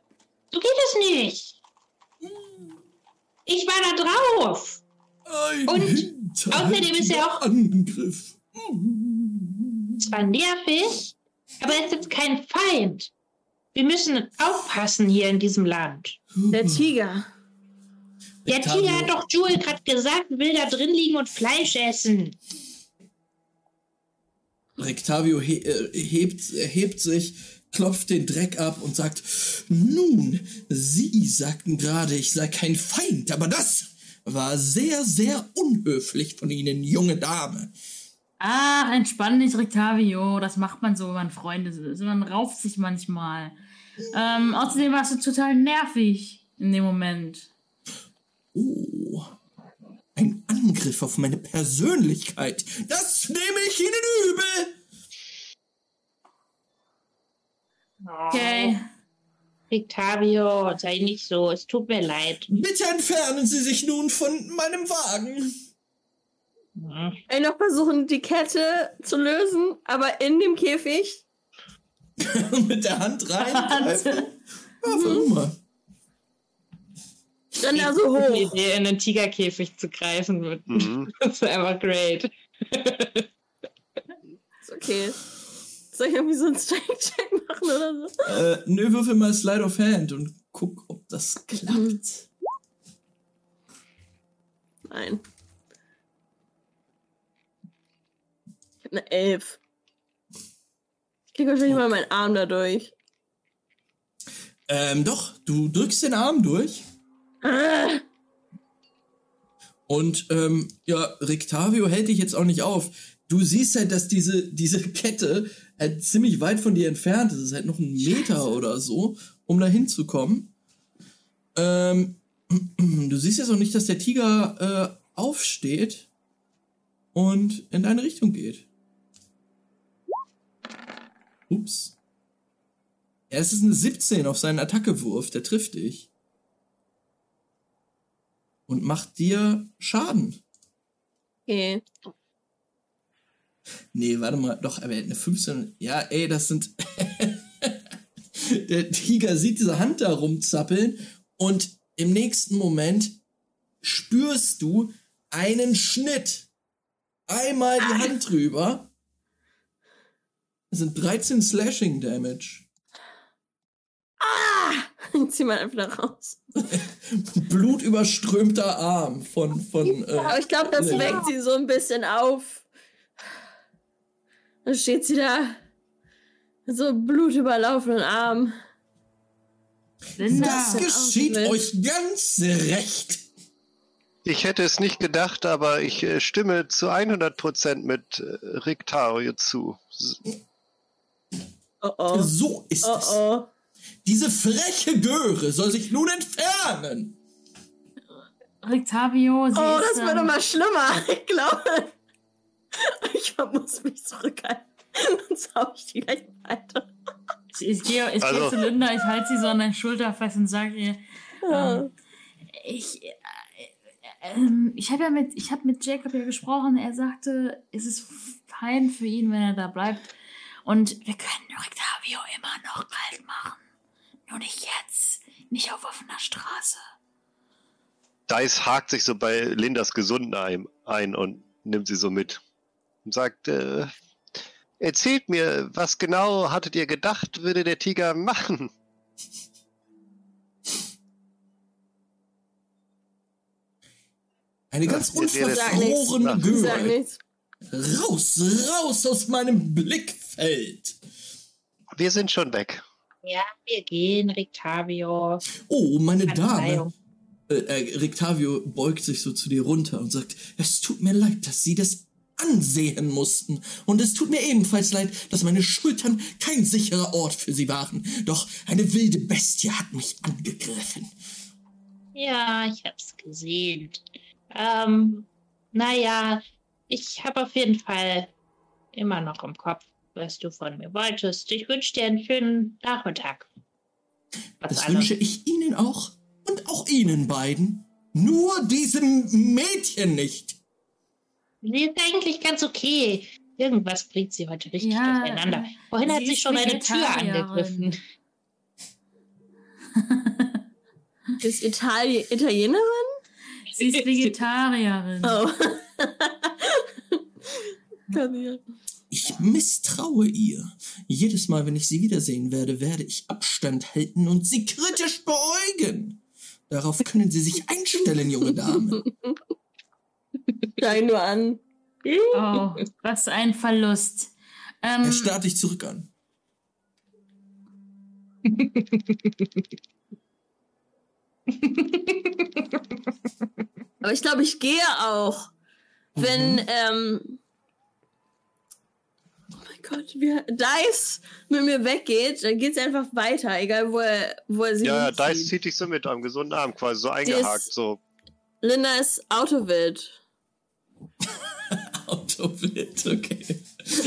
So geht es nicht. Ich war da drauf. Ein Und außerdem ist er auch- Angriff. Zwar nervig, aber er ist jetzt kein Feind. Wir müssen aufpassen hier in diesem Land. Der Tiger. Der Tiger hat doch Joel gerade gesagt, will da drin liegen und Fleisch essen. Rectavio he äh, hebt, hebt sich, klopft den Dreck ab und sagt, nun, Sie sagten gerade, ich sei kein Feind, aber das war sehr, sehr unhöflich von Ihnen, junge Dame. Ach, entspann dich, Rictavio. Das macht man so, wenn man Freunde sind. Man rauft sich manchmal. Ähm, außerdem warst du total nervig in dem Moment. Oh, ein Angriff auf meine Persönlichkeit. Das nehme ich Ihnen übel. Okay. Victavio, sei nicht so, es tut mir leid. Bitte entfernen Sie sich nun von meinem Wagen. Ich noch versuchen, die Kette zu lösen, aber in dem Käfig. Mit der Hand reingreifen. Ja, versuch mal. Dann da so Die hoch. Idee, in den Tigerkäfig zu greifen, wird Mhm. das ist einfach great. Ist okay. Soll ich irgendwie so einen Strength-Check machen oder so? Äh, nö, würfel mal Slide of Hand und guck, ob das klappt. Nein. Ich habe eine Elf. Ich krieg wahrscheinlich mal meinen Arm dadurch. Ähm, doch, du drückst den Arm durch und ähm, ja, Rictavio hält dich jetzt auch nicht auf. Du siehst halt, dass diese, diese Kette halt ziemlich weit von dir entfernt ist. Es ist halt noch ein Meter oder so, um da hinzukommen. Ähm, du siehst jetzt auch nicht, dass der Tiger äh, aufsteht und in deine Richtung geht. Ups. Ja, es ist eine 17 auf seinen Attackewurf, der trifft dich. Und macht dir Schaden. okay. Nee, warte mal, doch, aber er hat eine 15. Ja, ey, das sind. Der Tiger sieht diese Hand da rumzappeln und im nächsten Moment spürst du einen Schnitt. Einmal die Hand drüber. Das sind 13 Slashing Damage. Ich zieh mal einfach raus. Blutüberströmter Arm von, von äh, Aber ich glaube, das Ja. weckt sie so ein bisschen auf. Dann steht sie da. Mit so blutüberlaufenden Arm. Das Ja. geschieht euch ganz recht. Ich hätte es nicht gedacht, aber ich äh, stimme zu 100% mit äh, Rictario zu. Oh oh. So ist Oh es. oh. Diese freche Göre soll sich nun entfernen. Rictavio, sie Oh, ist, das wird ähm, immer schlimmer. Ich glaube. Ich muss mich zurückhalten. Sonst hau ich die gleich weiter. Ich, ich gehe ich Also- zu Linda, ich halte sie so an der Schulter fest und sage ihr, ähm, ich, äh, äh, ähm, ich habe ja mit, ich habe mit Jacob ja gesprochen. Er sagte, es ist fein für ihn, wenn er da bleibt. Und wir können Octavio immer noch kalt machen. Nur nicht jetzt, nicht auf offener Straße. Dice hakt sich so bei Lindas Gesunden ein, ein und nimmt sie so mit. Und sagt, äh, erzählt mir, was genau hattet ihr gedacht, würde der Tiger machen? Eine ganz unverfrorene Göre. Raus, raus aus meinem Blickfeld. Wir sind schon weg. Ja, wir gehen, Rictavio. Oh, meine Dame. Äh, äh, Rictavio beugt sich so zu dir runter und sagt, es tut mir leid, dass Sie das ansehen mussten. Und es tut mir ebenfalls leid, dass meine Schultern kein sicherer Ort für Sie waren. Doch eine wilde Bestie hat mich angegriffen. Ja, ich hab's gesehen. Ähm, naja, ich habe auf jeden Fall immer noch im Kopf, was du von mir wolltest. Ich wünsche dir einen schönen Nachmittag. Was Das alle- wünsche ich Ihnen auch und auch Ihnen beiden. Nur diesem Mädchen nicht. Sie ist eigentlich ganz okay. Irgendwas bringt sie heute richtig Ja, durcheinander. Vorhin sie hat sie schon eine Tür angegriffen. Ist Itali Italienerin? Sie ist Vegetarierin. Oh. Misstraue ihr. Jedes Mal, wenn ich sie wiedersehen werde, werde ich Abstand halten und sie kritisch beäugen. Darauf können Sie sich einstellen, junge Dame. Schau nur an. Oh, was ein Verlust. Ähm, Er starrt dich zurück an. Aber ich glaube, ich gehe auch. Wenn, ähm. Gott, wie Dice mit mir weggeht, dann geht's einfach weiter, egal wo er, wo er sie Ja, ja, hinzieht. Dice zieht dich so mit am gesunden Arm, quasi so eingehakt. So. Linda ist autowild. Autowild, okay.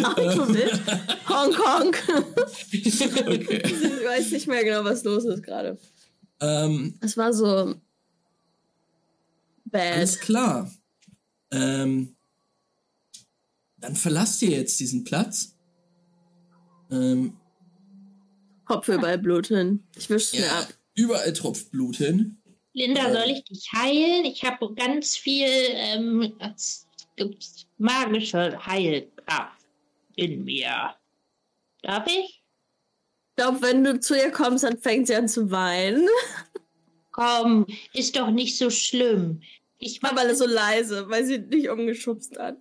Autowild? Hongkong. okay. ich weiß nicht mehr genau, was los ist gerade. Ähm, Es war so. alles Bad. klar. Ähm, dann verlasst ihr jetzt diesen Platz. Ähm, Hopf überall Blut hin. Ich wisch's mir ja, ab. überall tropft Blut hin. Linda, Ähm. soll ich dich heilen? Ich habe ganz viel ähm, magische Heilkraft in mir. Darf ich? Ich glaube, wenn du zu ihr kommst, dann fängt sie an zu weinen. Komm, ist doch nicht so schlimm. Ich, mach, Aber alles so leise, weil sie dich umgeschubst hat.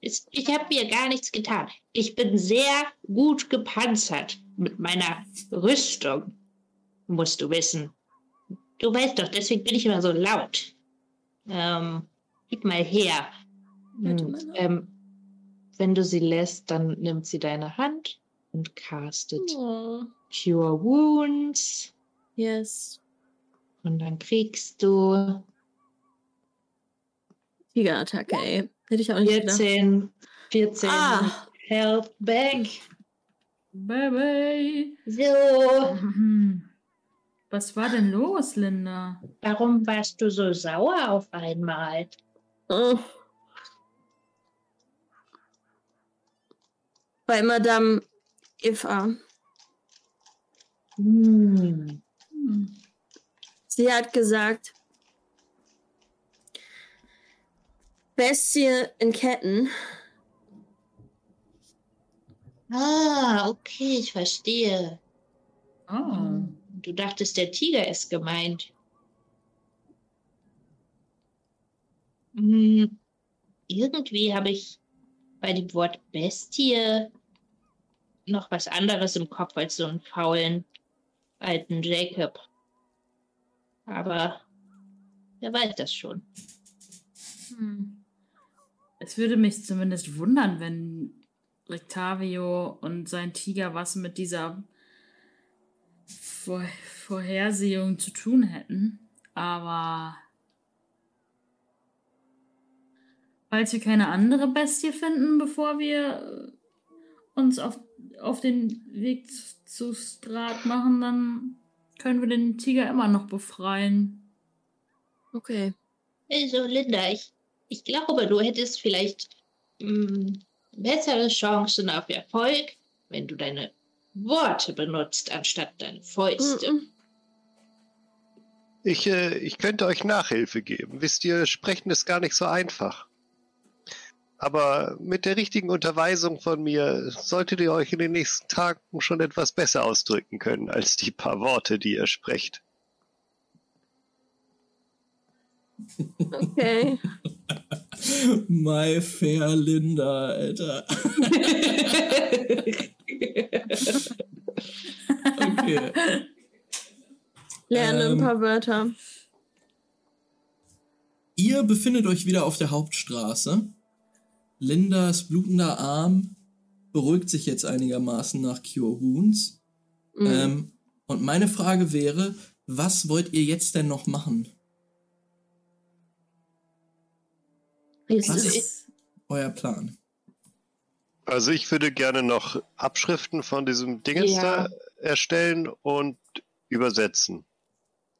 Ich habe mir gar nichts getan. Ich bin sehr gut gepanzert mit meiner Rüstung. Musst du wissen. Du weißt doch, deswegen bin ich immer so laut. Ähm, gib mal her. Hm, ähm, wenn du sie lässt, dann nimmt sie deine Hand und castet Oh. Cure Wounds. Yes. Und dann kriegst du Tigerattacke, ey. Hätte ich auch nicht gedacht. 14, 14 Ah. Health back. Baby. So. Was war denn los, Linda? warum warst du so sauer auf einmal? Oh. Bei Madame Eva. Hm. Sie hat gesagt, Bestie in Ketten. Ah, okay, ich verstehe. Oh. Du dachtest, der Tiger ist gemeint. Hm, irgendwie habe ich bei dem Wort Bestie noch was anderes im Kopf als so einen faulen alten Jacob. Aber wer weiß das schon. Hm. Es würde mich zumindest wundern, wenn Rictavio und sein Tiger was mit dieser Vor Vorhersehung zu tun hätten. Aber falls wir keine andere Bestie finden, bevor wir uns auf, auf den Weg zu, zu Strat machen, dann können wir den Tiger immer noch befreien. Okay. Also, Linda, ich, ich glaube, du hättest vielleicht mh, bessere Chancen auf Erfolg, wenn du deine Worte benutzt, anstatt deine Fäuste. Ich, äh, ich könnte euch Nachhilfe geben. Wisst ihr, sprechen ist gar nicht so einfach. Aber mit der richtigen Unterweisung von mir solltet ihr euch in den nächsten Tagen schon etwas besser ausdrücken können als die paar Worte, die ihr sprecht. Okay. My fair Linda, Alter. Okay. Lerne ein Ähm. paar Wörter. Ihr befindet euch wieder auf der Hauptstraße. Lindas blutender Arm beruhigt sich jetzt einigermaßen nach Cure Wounds. Mhm. Ähm, und meine Frage wäre, was wollt ihr jetzt denn noch machen? Was es- ist euer Plan? Also ich würde gerne noch Abschriften von diesem Dingens Ja. da erstellen und übersetzen.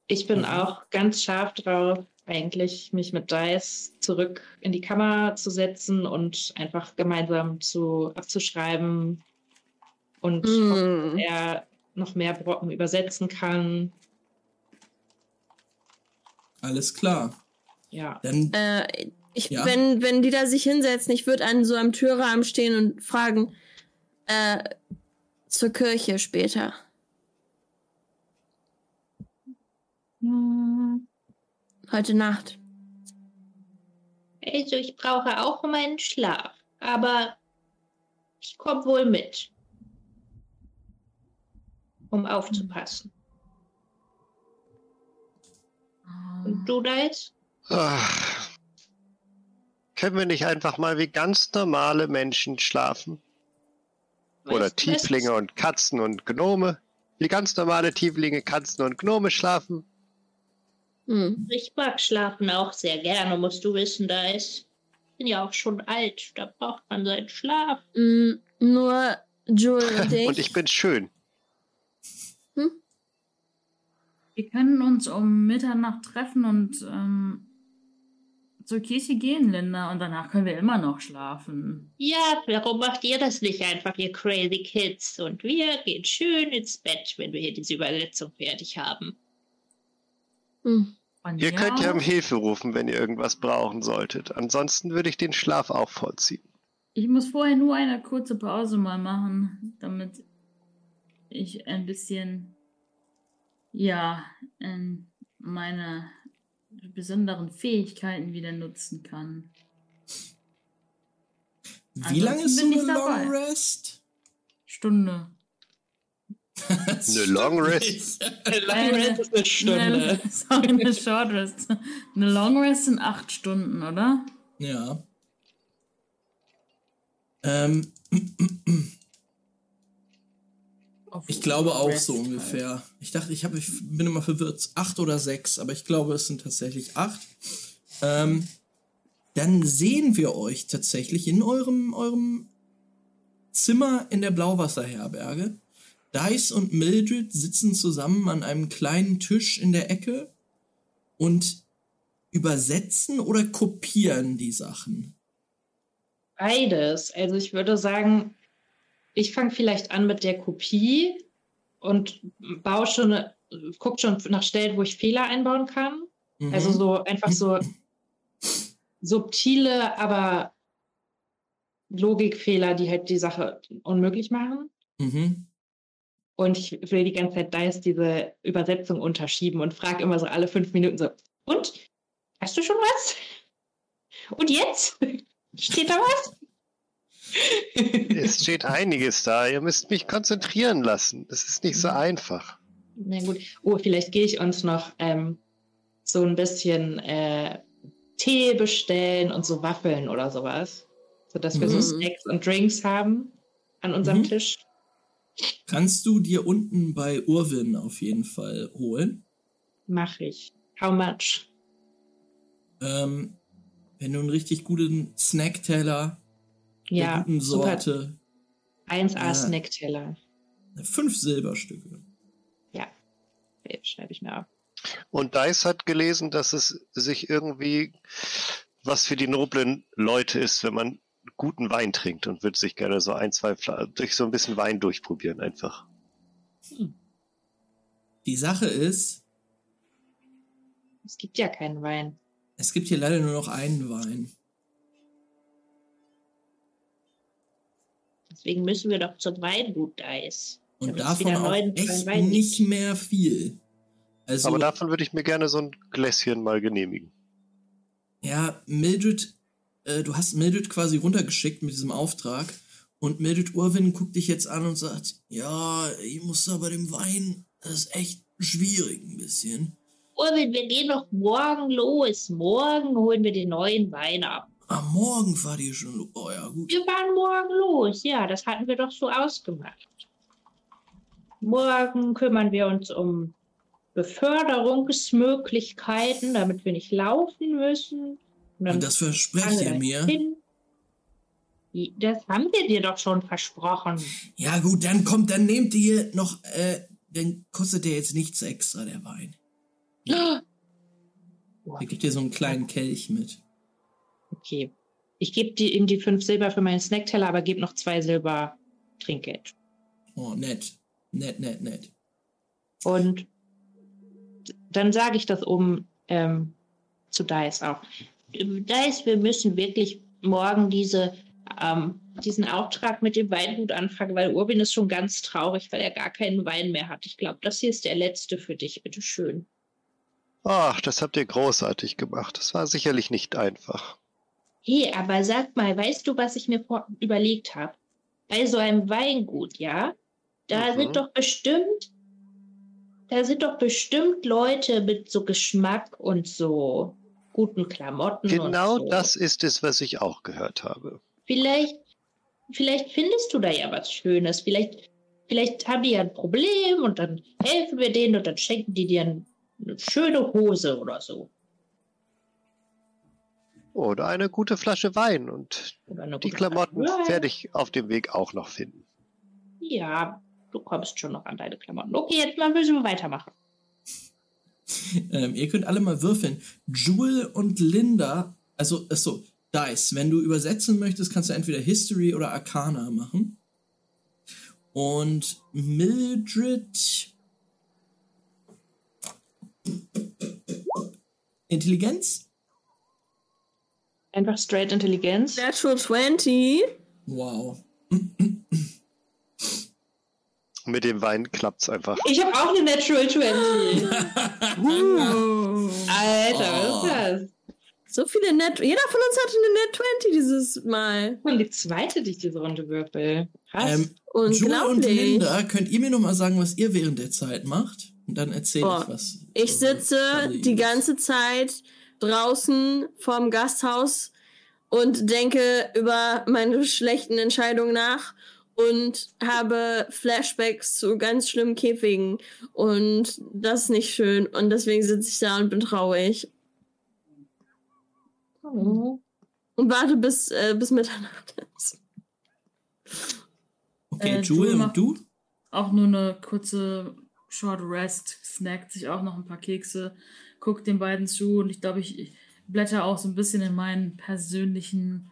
Ich bin auch ganz scharf drauf, eigentlich mich mit Dice zurück in die Kammer zu setzen und einfach gemeinsam zu abzuschreiben und hoffe, Mm. dass er noch mehr Brocken übersetzen kann. Alles klar. Ja. Dann Äh, ich, Ja. wenn, wenn die da sich hinsetzen, ich würde an so einem Türrahmen stehen und fragen, äh, zur Kirche später. Hm, Heute Nacht. Also ich brauche auch meinen Schlaf, aber ich komme wohl mit, um aufzupassen. Und du, Dice? Ach. Können wir nicht einfach mal wie ganz normale Menschen schlafen? Oder? Tieflinge und Katzen und Gnome? Wie ganz normale Tieflinge, Katzen und Gnome schlafen? Hm. Ich mag Schlafen auch sehr gerne, musst du wissen, Dice. Ich bin ja auch schon alt, da braucht man seinen Schlaf. Mm, nur Jewel und ich. Und ich bin schön. Wir können uns um Mitternacht treffen und ähm, zur Kirche gehen, Linda, und danach können wir immer noch schlafen. Ja, warum macht ihr das nicht einfach, ihr crazy Kids? Und wir gehen schön ins Bett, wenn wir hier diese Übersetzung fertig haben. Hm. Ihr mir könnt ja um Hilfe rufen, wenn ihr irgendwas brauchen solltet. Ansonsten würde ich den Schlaf auch vollziehen. Ich muss vorher nur eine kurze Pause mal machen, damit ich ein bisschen, ja, ähm, meine besonderen Fähigkeiten wieder nutzen kann. Wie lange ist so eine Long dabei. Rest? Stunde. Eine Long Rest? Long Rest ist eine Stunde. Eine, sorry, eine Short Rest. Eine Long Rest sind acht Stunden, oder? Ja. Ähm, ich glaube auch Rest so halt. ungefähr. Ich dachte, ich, hab, ich bin immer verwirrt. Acht oder sechs, aber ich glaube, es sind tatsächlich acht. Ähm, dann sehen wir euch tatsächlich in eurem, eurem Zimmer in der Blauwasserherberge. Dice und Mildred sitzen zusammen an einem kleinen Tisch in der Ecke und übersetzen oder kopieren die Sachen. Beides. Also ich würde sagen, ich fange vielleicht an mit der Kopie und baue schon, gucke schon nach Stellen, wo ich Fehler einbauen kann. Mhm. Also so einfach so subtile, aber Logikfehler, die halt die Sache unmöglich machen. Mhm. Und ich will die ganze Zeit Dice diese Übersetzung unterschieben und frage immer so alle fünf Minuten so, und? Hast du schon was? Und jetzt? Steht da was? Es steht einiges da. Ihr müsst mich konzentrieren lassen. Das ist nicht so einfach. Na gut. Oh, vielleicht gehe ich uns noch ähm, so ein bisschen äh, Tee bestellen und so Waffeln oder sowas. Sodass wir so Mhm. Snacks und Drinks haben an unserem Mhm. Tisch. Kannst du dir unten bei Urwin auf jeden Fall holen. Mache ich. How much? Ähm, wenn du einen richtig guten Snackteller der Ja, guten super. Sorte, 1A Ja. Snackteller. fünf Silberstücke. Okay, Schreibe ich mir auf. Und Dice hat gelesen, dass es sich irgendwie was für die noblen Leute ist, wenn man guten Wein trinkt und würde sich gerne so ein, zwei Fla durch so ein bisschen Wein durchprobieren einfach. Die Sache ist, Es gibt ja keinen Wein. es gibt hier leider nur noch einen Wein. Deswegen müssen wir doch zum Weingut Dice. Und davon auch echt Wein gibt. nicht mehr viel. Also, Aber davon würde ich mir gerne so ein Gläschen mal genehmigen. ja, Mildred, äh, du hast Mildred quasi runtergeschickt mit diesem Auftrag. Und Mildred Urwin guckt dich jetzt an und sagt, ja, ich muss da bei dem Wein, das ist echt schwierig ein bisschen. Urwin, wir gehen doch morgen los. Morgen holen wir den neuen Wein ab. Am Morgen fahrt ihr schon, oh ja, gut. Wir fahren morgen los. Ja, das hatten wir doch so ausgemacht. Morgen kümmern wir uns um Beförderungsmöglichkeiten, damit wir nicht laufen müssen. Und Und das versprecht ihr mir? hin. Das haben wir dir doch schon versprochen. Ja gut, dann kommt, dann nehmt ihr noch, äh, dann kostet der jetzt nichts extra, der Wein. Der gibt dir so einen kleinen Kelch mit. Okay. Ich gebe ihm die fünf Silber für meinen Snackteller, aber gebe noch zwei Silber Trinkgeld. Oh, nett. Nett, nett, nett. Und dann sage ich das um ähm, zu Dice auch. Dice, wir müssen wirklich morgen diese, ähm, Diesen Auftrag mit dem Weingut anfangen, weil Urbin ist schon ganz traurig, weil er gar keinen Wein mehr hat. Ich glaube, das hier ist der letzte für dich. Bitte schön. Ach, das habt ihr großartig gemacht. Das war sicherlich nicht einfach. Hey, aber sag mal, weißt du, was ich mir vor überlegt habe? Bei so einem Weingut, ja? Da Mhm. sind doch bestimmt, da sind doch bestimmt Leute mit so Geschmack und so guten Klamotten. Genau und so. das ist es, was ich auch gehört habe. Vielleicht, vielleicht findest du da ja was Schönes. Vielleicht, vielleicht haben die ja ein Problem und dann helfen wir denen und dann schenken die dir ein, eine schöne Hose oder so. Oder eine gute Flasche Wein und die Klamotten werde ich auf dem Weg auch noch finden. Ja, du kommst schon noch an deine Klamotten. Okay, jetzt mal müssen wir weitermachen. Ähm, ihr könnt alle mal würfeln. Jewel und Linda, also, achso, Dice. Wenn du übersetzen möchtest, kannst du entweder History oder Arcana machen. Und Mildred. Intelligenz? Einfach straight Intelligenz. Natural 20. Wow. Mit dem Wein klappt's einfach. Ich habe auch eine Natural 20. Uh. Alter, was Oh. ist das? So viele Net. Jeder von uns hatte eine Net 20 dieses Mal. Und die zweite, die ich diese Runde würfel. Krass. Ähm, und Unglaublich. Linda, könnt ihr mir noch mal sagen, was ihr während der Zeit macht? Und dann erzähle Oh, ich was. Ich was sitze die ganze Zeit draußen vorm Gasthaus und denke über meine schlechten Entscheidungen nach und habe Flashbacks zu ganz schlimmen Käfigen. Und das ist nicht schön. Und deswegen sitze ich da und bin traurig. Oh. Und warte bis, äh, bis Mitternacht ist. Okay, Äh, Jewel und du? Auch nur eine kurze Short Rest, snackt sich auch noch ein paar Kekse, guckt den beiden zu und ich glaube, ich, ich blätter auch so ein bisschen in meinen persönlichen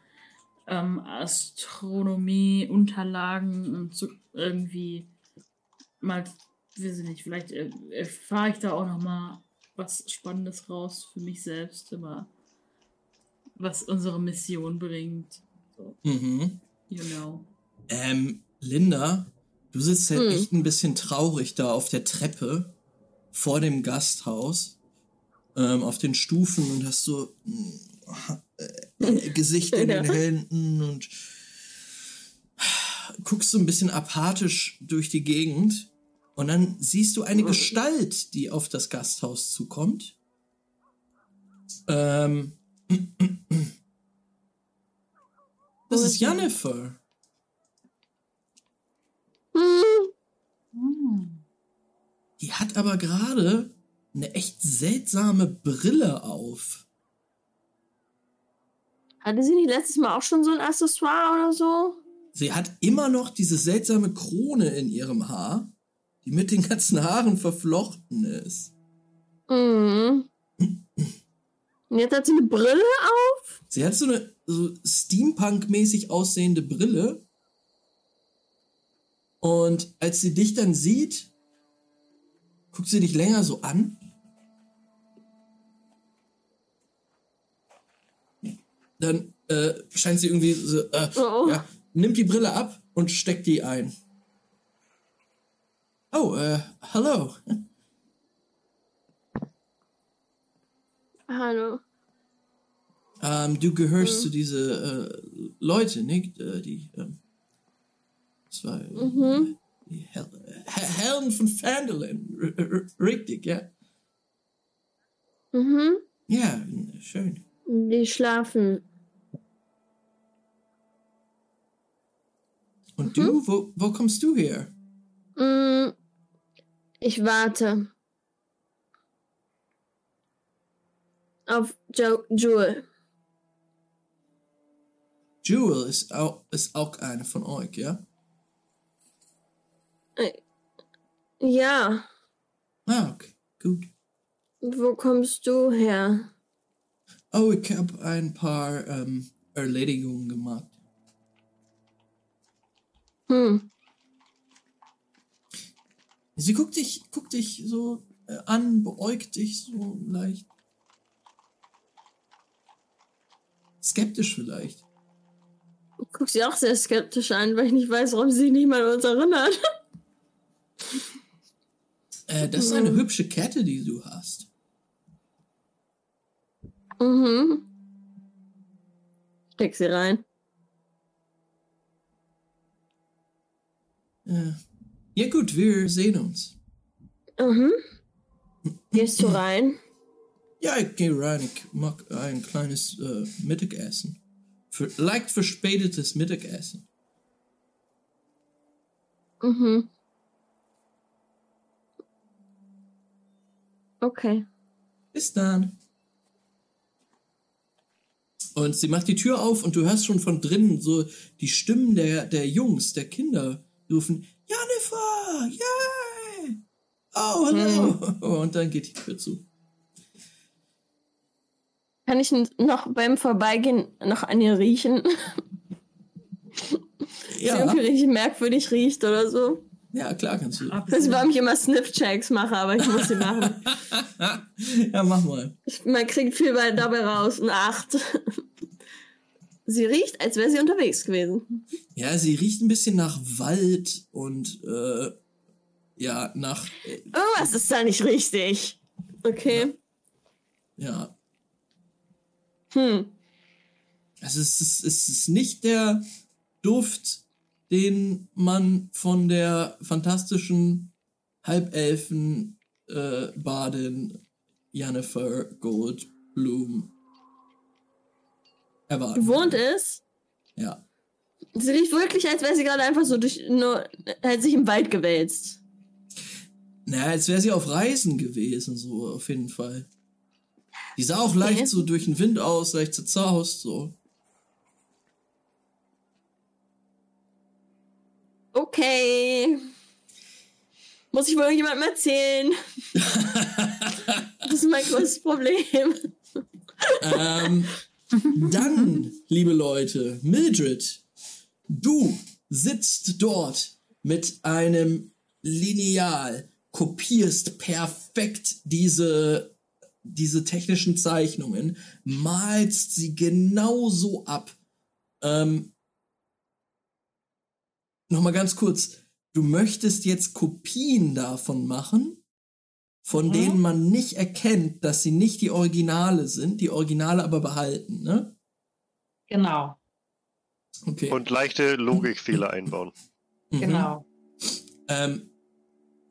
ähm, Astronomie-Unterlagen und so irgendwie mal weiß ich nicht, vielleicht äh, erfahre ich da auch noch mal was Spannendes raus für mich selbst, aber was unsere Mission bringt. So, Mhm. you know. Ähm, Linda, du sitzt halt Hm. echt ein bisschen traurig da auf der Treppe vor dem Gasthaus, ähm, auf den Stufen und hast so äh, äh, Gesicht in den Ja. Händen und guckst so ein bisschen apathisch durch die Gegend und dann siehst du eine Gestalt, die auf das Gasthaus zukommt. Ähm, das ist? Jennifer. Hm. Die hat aber gerade eine echt seltsame Brille auf. hatte sie nicht letztes Mal auch schon so ein Accessoire oder so? Sie hat immer noch diese seltsame Krone in ihrem Haar, die mit den ganzen Haaren verflochten ist. Mhm. Und jetzt hat sie eine Brille auf? Sie hat so eine so Steampunk-mäßig aussehende Brille. Und als sie dich dann sieht, guckt sie dich länger so an. Dann äh, scheint sie irgendwie so, äh, Oh. ja, nimmt die Brille ab und steckt die ein. Oh, äh, hallo. Hallo. Ähm, du gehörst zu diese äh, Leute, nicht? Äh, die, äh, Mhm. die Her Herren von Fandolin. Richtig, ja. Mhm. Ja, schön. Die schlafen. Und du, wo, wo kommst du her? Mm, Ich warte. Auf jo Jewel. Jewel ist auch, ist auch eine von euch, ja? Ja. Ah, okay, gut. Wo kommst du her? Oh, ich habe ein paar ähm, Erledigungen gemacht. Hm. Sie guckt dich, guckt dich so äh, an, beäugt dich so leicht. Skeptisch vielleicht. Ich guck sie auch sehr skeptisch an, weil ich nicht weiß, warum sie sich nicht mal an uns erinnert. Äh, das ist eine hübsche Kette, die du hast. Mhm. Steck sie rein. Ja gut, wir sehen uns. Mhm. Gehst du rein? Ja, ich gehe rein. Ich mag ein kleines äh, Mittagessen. Für, leicht verspätetes Mittagessen. Mhm. Okay. Bis dann. Und sie macht die Tür auf und du hörst schon von drinnen so die Stimmen der, der Jungs, der Kinder rufen, Jennifer, yay! Oh, hallo! Und dann geht die Tür zu. Kann ich noch beim Vorbeigehen noch an ihr riechen? Sie Ja, irgendwie richtig merkwürdig riecht oder so. ja klar kannst du. Ich weiß, warum ich immer Sniff-Checks mache, aber ich muss sie machen. ja, mach mal. Ich- Man kriegt viel bei, dabei raus. Eine Acht. Sie riecht, als wäre sie unterwegs gewesen. Ja, sie riecht ein bisschen nach Wald und äh, ja, nach äh, Irgendwas ist da nicht richtig. Okay. ja, Hm. Also es ist, es ist nicht der Duft, den man von der fantastischen Halbelfen äh, Badin Jennifer Goldblum erwarten. Gewohnt ist. Ja. Sie riecht wirklich, als wäre sie gerade einfach so durch, nur, hat sich im Wald gewälzt. Naja, als wäre sie auf Reisen gewesen, so auf jeden Fall. Die sah auch leicht so durch den Wind aus, leicht zerzaust, so. Okay. Muss ich wohl irgendjemandem erzählen? das ist mein größtes Problem. Ähm, dann, liebe Leute, Mildred, du sitzt dort mit einem Lineal kopierst perfekt diese, diese technischen Zeichnungen, malst sie genauso ab. Ähm, Nochmal ganz kurz, du möchtest jetzt Kopien davon machen, von Mhm. denen man nicht erkennt, dass sie nicht die Originale sind, die Originale aber behalten, ne? Genau, Okay. Und leichte Logikfehler einbauen. Mhm. genau. Ähm,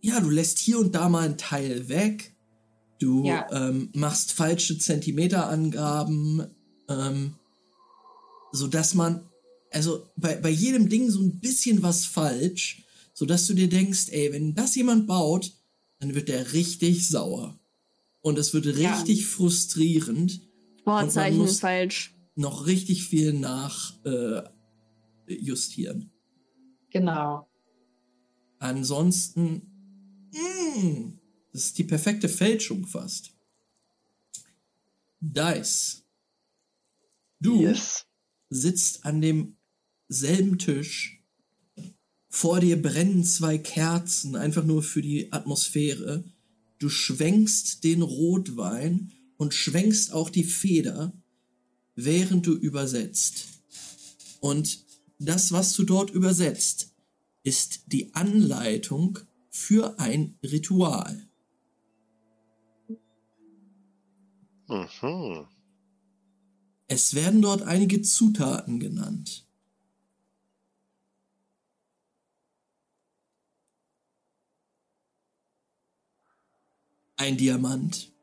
ja, du lässt hier und da mal einen Teil weg. Du Ja. ähm, machst falsche Zentimeterangaben, ähm, so dass man, also bei, bei jedem Ding so ein bisschen was falsch, so dass du dir denkst, ey, wenn das jemand baut, dann wird der richtig sauer. Und es wird Ja. richtig frustrierend, Vorzeichen ist falsch. noch richtig viel nach äh. Genau. Ansonsten, mm, das ist die perfekte Fälschung fast. Dice. Du Yes. sitzt an demselben Tisch. Vor dir brennen zwei Kerzen, einfach nur für die Atmosphäre. Du schwenkst den Rotwein und schwenkst auch die Feder, während du übersetzt. Und das, was du dort übersetzt, ist die Anleitung für ein Ritual. Mhm. Es werden dort einige Zutaten genannt. Ein Diamant.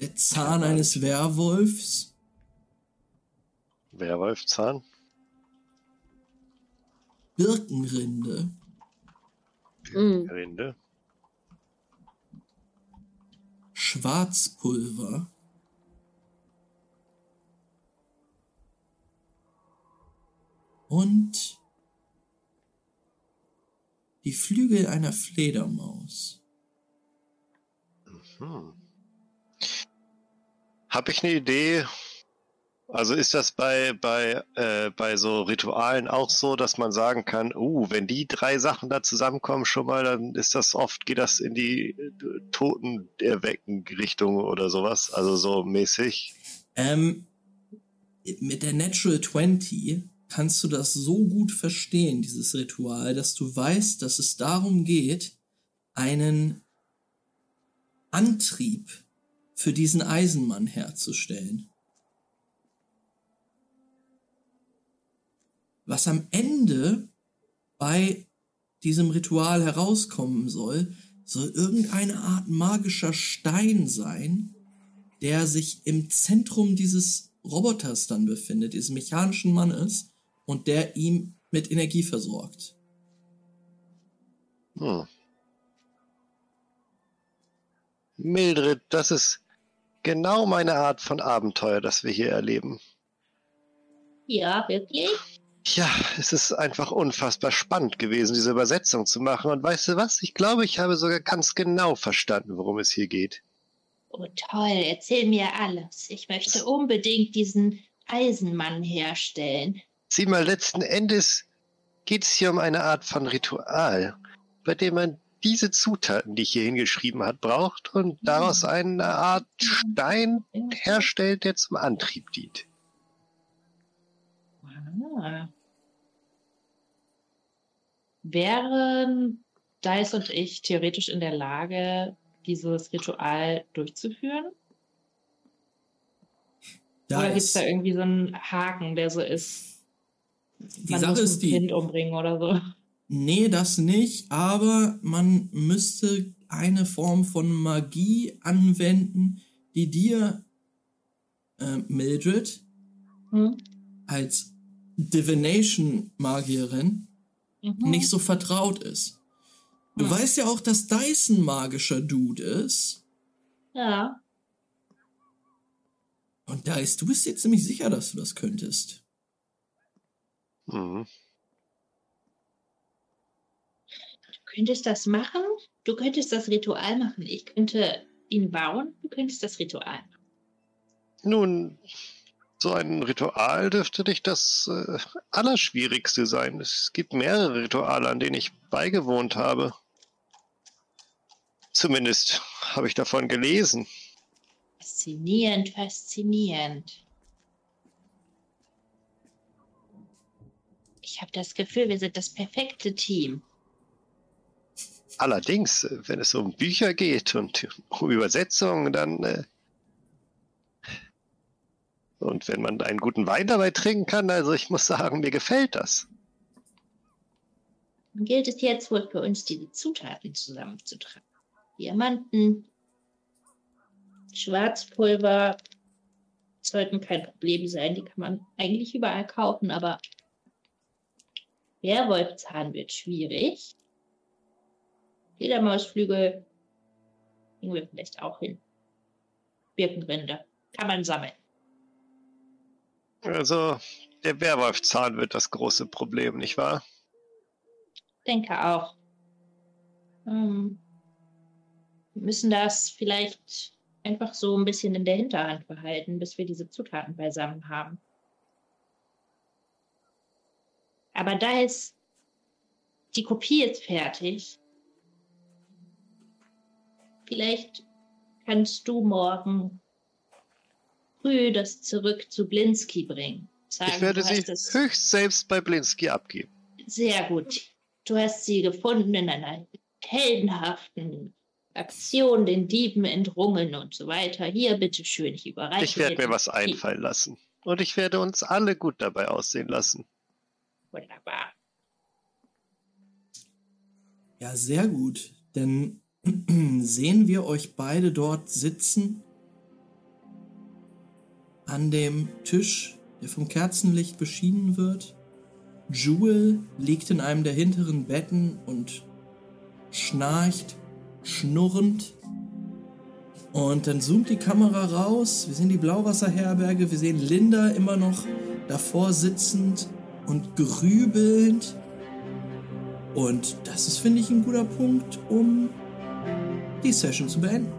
Der Zahn eines Werwolfs. Werwolfzahn. Birkenrinde. Mm. Rinde. Schwarzpulver. Und die Flügel einer Fledermaus. Hm. Habe ich eine Idee? Also ist das bei, bei, äh, bei so Ritualen auch so, dass man sagen kann, uh, wenn die drei Sachen da zusammenkommen schon mal, dann ist das oft, geht das in die äh, Totenerwecken-Richtung oder sowas, also so mäßig. Ähm, mit der Natural 20 kannst du das so gut verstehen, dieses Ritual, dass du weißt, dass es darum geht, einen Antrieb für diesen Eisenmann herzustellen. Was am Ende bei diesem Ritual herauskommen soll, soll irgendeine Art magischer Stein sein, der sich im Zentrum dieses Roboters dann befindet, dieses mechanischen Mannes, und der ihm mit Energie versorgt. Hm. Mildred, das ist genau meine Art von Abenteuer, das wir hier erleben. Ja, wirklich? Ja, es ist einfach unfassbar spannend gewesen, diese Übersetzung zu machen. Und weißt du was? Ich glaube, ich habe sogar ganz genau verstanden, worum es hier geht. Oh toll, erzähl mir alles. Ich möchte unbedingt diesen Eisenmann herstellen. Sieh mal, letzten Endes geht es hier um eine Art von Ritual, bei dem man diese Zutaten, die ich hier hingeschrieben hat, braucht und daraus eine Art Stein herstellt, der zum Antrieb dient. Ah. Wären Dice und ich theoretisch in der Lage, dieses Ritual durchzuführen? Da Oder gibt es ist, da irgendwie so einen Haken, der so ist, die man Sache muss ist ein die, Kind umbringen oder so? nee, das nicht, aber man müsste eine Form von Magie anwenden, die dir, äh, Mildred, Hm? als Divination-Magierin Mhm. nicht so vertraut ist. Du Hm. weißt ja auch, dass Dyson magischer Dude ist. Ja. Und Dice, du bist dir ziemlich sicher, dass du das könntest. Mhm. Du könntest das machen. Du könntest das Ritual machen. Ich könnte ihn bauen. Du könntest das Ritual machen. Nun, So ein Ritual dürfte nicht das äh, Allerschwierigste sein. Es gibt mehrere Rituale, an denen ich beigewohnt habe. Zumindest habe ich davon gelesen. Faszinierend, faszinierend. Ich habe das Gefühl, wir sind das perfekte Team. Allerdings, äh, wenn es um Bücher geht und um Übersetzungen, dann. Äh, und wenn man einen guten Wein dabei trinken kann, also ich muss sagen, mir gefällt das. Dann gilt es jetzt wohl für uns, diese Zutaten zusammenzutragen. Diamanten, Schwarzpulver sollten kein Problem sein. Die kann man eigentlich überall kaufen, aber Werwolfzahn wird schwierig. Fledermausflügel kriegen wir vielleicht auch hin. Birkenrinde kann man sammeln. Also, der Werwolfzahn wird das große Problem, nicht wahr? Denke auch. Ähm, wir müssen das vielleicht einfach so ein bisschen in der Hinterhand behalten, bis wir diese Zutaten beisammen haben. Aber da ist die Kopie ist fertig. Vielleicht kannst du morgen früh das zurück zu Blinski bringen. Sagen, ich werde sie höchst selbst bei Blinski abgeben. sehr gut. Du hast sie gefunden in einer heldenhaften Aktion, den Dieben entrungen und so weiter. Hier, bitteschön, ich überreiche Ich werde mir was Kopie. einfallen lassen. Und ich werde uns alle gut dabei aussehen lassen. Wunderbar. Ja, sehr gut. Denn sehen wir euch beide dort sitzen an dem Tisch, der vom Kerzenlicht beschienen wird. Jewel liegt in einem der hinteren Betten und schnarcht, schnurrend. Und dann zoomt die Kamera raus. Wir sehen die Blauwasserherberge. Wir sehen Linda immer noch davor sitzend und grübelnd. Und das ist, finde ich, ein guter Punkt, um die Session zu beenden.